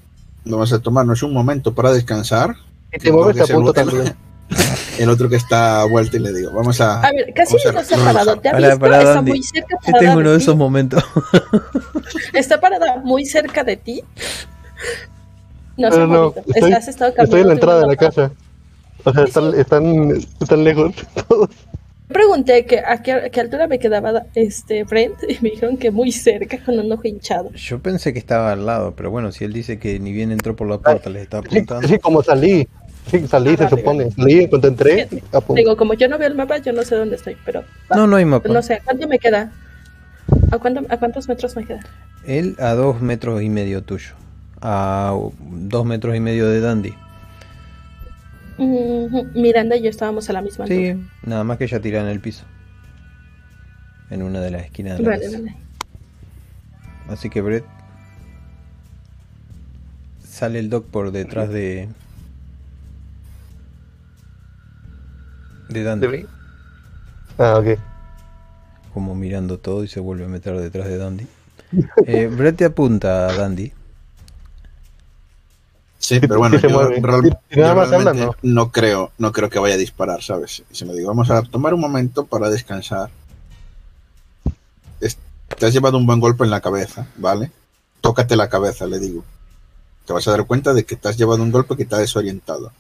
Vamos a tomarnos un momento para descansar. Te mueves, el- también. Otro que está a vuelta y le digo, vamos a... A ver, casi no se ha vamos a- parado. ¿Te ha Para, visto? para, Está muy cerca parada uno de de esos momentos. Está parada muy cerca de ti. No No, no, estoy, Has estado estoy en la entrada de la casa. O sea, están, están, están lejos todos. Pregunté que a qué, a qué altura me quedaba este Brent y me dijeron que muy cerca con un ojo hinchado. Yo pensé que estaba al lado, pero bueno, si él dice que ni bien entró por la puerta, les está Sí, apuntando. sí, como salí. Sí, salí, Ah, se vale, supone. Salí, en cuanto entré, apunto. Digo, como yo no veo el mapa, yo no sé dónde estoy, pero va. No, no hay mapa. no sé, ¿cuánto me queda? ¿A, cuánto, ¿A cuántos metros me queda? Él a dos metros y medio tuyo. A dos metros y medio de Dandy. Ujú, Miranda y yo estábamos a la misma Sí, altura. nada más que ella tira en el piso. En una de las esquinas de la Vale, mesa. vale. Así que Brett sale el doc por detrás de de Dandy, ¿De mí? Ah, ok. como mirando todo y se vuelve a meter detrás de Dandy. Eh, Brett te apunta a Dandy. Sí, pero bueno, Sí yo, real- nada más realmente no creo, no creo que vaya a disparar, ¿sabes? Y se lo digo, vamos a tomar un momento para descansar. Es- te has llevado un buen golpe en la cabeza, ¿vale? Tócate la cabeza, le digo. Te vas a dar cuenta de que te has llevado un golpe que te ha desorientado.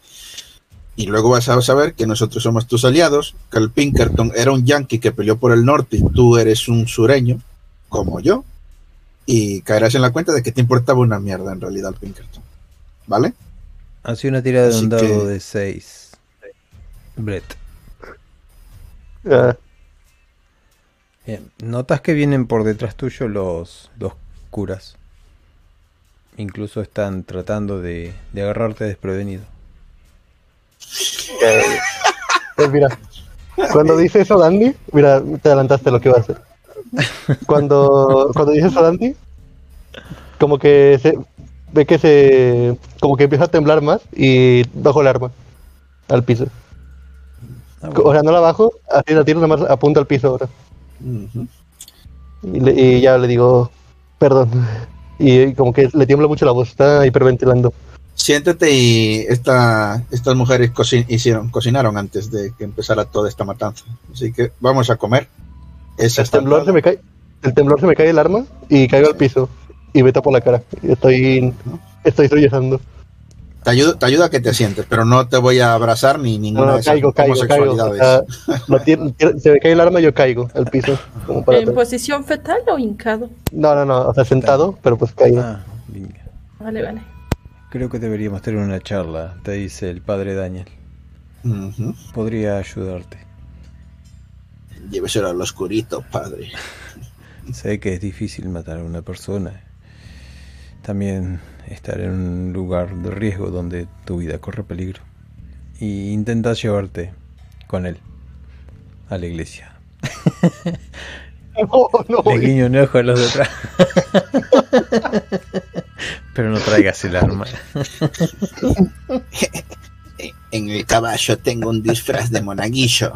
Y luego vas a saber que nosotros somos tus aliados, que el Pinkerton era un yankee que peleó por el norte y tú eres un sureño, como yo. Y caerás en la cuenta de que te importaba una mierda en realidad el Pinkerton. ¿Vale? Hace una tirada de Así un dado que- de 6. Brett. Ah, Bien. Notas que vienen por detrás tuyo los, los curas. Incluso están tratando de, de agarrarte desprevenido. eh, pues mira, cuando dice eso Dandy, mira, te adelantaste lo que iba a hacer. Cuando, cuando dice eso Dandy, como que se ve que se como que empieza a temblar más y bajo el arma al piso. Ah, O sea, no la bajo, así la tiro, nada más apunta al piso ahora. Ujú. Y, le- y ya le digo, perdón. Y como que le tiembla mucho la voz, está hiperventilando. Siéntate y esta, estas mujeres coci- hicieron, cocinaron antes de que empezara toda esta matanza. Así que vamos a comer. Esa El temblor se me cae, el temblor se me cae el arma y caigo al piso y me tapo la cara. Estoy, estoy sollozando. Te ayuda, te ayuda a que te sientes, pero no te voy a abrazar ni No, ninguna no, de esas caigo, caigo, caigo. O sea, se me cae el arma y yo caigo al piso. como para ¿En atrás. posición fetal o hincado? No, no, no, o sea, sentado, pero pues caigo. Ah, venga. Vale, vale. Creo que deberíamos tener una charla, te dice el padre Daniel. Podría ayudarte. Lléveselo al oscurito, padre. Sé que es difícil matar a una persona. También estar en un lugar de riesgo donde tu vida corre peligro. Y intentas llevarte con él a la iglesia. No, no, Le guiño un ojo a los de atrás. Pero no traigas el arma. En el caballo tengo un disfraz de monaguillo.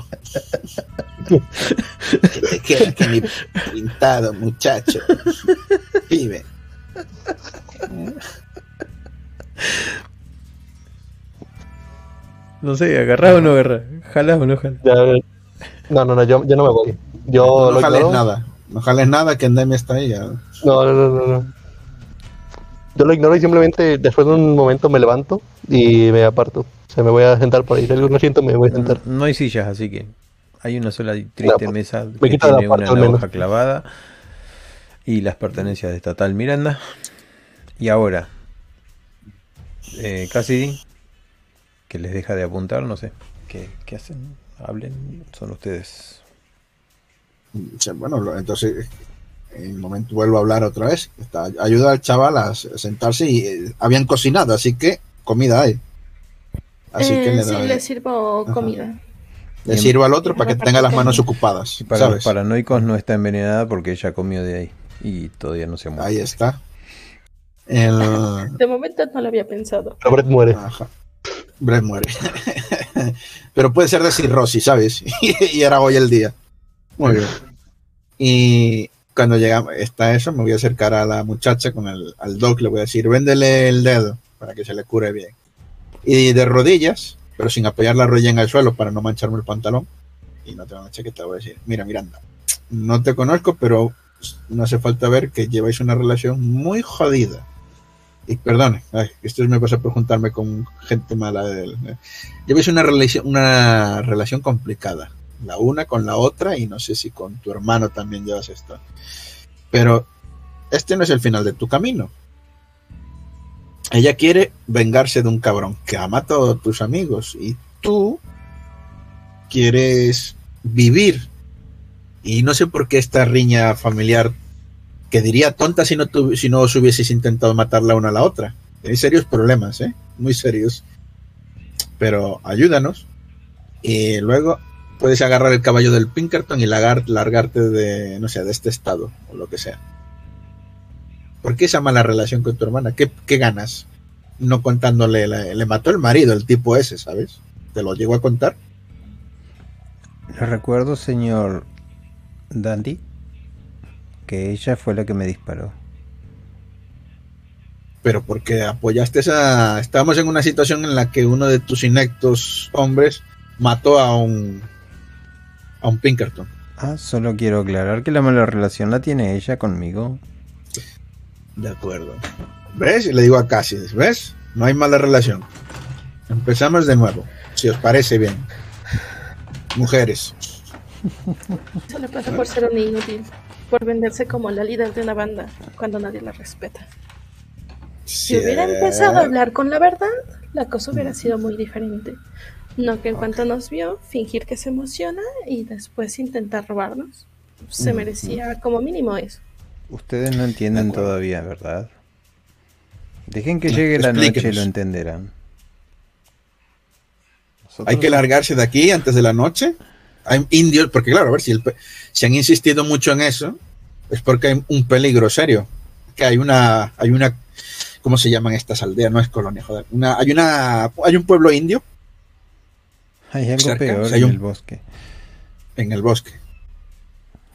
que te queda que mi pintado, muchacho. Vive. No sé, ¿agarrás o no agarrás? ¿Jalas o no jalas? No, no, no, yo, yo no me voy. Yo No, lo jales ignoro. nada. No jales nada que Endemia está ahí. ya. No, no, no, no, no. Yo lo ignoro y simplemente después de un momento me levanto y me aparto. O sea, me voy a sentar por ahí. Si algo no siento, me voy a sentar. No hay sillas, así que hay una sola triste No, mesa me que tiene una al menos. navaja clavada y las pertenencias de Estatal Miranda. Y ahora, eh, Cassidy, que les deja de apuntar, no sé. ¿Qué, qué hacen? Hablen, son ustedes. Bueno, lo- entonces en el momento vuelvo a hablar otra vez. Está, ayuda al chaval a sentarse y eh, habían cocinado, así que comida hay. Así que Eh, le, sí, le sirvo Ajá. comida. le sirvo al otro para que tenga las manos ocupadas. Y para ¿Sabes? los paranoicos no está envenenada porque ella comió de ahí y todavía no se ha muerto. Ahí está. El, De momento no lo había pensado. Pero Brett muere. Ajá. Brett muere. Pero puede ser de cirrosis, ¿sabes? y era hoy el día. Muy bien. Y cuando llega, está eso, me voy a acercar a la muchacha con el al doc, le voy a decir, véndele el dedo para que se le cure bien. Y de rodillas, pero sin apoyar la rodilla en el suelo para no mancharme el pantalón. Y no tengo una chaqueta, voy a decir, mira, Miranda, no te conozco, pero no hace falta ver que lleváis una relación muy jodida. Y perdone, ay, esto me pasa por juntarme con gente mala. Del, lleváis una relación, una relación complicada, la una con la otra, y no sé si con tu hermano también llevas esto. Pero este no es el final de tu camino. Ella quiere vengarse de un cabrón que ha matado a tus amigos y tú quieres vivir. Y no sé por qué esta riña familiar que diría tonta si no, tu- si no os hubieses intentado matar la una a la otra. Tenéis serios problemas, ¿eh? Muy serios. Pero ayúdanos. Y luego puedes agarrar el caballo del Pinkerton y largarte de, no sé, de este estado o lo que sea. ¿Por qué esa mala relación con tu hermana? ¿Qué, ganas? No contándole, le, le mató el marido, el tipo ese, ¿sabes? ¿Te lo llego a contar? Le recuerdo, señor Dandy, que ella fue la que me disparó. pero porque apoyaste esa... Estábamos en una situación en la que uno de tus inectos hombres mató a un... a un Pinkerton. Ah, solo quiero aclarar que la mala relación la tiene ella conmigo. De acuerdo. ¿Ves? Y le digo a Cassius, ¿ves? No hay mala relación. Empezamos de nuevo, si os parece bien. Mujeres. Eso le pasa por ser un inútil, por venderse como la líder de una banda cuando nadie la respeta. Si hubiera empezado a hablar con la verdad, la cosa hubiera sido muy diferente. No que en cuanto nos vio, fingir que se emociona y después intentar robarnos. Se merecía como mínimo eso. Ustedes no entienden todavía, ¿verdad? Dejen que llegue la noche y lo entenderán. Nosotros- Hay que largarse de aquí antes de la noche. Hay indios, porque claro, a ver si, el si han insistido mucho en eso, es porque hay un peligro serio. Que hay una, hay una, ¿cómo se llaman estas aldeas? No es colonia, joder. Una, hay una, hay un pueblo indio Hay algo cerca, peor o sea, hay en un- el bosque. en el bosque.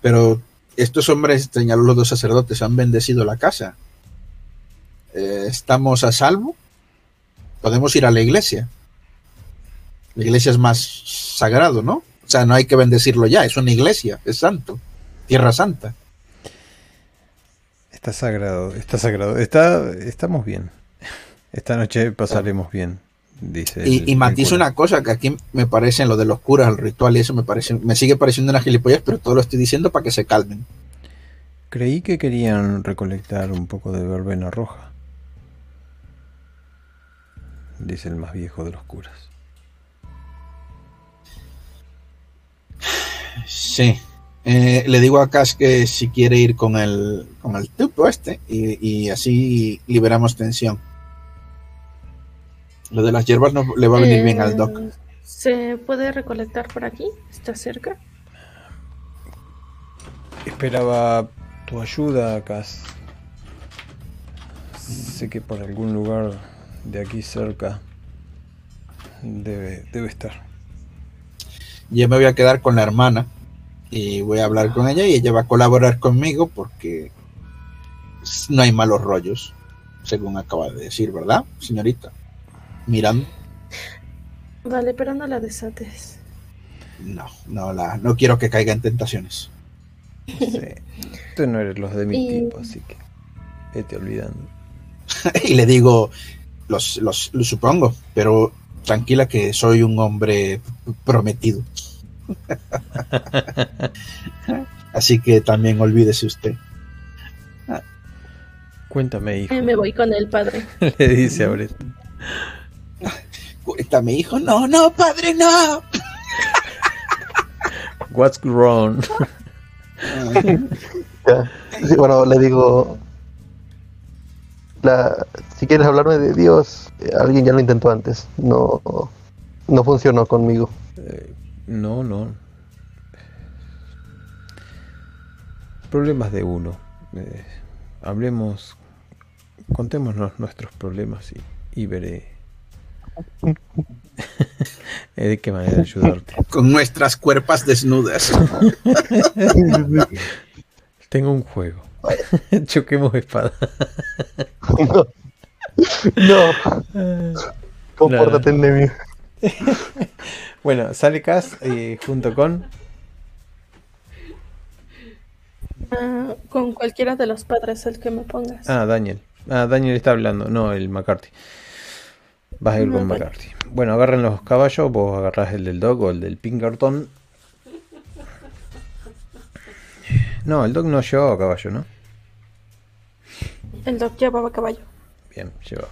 Pero estos hombres, señaló los dos sacerdotes, han bendecido la casa. Eh, estamos a salvo. Podemos ir a la iglesia. La iglesia es más sagrado, ¿no? O sea, no hay que bendecirlo ya, es una iglesia, es santo, tierra santa. Está sagrado, está sagrado. Está, estamos bien. Esta noche pasaremos bien, dice. Y, el- y matizo una cosa que aquí me parece en lo de los curas, el ritual y eso me parece, me sigue pareciendo una gilipollas, pero todo lo estoy diciendo para que se calmen. Creí que querían recolectar un poco de verbena roja. Dice el más viejo de los curas. Sí. Eh, le digo a Cass que si quiere ir con el, con el tipo este y, y así liberamos tensión. Lo de las hierbas no le va a venir bien al doc. Eh, ¿Se puede recolectar por aquí? ¿Está cerca? Esperaba tu ayuda, Cas. Sé que por algún lugar de aquí cerca debe, debe estar. Yo me voy a quedar con la hermana y voy a hablar con ella y ella va a colaborar conmigo porque no hay malos rollos, según acaba de decir, ¿verdad, señorita? Mirando. Vale, pero no la desates. No, no, la, no quiero que caiga en tentaciones. Sí. Tú no eres los de mi Y- tipo, así que vete olvidando. y le digo, los, los, lo supongo, pero tranquila que soy un hombre prometido. Así que también olvídese usted. Cuéntame, hijo. Eh, me voy con el padre. Le dice a Brett. Cuéntame, hijo. No, no, padre, no. What's wrong? Sí, bueno, le digo. La, si quieres hablarme de Dios, eh, alguien ya lo intentó antes. No, no funcionó conmigo. Eh, no, no. Problemas de uno. Eh, hablemos, contémonos nuestros problemas y, y veré eh, de qué manera ayudarte. Con nuestras cuerpas desnudas. Tengo un juego. Choquemos espada. no. no. Compórtate, enemigo. Bueno, sale Cass eh, junto con. Ah, con cualquiera de los padres, el que me pongas. Ah, Daniel. Ah, Daniel está hablando, no el McCarthy. Vas a ir No, con bueno. McCarthy. Bueno, agarren los caballos, vos agarrás el del dog o el del Pinkerton. No, el dog no llevaba caballo, ¿no? El doc llevaba caballo. Bien, llevaba.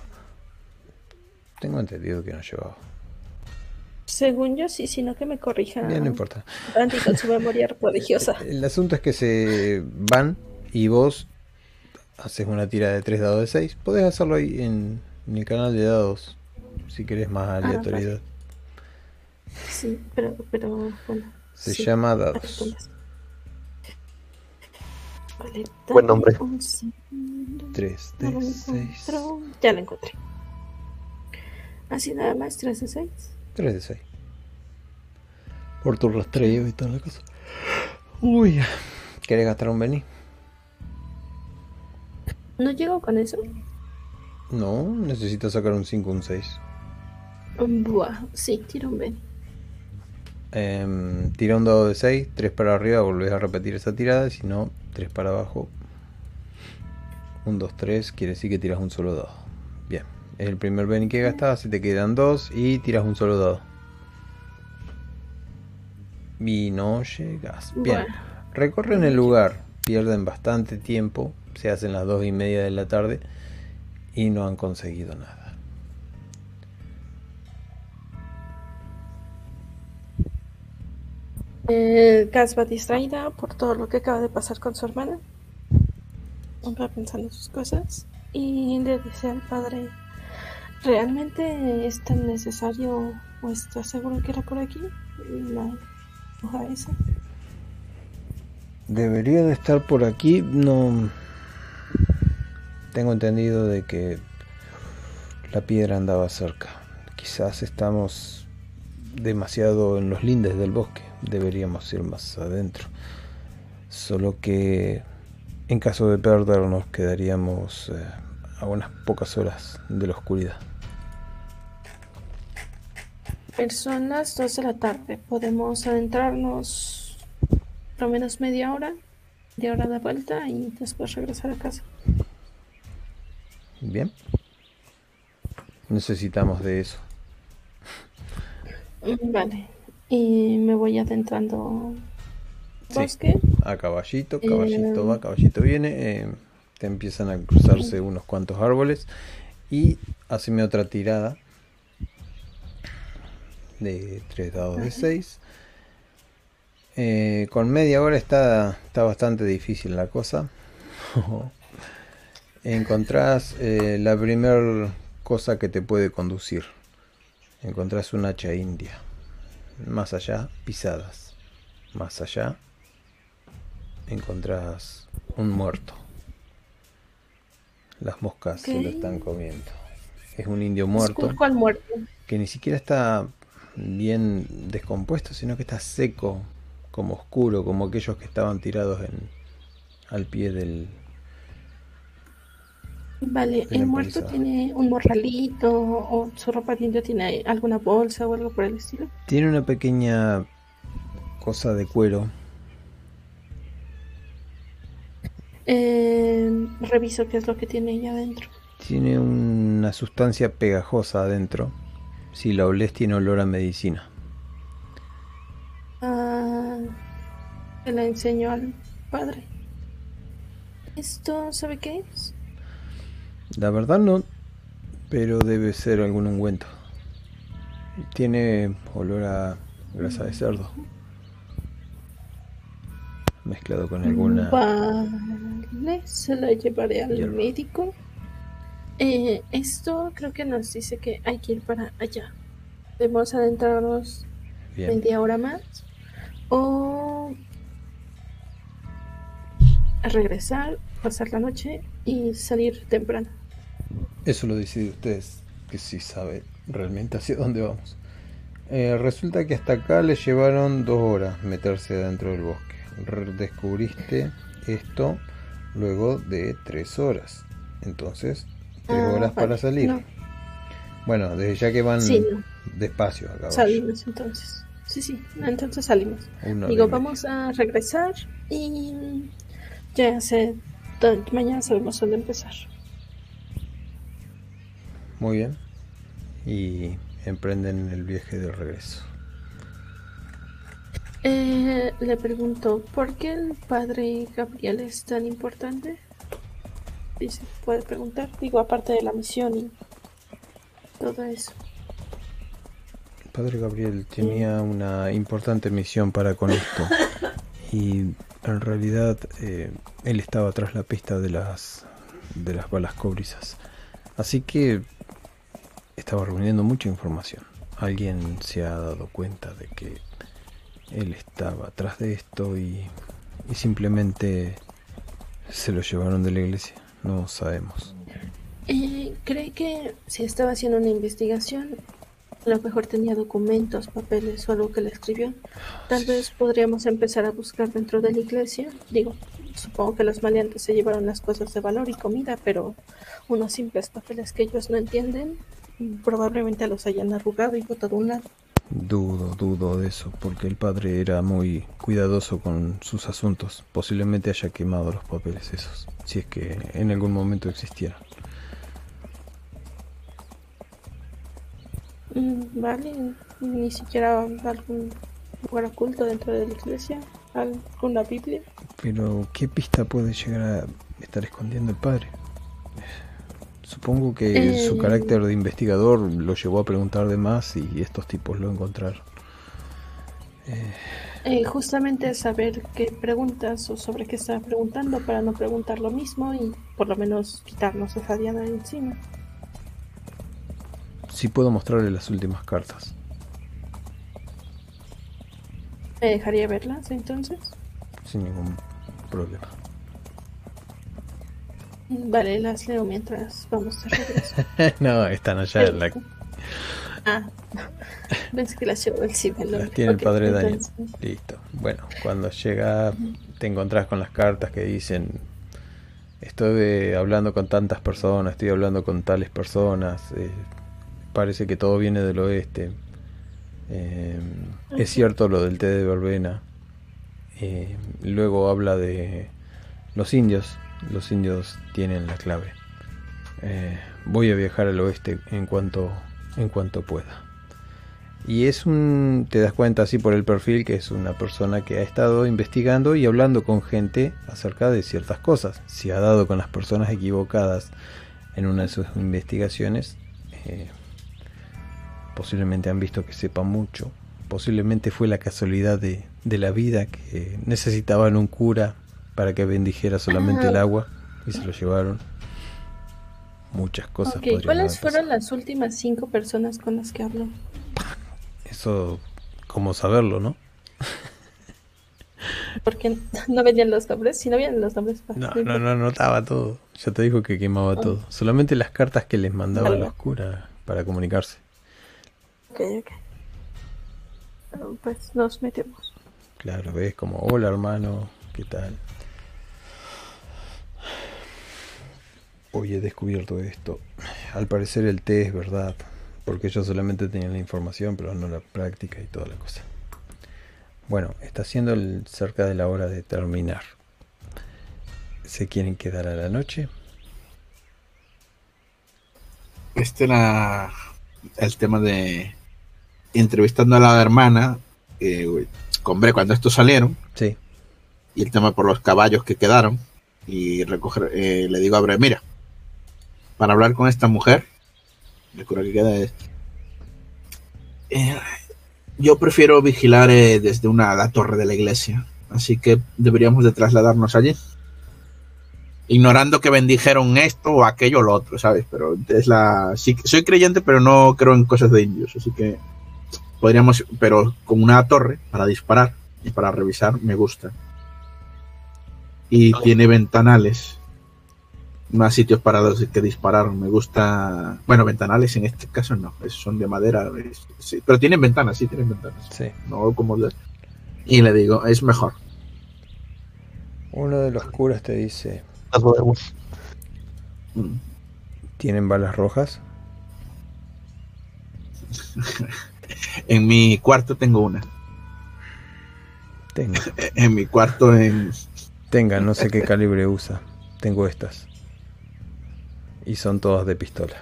Tengo entendido que no llevaba. Según yo, sí, sino que me corrija. Bien, no importa. Andy con su memoria prodigiosa. El asunto es que se van y vos haces una tira de 3 dados de 6. Podés hacerlo ahí en, en el canal de dados si querés más aleatoriedad. Sí, pero, pero bueno. Se sí. llama dados. Vale, Buen nombre. un segundo. 3 No lo de 6. encuentro. Ya lo encontré. Así nada más, 3 de 6. 3 de 6. Por tu rastreo y toda la cosa. Uy. ¿Querés gastar un Benny? ¿No llego con eso? No, necesitas sacar un 5 un 6. Buah, sí, tiro un Ben. Em, tira un dado de 6, 3 para arriba, volvés a repetir esa tirada, si no, 3 para abajo. 1, 2, 3, quiere decir que tiras un solo dado. Bien, es el primer Benny que gastas, se te quedan 2 y tiras un solo dado. Y no llegas. Bien, Bueno. recorren el lugar, pierden bastante tiempo, se hacen las 2 y media de la tarde y no han conseguido nada. Eh, Gas va distraída por todo lo que acaba de pasar con su hermana. Va pensando en sus cosas y le dice al padre, ¿realmente es tan necesario o estás seguro que era por aquí? La esa. Debería de estar por aquí. No. Tengo entendido de que la piedra andaba cerca. Quizás estamos demasiado en los lindes del bosque. Deberíamos ir más adentro. Solo que en caso de perdernos quedaríamos eh, a unas pocas horas de la oscuridad. Son las 2 de la tarde. Podemos adentrarnos por lo menos media hora, media hora de vuelta y después regresar a casa. Bien. Necesitamos de eso. Mm, Vale. Y me voy adentrando Sí. bosque. A caballito, caballito Eh, va, caballito viene. eh, te empiezan a cruzarse unos cuantos árboles. Y haceme otra tirada de 3 dados de 6. con media hora está, está bastante difícil la cosa. Encontrás eh, la primer cosa que te puede conducir. Encontrás un hacha india. Más allá, pisadas. Más allá, encontrás un muerto. Las moscas se lo están comiendo. Es un indio muerto. Al muerto. que ni siquiera está bien descompuesto, sino que está seco, como oscuro, como aquellos que estaban tirados en, al pie del... Vale, ¿el muerto tiene un morralito o su ropa de tiene alguna bolsa o algo por el estilo? Tiene una pequeña cosa de cuero. Eh, reviso qué es lo que tiene ella adentro. Tiene una sustancia pegajosa adentro. Si la olés tiene olor a medicina. Ah, se la enseñó al padre. ¿Esto sabe qué es? La verdad no, pero debe ser algún ungüento. Tiene olor a grasa de cerdo. Mezclado con alguna... Vale, se la llevaré al Hierba. médico. Eh, esto creo que nos dice que hay que ir para allá. Debemos adentrarnos Bien. media hora más o regresar, pasar la noche y salir temprano. Eso lo decide ustedes, que sí sabe realmente hacia dónde vamos. Eh, resulta que hasta acá le llevaron dos horas meterse dentro del bosque. Descubriste esto luego de tres horas. Entonces, tres Ah, horas para salir. No, Bueno, desde ya que van sí, no. despacio caballo. Salimos entonces. Sí, sí, entonces salimos. Una Digo, media. vamos a regresar y ya sé, to- mañana sabemos dónde empezar. Muy bien. Y emprenden el viaje de regreso. Eh, le pregunto, ¿por qué el padre Gabriel es tan importante? Dice, puede preguntar. Digo, aparte de la misión y todo eso. Padre Gabriel tenía una importante misión para con esto. Y en realidad eh, él estaba tras la pista de las de las balas cobrizas. Así que estaba reuniendo mucha información. Alguien se ha dado cuenta de que él estaba atrás de esto y, y simplemente se lo llevaron de la iglesia. No sabemos. Eh, ¿Cree que si estaba haciendo una investigación, a lo mejor tenía documentos, papeles o algo que le escribió? Tal vez podríamos empezar a buscar dentro de la iglesia. Digo, supongo que los maleantes se llevaron las cosas de valor y comida, pero unos simples papeles que ellos no entienden, probablemente los hayan arrugado y botado a un lado. Dudo, dudo de eso, porque el padre era muy cuidadoso con sus asuntos. Posiblemente haya quemado los papeles esos, si es que en algún momento existieron. Mm, Vale, ni siquiera algún lugar oculto dentro de la iglesia, alguna Biblia. Pero, ¿qué pista puede llegar a estar escondiendo el padre? Supongo que su Eh. carácter de investigador lo llevó a preguntar de más y estos tipos lo encontraron. Eh, Eh, justamente saber qué preguntas o sobre qué está preguntando para no preguntar lo mismo y por lo menos quitarnos esa diana de encima. sí puedo mostrarle las últimas cartas. ¿Me dejaría verlas entonces? Sin ningún problema. Vale, las leo mientras vamos de regreso. no, están allá en la, Ah, pensé que las llevó el ciber. Las tiene el padre Daniel. Listo. Bueno, cuando llega te encontrás con las cartas que dicen estoy hablando con tantas personas, estoy hablando con tales personas, eh, parece que todo viene del oeste. Eh, es cierto lo del té de verbena. Eh, luego habla de los indios. Los indios tienen la clave. Eh, voy a viajar al oeste en cuanto en cuanto pueda. Y es un, te das cuenta así por el perfil que es una persona que ha estado investigando y hablando con gente acerca de ciertas cosas. Si ha dado con las personas equivocadas en una de sus investigaciones, eh, posiblemente han visto que sepa mucho. Posiblemente fue la casualidad de, de la vida que necesitaban un cura para que bendijera solamente Ah. el agua y se lo llevaron. Muchas cosas Ok, podrían ¿cuáles fueron las últimas cinco personas con las que habló? Eso, como saberlo, ¿no? Porque no venían los nombres. Si no venían los nombres, No, no no, no todo. Ya te dijo que quemaba todo. Solamente las cartas que les mandaba Vale. los curas para comunicarse. Ok, ok. Eh, Pues nos metemos. Claro, ves como, hola hermano, ¿qué tal? Hoy he descubierto esto. Al parecer el té es verdad, porque ellos solamente tenían la información, pero no la práctica y toda la cosa. Bueno, está siendo el- cerca de la hora de terminar. ¿Se quieren quedar a la noche? Este era el tema de entrevistando a la hermana. eh, hombre, cuando estos salieron, Sí. y el tema por los caballos que quedaron, y recoger, eh, le digo a Bre, mira, para hablar con esta mujer, el cura que queda es. eh, yo prefiero vigilar eh, desde una la torre de la iglesia, así que deberíamos de trasladarnos allí. Ignorando que bendijeron esto o aquello o lo otro, ¿sabes? Pero es la. Sí, soy creyente, pero no creo en cosas de indios, así que podríamos. Pero con una torre para disparar y para revisar, me gusta. Y tiene ventanales. Más sitios para los que disparar. Me gusta. Bueno, ventanales en este caso no. Son de madera. es- sí, pero tienen ventanas, sí, tienen ventanas. Sí. No como de- Y le digo, es mejor. Uno de los curas te dice. Mm. ¿tienen balas rojas? En mi cuarto tengo una. Tenga. En mi cuarto en. Tenga, no sé qué calibre usa. Tengo estas. Y son todas de pistola.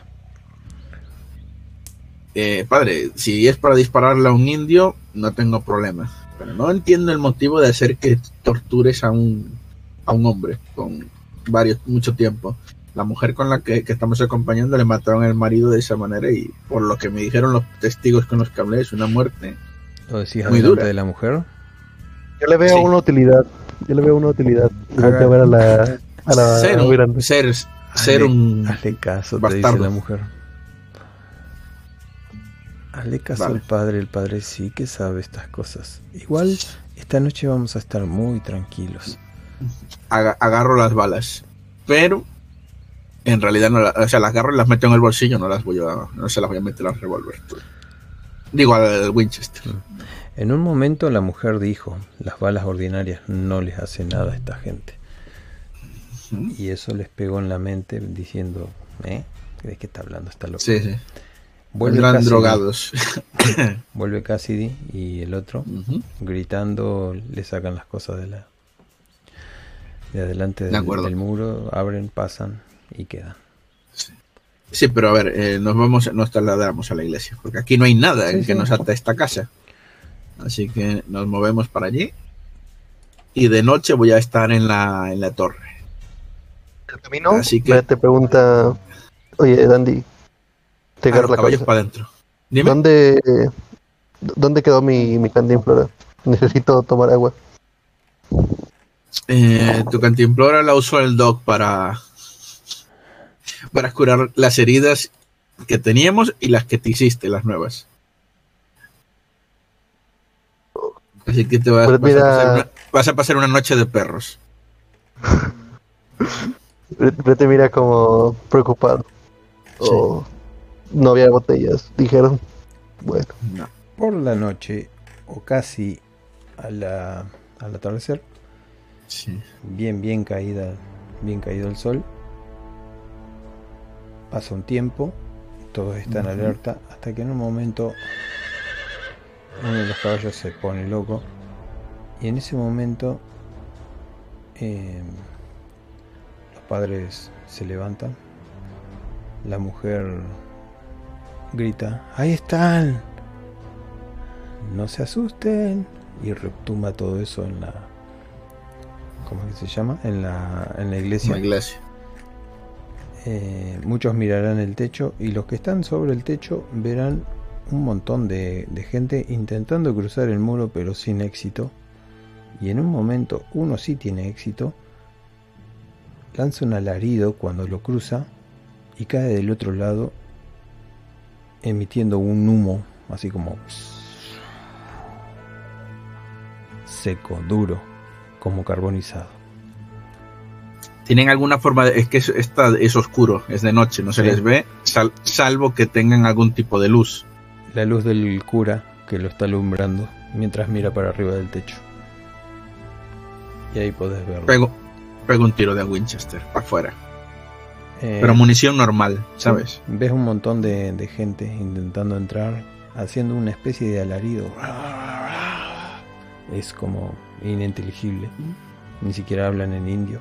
Eh, padre, si es para dispararle a un indio, no tengo problema. Pero no entiendo el motivo de hacer que tortures a un, a un hombre con varios, mucho tiempo. La mujer con la que, que estamos acompañando le mataron al marido de esa manera y por lo que me dijeron los testigos con los que hablé es una muerte. ¿Lo decís Muy dura. de la mujer? Yo le veo Sí. una utilidad. Yo le veo una utilidad. A ver a la. A la ser, muy un, grande. ser, ser Hazle- un... Hazle caso, te dice bastardo. la mujer. Hazle caso Vale. al padre, el padre sí que sabe estas cosas. Igual, esta noche vamos a estar muy tranquilos. aga- agarro las balas. Pero en realidad no la- o sea, las agarro y las meto en el bolsillo, no las voy a, no se las voy a meter al revólver. Digo al Winchester. En un momento la mujer dijo, las balas ordinarias no les hacen nada a esta gente. Y eso les pegó en la mente diciendo, ¿eh? ¿De qué está hablando esta loca? Sí, sí. Vuelve Cassidy, drogados. vuelve Cassidy y el otro, gritando, le sacan las cosas de la de adelante De del, muro, abren, pasan y quedan. Sí, pero a ver, eh, nos vamos, nos trasladamos a la iglesia, porque aquí no hay nada Sí, en que nos ata esta casa. Así que nos movemos para allí. Y de noche voy a estar en la, en la torre. El camino. Así que- te pregunta. Oye, Dandy. Te Ah, agarro los la cabeza. para adentro. Dime. ¿Dónde, ¿Dónde quedó mi, mi cantinflora? Necesito tomar agua. Eh, tu cantimplora la usó el doc para para curar las heridas que teníamos y las que te hiciste, las nuevas. Así que te vas, Pues vas a, pasar una, vas a pasar una noche de perros. Te mira como preocupado. O no había botellas, dijeron. Bueno, No. Por la noche, o casi a la, al atardecer, Sí. bien, bien caída, bien caído el sol. Pasa un tiempo, todos están alerta, hasta que en un momento uno de los caballos se pone loco. Y en ese momento eh, padres se levantan, la mujer grita, ahí están, no se asusten, y retumba todo eso en la, ¿cómo es que se llama? En la, en la iglesia. La iglesia. Eh, muchos mirarán el techo y los que están sobre el techo verán un montón de, de gente intentando cruzar el muro pero sin éxito. Y en un momento uno sí tiene éxito, lanza un alarido cuando lo cruza y cae del otro lado emitiendo un humo así como seco, duro, como carbonizado. ¿Tienen alguna forma de.? Es que es, esta es oscuro, es de noche, no se Sí. les ve, sal- salvo que tengan algún tipo de luz. la luz del cura que lo está alumbrando mientras mira para arriba del techo. Y ahí podés verlo. Pego, pego un tiro de Winchester para afuera. Eh, Pero munición normal, ¿sabes? Ves un montón de, de gente intentando entrar, haciendo una especie de alarido. Es como ininteligible. Ni siquiera hablan en indio.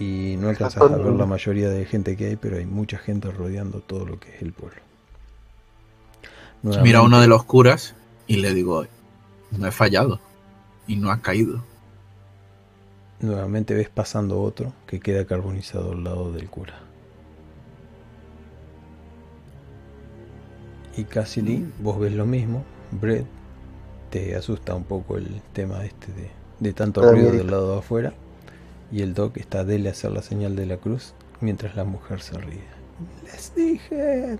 Y no alcanzas a ver la mayoría de gente que hay, pero hay mucha gente rodeando todo lo que es el pueblo. Mira a uno de los curas y le digo, no he fallado. Y no ha caído. Nuevamente ves pasando otro que queda carbonizado al lado del cura. Y Cassidy, vos ves lo mismo. Brett, te asusta un poco el tema este de, de tanto ruido del lado de afuera. Y el Doc está dele a hacer la señal de la cruz mientras la mujer se ríe. Les dije.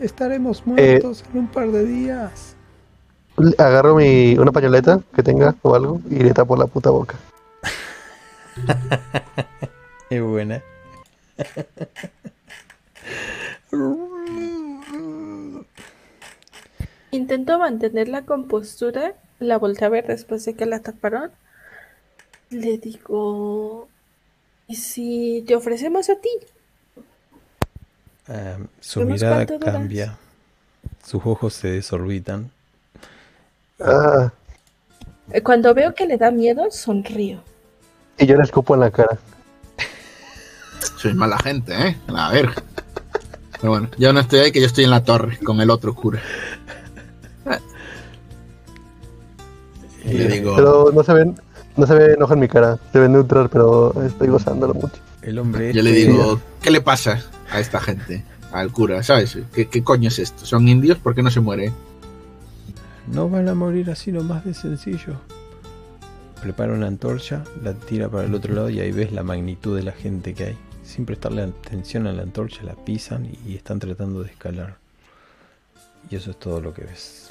Estaremos muertos en un par de días. Agarro mi, una pañoleta que tenga o algo y le tapo la puta boca. Es buena. Intentó mantener la compostura, la volteé a ver después de que la taparon. Le digo, ¿y si te ofrecemos a ti? Ah, su ¿Unos mirada cambia. Sus ojos se desorbitan. Ah, Eh, Cuando veo que le da miedo, sonrío. y yo le escupo en la cara. Sois mala gente, ¿eh? A ver. Pero bueno, yo no estoy ahí, que yo estoy en la torre con el otro cura. Y le digo, Pero no se ven, no se ve enojo en mi cara. Se ve neutral, pero estoy gozándolo mucho. El hombre yo le este- digo, ¿qué le pasa a esta gente? Al cura, ¿sabes? ¿Qué, qué coño es esto? ¿Son indios? ¿Por qué no se muere? No van a morir así nomás de sencillo. Prepara una antorcha, la tira para el otro lado y ahí ves la magnitud de la gente que hay. Sin prestarle atención a la antorcha, la pisan y están tratando de escalar. Y eso es todo lo que ves.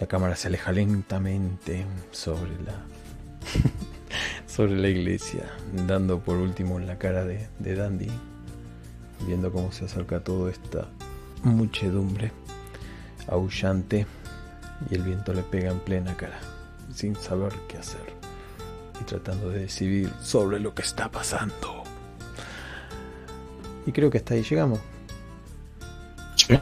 La cámara se aleja lentamente sobre la sobre la iglesia, dando por último en la cara de, de Dandy, viendo cómo se acerca toda esta muchedumbre aullante y el viento le pega en plena cara, sin saber qué hacer y tratando de decidir sobre lo que está pasando. Y creo que hasta ahí llegamos. Sí.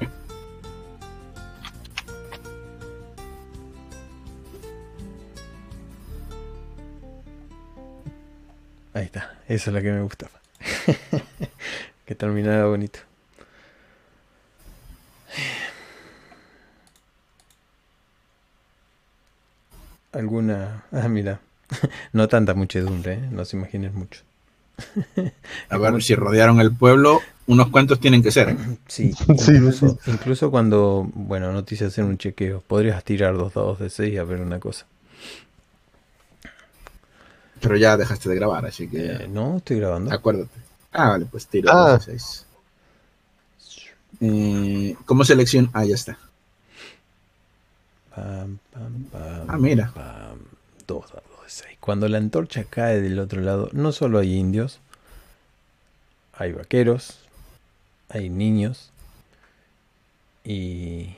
Ahí está, esa es la que me gustaba. que terminara bonito. Alguna. Ah, mira. no tanta muchedumbre, ¿eh? no se imaginen mucho. A ver, si rodearon el pueblo, unos cuantos tienen que ser. Sí, Sí, incluso, sí. incluso cuando, bueno, no te hice hacer un chequeo, podrías tirar dos dados de 6 a ver una cosa. Pero ya dejaste de grabar, así que Eh, no, estoy grabando. acuérdate. Ah, vale, pues tiro Ah. dos de seis. Eh, ¿Cómo selección? Ah, ya está. Pam, pam, pam, Ah, mira. Dos dados de 6. Cuando la antorcha cae del otro lado, no solo hay indios, hay vaqueros, hay niños, y,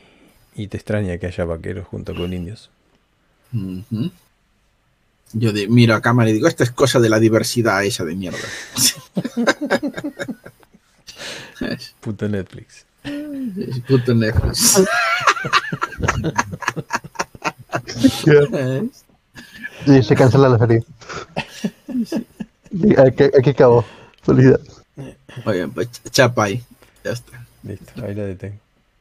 y te extraña que haya vaqueros junto con indios. Yo de- miro a cámara y digo, esta es cosa de la diversidad esa de mierda. Puto Netflix. Es puto Netflix. Sí, se cancela la. Sí, aquí, aquí acabó. Felicidades. Muy bien, pues chapa ahí. Ya está. Listo, ahí la detengo.